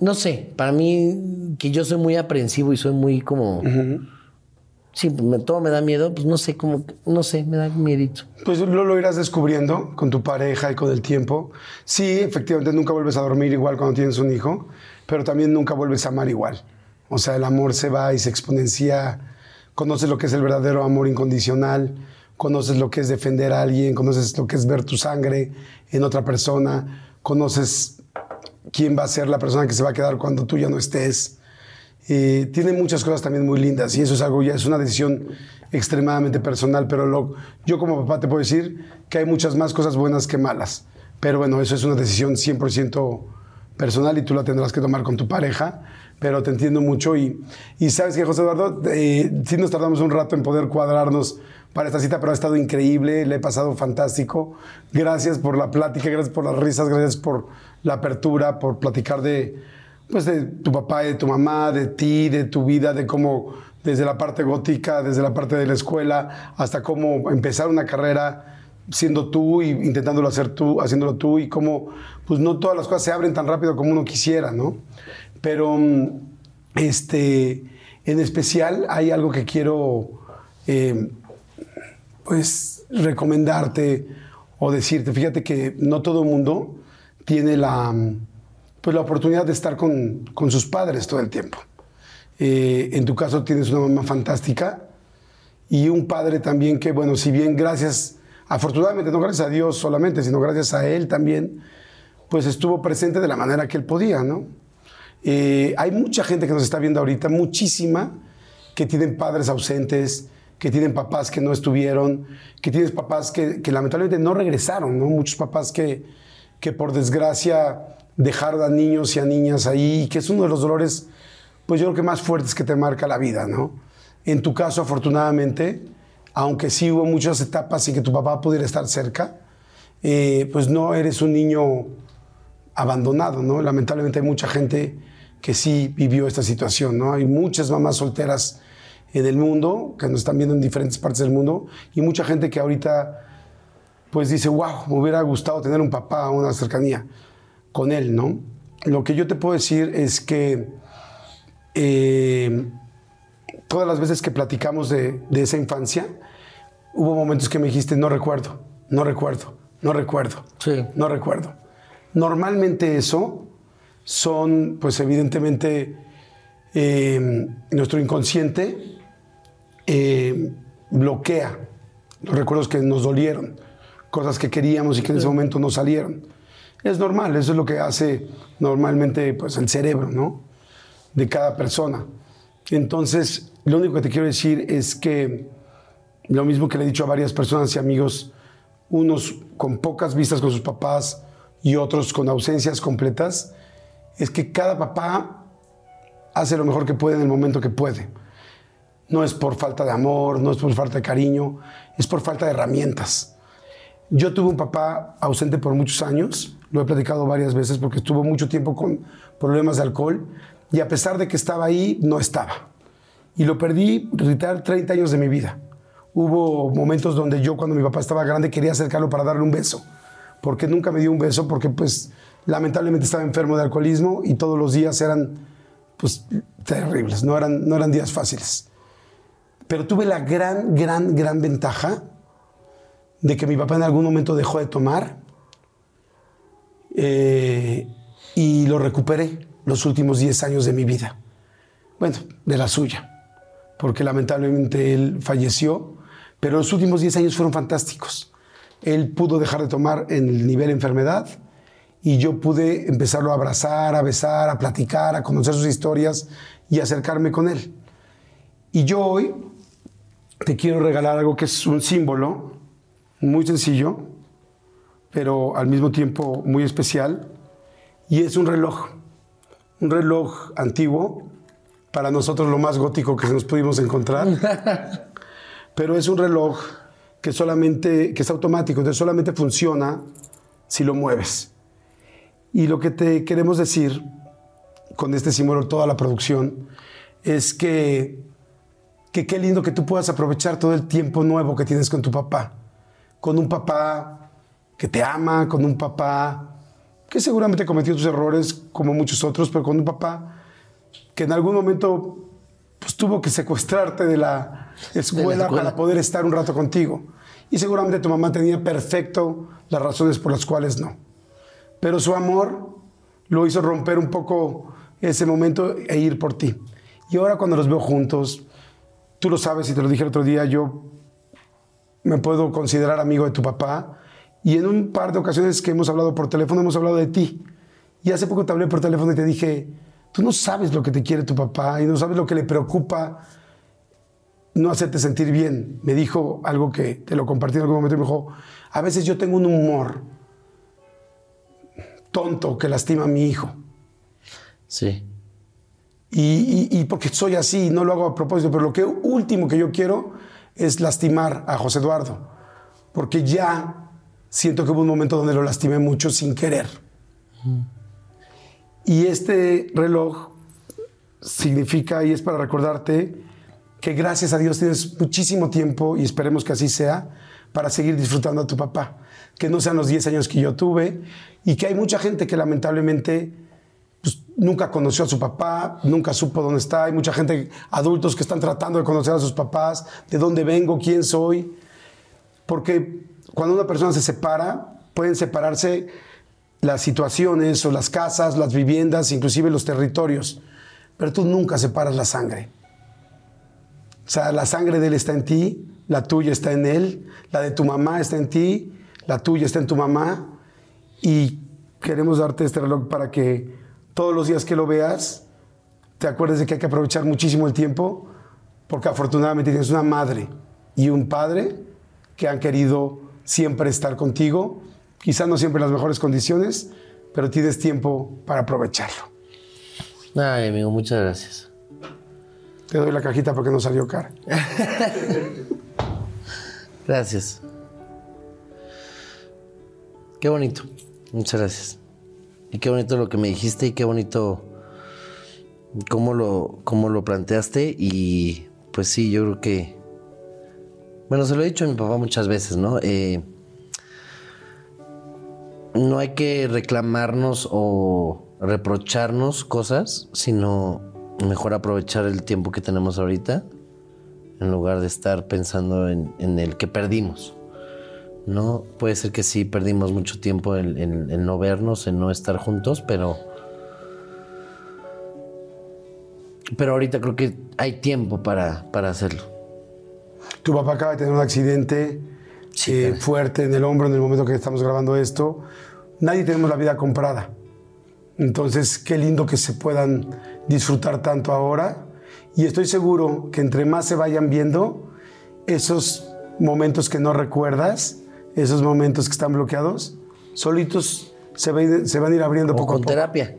no sé, para mí, que yo soy muy aprensivo y soy muy como. Sí, pues, me- todo me da miedo, pues no sé, como, no sé, me da miedito. Pues lo, lo irás descubriendo con tu pareja y con el tiempo. Sí, efectivamente, nunca vuelves a dormir igual cuando tienes un hijo, pero también nunca vuelves a amar igual. O sea, el amor se va y se exponencia. Conoces lo que es el verdadero amor incondicional, conoces lo que es defender a alguien, conoces lo que es ver tu sangre en otra persona, conoces quién va a ser la persona que se va a quedar cuando tú ya no estés. Eh, tiene muchas cosas también muy lindas y eso es algo ya, es una decisión extremadamente personal, pero lo- yo como papá te puedo decir que hay muchas más cosas buenas que malas. Pero bueno, eso es una decisión 100% personal y tú la tendrás que tomar con tu pareja, pero te entiendo mucho y, y sabes que José Eduardo, eh, nos tardamos un rato en poder cuadrarnos para esta cita, pero ha estado increíble, le he pasado fantástico. Gracias por la plática, gracias por las risas, gracias por la apertura, por platicar de, pues de tu papá de tu mamá, de ti, de tu vida, de cómo desde la parte gótica, desde la parte de la escuela, hasta cómo empezar una carrera siendo tú y intentándolo hacer tú, haciéndolo tú y cómo pues no todas las cosas se abren tan rápido como uno quisiera, ¿no? Pero este, en especial hay algo que quiero eh, pues recomendarte o decirte, fíjate que no todo el mundo tiene la, pues, la oportunidad de estar con, con sus padres todo el tiempo. Eh, en tu caso tienes una mamá fantástica y un padre también que, bueno, si bien gracias, afortunadamente, no gracias a Dios solamente, sino gracias a él también, pues estuvo presente de la manera que él podía, ¿no? Eh, hay mucha gente que nos está viendo ahorita, muchísima, que tienen padres ausentes, que tienen papás que no estuvieron, que tienen papás que, lamentablemente no regresaron, ¿no? Muchos papás que, que por desgracia dejaron a niños y a niñas ahí, que es uno de los dolores, pues yo creo que más fuertes que te marca la vida, ¿no? En tu caso, afortunadamente, aunque sí hubo muchas etapas y que tu papá pudiera estar cerca, eh, pues no eres un niño abandonado, ¿no? Lamentablemente hay mucha gente que sí vivió esta situación, ¿no? Hay muchas mamás solteras en el mundo, que nos están viendo en diferentes partes del mundo, y mucha gente que ahorita, pues dice, wow, me hubiera gustado tener un papá, una cercanía con él, ¿no? Lo que yo te puedo decir es que eh, todas las veces que platicamos de, de esa infancia, hubo momentos que me dijiste, no recuerdo, no recuerdo, no recuerdo, Sí. no recuerdo. Normalmente eso son, pues evidentemente, eh, nuestro inconsciente eh, bloquea los recuerdos que nos dolieron, cosas que queríamos y que en ese momento no salieron. Es normal, eso es lo que hace normalmente pues, el cerebro, ¿no? De cada persona. Entonces, lo único que te quiero decir es que lo mismo que le he dicho a varias personas y amigos, unos con pocas vistas con sus papás y otros con ausencias completas, es que cada papá hace lo mejor que puede en el momento que puede. No es por falta de amor, no es por falta de cariño, es por falta de herramientas. Yo tuve un papá ausente por muchos años, lo he platicado varias veces porque estuvo mucho tiempo con problemas de alcohol y a pesar de que estaba ahí, no estaba. Y lo perdí literal 30 años de mi vida. Hubo momentos donde yo cuando mi papá estaba grande quería acercarlo para darle un beso, porque nunca me dio un beso porque pues lamentablemente estaba enfermo de alcoholismo y todos los días eran pues terribles, no eran, no eran días fáciles. Pero tuve la gran, gran, gran ventaja de que mi papá en algún momento dejó de tomar eh, y lo recuperé los últimos 10 años de mi vida. Bueno, de la suya, porque lamentablemente él falleció, pero los últimos 10 años fueron fantásticos. Él pudo dejar de tomar en el nivel enfermedad y yo pude empezarlo a abrazar, a besar, a platicar, a conocer sus historias y acercarme con él. Y yo hoy te quiero regalar algo que es un símbolo muy sencillo, pero al mismo tiempo muy especial, y es un reloj. Un reloj antiguo, para nosotros lo más gótico que nos pudimos encontrar, pero es un reloj que solamente, que es automático, entonces solamente funciona si lo mueves. Y lo que te queremos decir con este símbolo, toda la producción, es que, que qué lindo que tú puedas aprovechar todo el tiempo nuevo que tienes con tu papá. Con un papá que te ama, con un papá que seguramente cometió tus errores como muchos otros, pero con un papá que en algún momento pues, tuvo que secuestrarte de la, escuela De la escuela. para poder estar un rato contigo. Y seguramente tu mamá tenía perfecto las razones por las cuales no pero su amor lo hizo romper un poco ese momento e ir por ti. Y ahora cuando los veo juntos, tú lo sabes y te lo dije el otro día, yo me puedo considerar amigo de tu papá y en un par de ocasiones que hemos hablado por teléfono hemos hablado de ti. Y hace poco te hablé por teléfono y te dije, tú no sabes lo que te quiere tu papá y no sabes lo que le preocupa no hacerte sentir bien. Me dijo algo que te lo compartí en algún momento y me dijo, a veces yo tengo un humor tonto que lastima a mi hijo. Sí. Y, y- y porque soy así, no lo hago a propósito, pero lo que último que yo quiero es lastimar a José Eduardo, porque ya siento que hubo un momento donde lo lastimé mucho sin querer. Y este reloj significa y es para recordarte que gracias a Dios tienes muchísimo tiempo y esperemos que así sea para seguir disfrutando a tu papá. Que no sean los 10 años que yo tuve y que hay mucha gente que lamentablemente pues, nunca conoció a su papá, nunca supo dónde está. Hay mucha gente, adultos que están tratando de conocer a sus papás, de dónde vengo, quién soy. Porque cuando una persona se separa, pueden separarse las situaciones o las casas, las viviendas, inclusive los territorios. Pero tú nunca separas la sangre. O sea, la sangre de él está en ti, la tuya está en él, la de tu mamá está en ti, la tuya está en tu mamá. Y queremos darte este reloj para que todos los días que lo veas, te acuerdes de que hay que aprovechar muchísimo el tiempo, porque afortunadamente tienes una madre y un padre que han querido siempre estar contigo, quizás no siempre en las mejores condiciones, pero tienes tiempo para aprovecharlo. Ay, amigo, muchas gracias. Te doy la cajita porque no salió cara. Gracias. Qué bonito. Muchas gracias. Y qué bonito lo que me dijiste y qué bonito cómo lo, cómo lo planteaste. Y pues sí, yo creo que. Bueno, se lo he dicho a mi papá muchas veces, ¿no? Eh, no hay que reclamarnos o reprocharnos cosas, sino mejor aprovechar el tiempo que tenemos ahorita en lugar de estar pensando en, en el que perdimos. No, puede ser que sí perdimos mucho tiempo en, en- en no vernos, en no estar juntos, pero Pero ahorita creo que hay tiempo para, para hacerlo. Tu papá acaba de tener un accidente Sí, eh, fuerte en el hombro en el momento que estamos grabando esto. Nadie tenemos la vida comprada. Entonces, qué lindo que se puedan disfrutar tanto ahora. Y estoy seguro que entre más se vayan viendo, esos momentos que no recuerdas, esos momentos que están bloqueados, solitos se, va a ir- se van a ir abriendo O poco a con poco. terapia.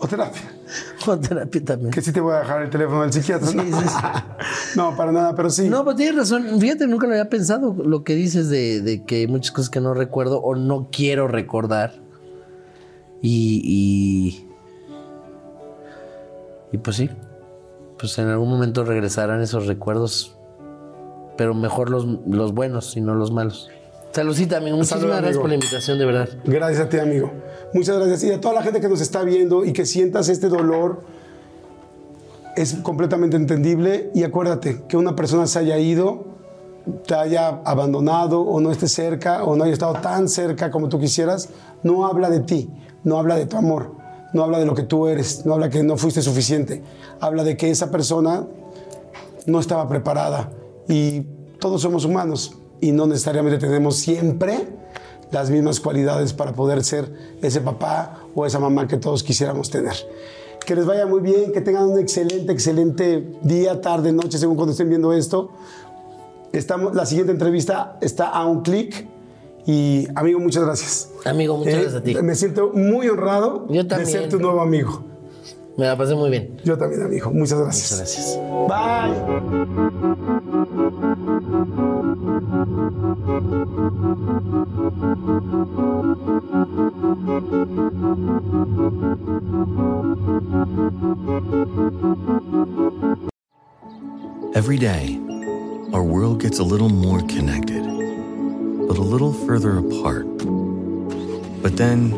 O terapia. Con terapia también. Que sí te voy a dejar el teléfono del psiquiatra. Sí, ¿no? sí, sí. no, para nada, pero sí. No, pues tienes razón. Fíjate, nunca lo había pensado lo que dices de, de que hay muchas cosas que no recuerdo o no quiero recordar. Y, y. y pues sí. Pues en algún momento regresarán esos recuerdos. Pero mejor los, los buenos y no los malos. Saludcita, amigo. Muchísimas Salud, gracias amigo. por la invitación, de verdad. Gracias a ti, amigo. Muchas gracias. Y a toda la gente que nos está viendo y que sientas este dolor, es completamente entendible. Y acuérdate que una persona se haya ido, te haya abandonado o no esté cerca o no haya estado tan cerca como tú quisieras, no habla de ti, no habla de tu amor, no habla de lo que tú eres, no habla que no fuiste suficiente. Habla de que esa persona no estaba preparada y todos somos humanos y no necesariamente tenemos siempre las mismas cualidades para poder ser ese papá o esa mamá que todos quisiéramos tener. Que les vaya muy bien, que tengan un excelente, excelente día, tarde, noche, según cuando estén viendo esto. Estamos, la siguiente entrevista está a un clic y amigo, muchas gracias. Amigo, muchas Eh, gracias a ti. Me siento muy honrado Yo de ser tu nuevo amigo. Me la pasé muy bien. Yo también, amigo. Muchas gracias. Muchas gracias. Bye. Every day, our world gets a little more connected, but a little further apart. But then,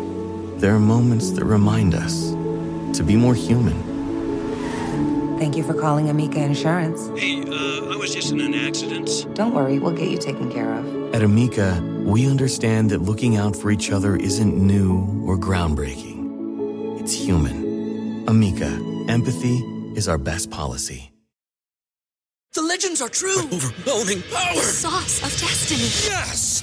there are moments that remind us to be more human. Thank you for calling Amica Insurance. Hey, uh, I was just in an accident. Don't worry, we'll get you taken care of. At Amica, we understand that looking out for each other isn't new or groundbreaking. It's human. Amica, empathy is our best policy. The legends are true. Overwhelming power! Sauce of destiny. Yes!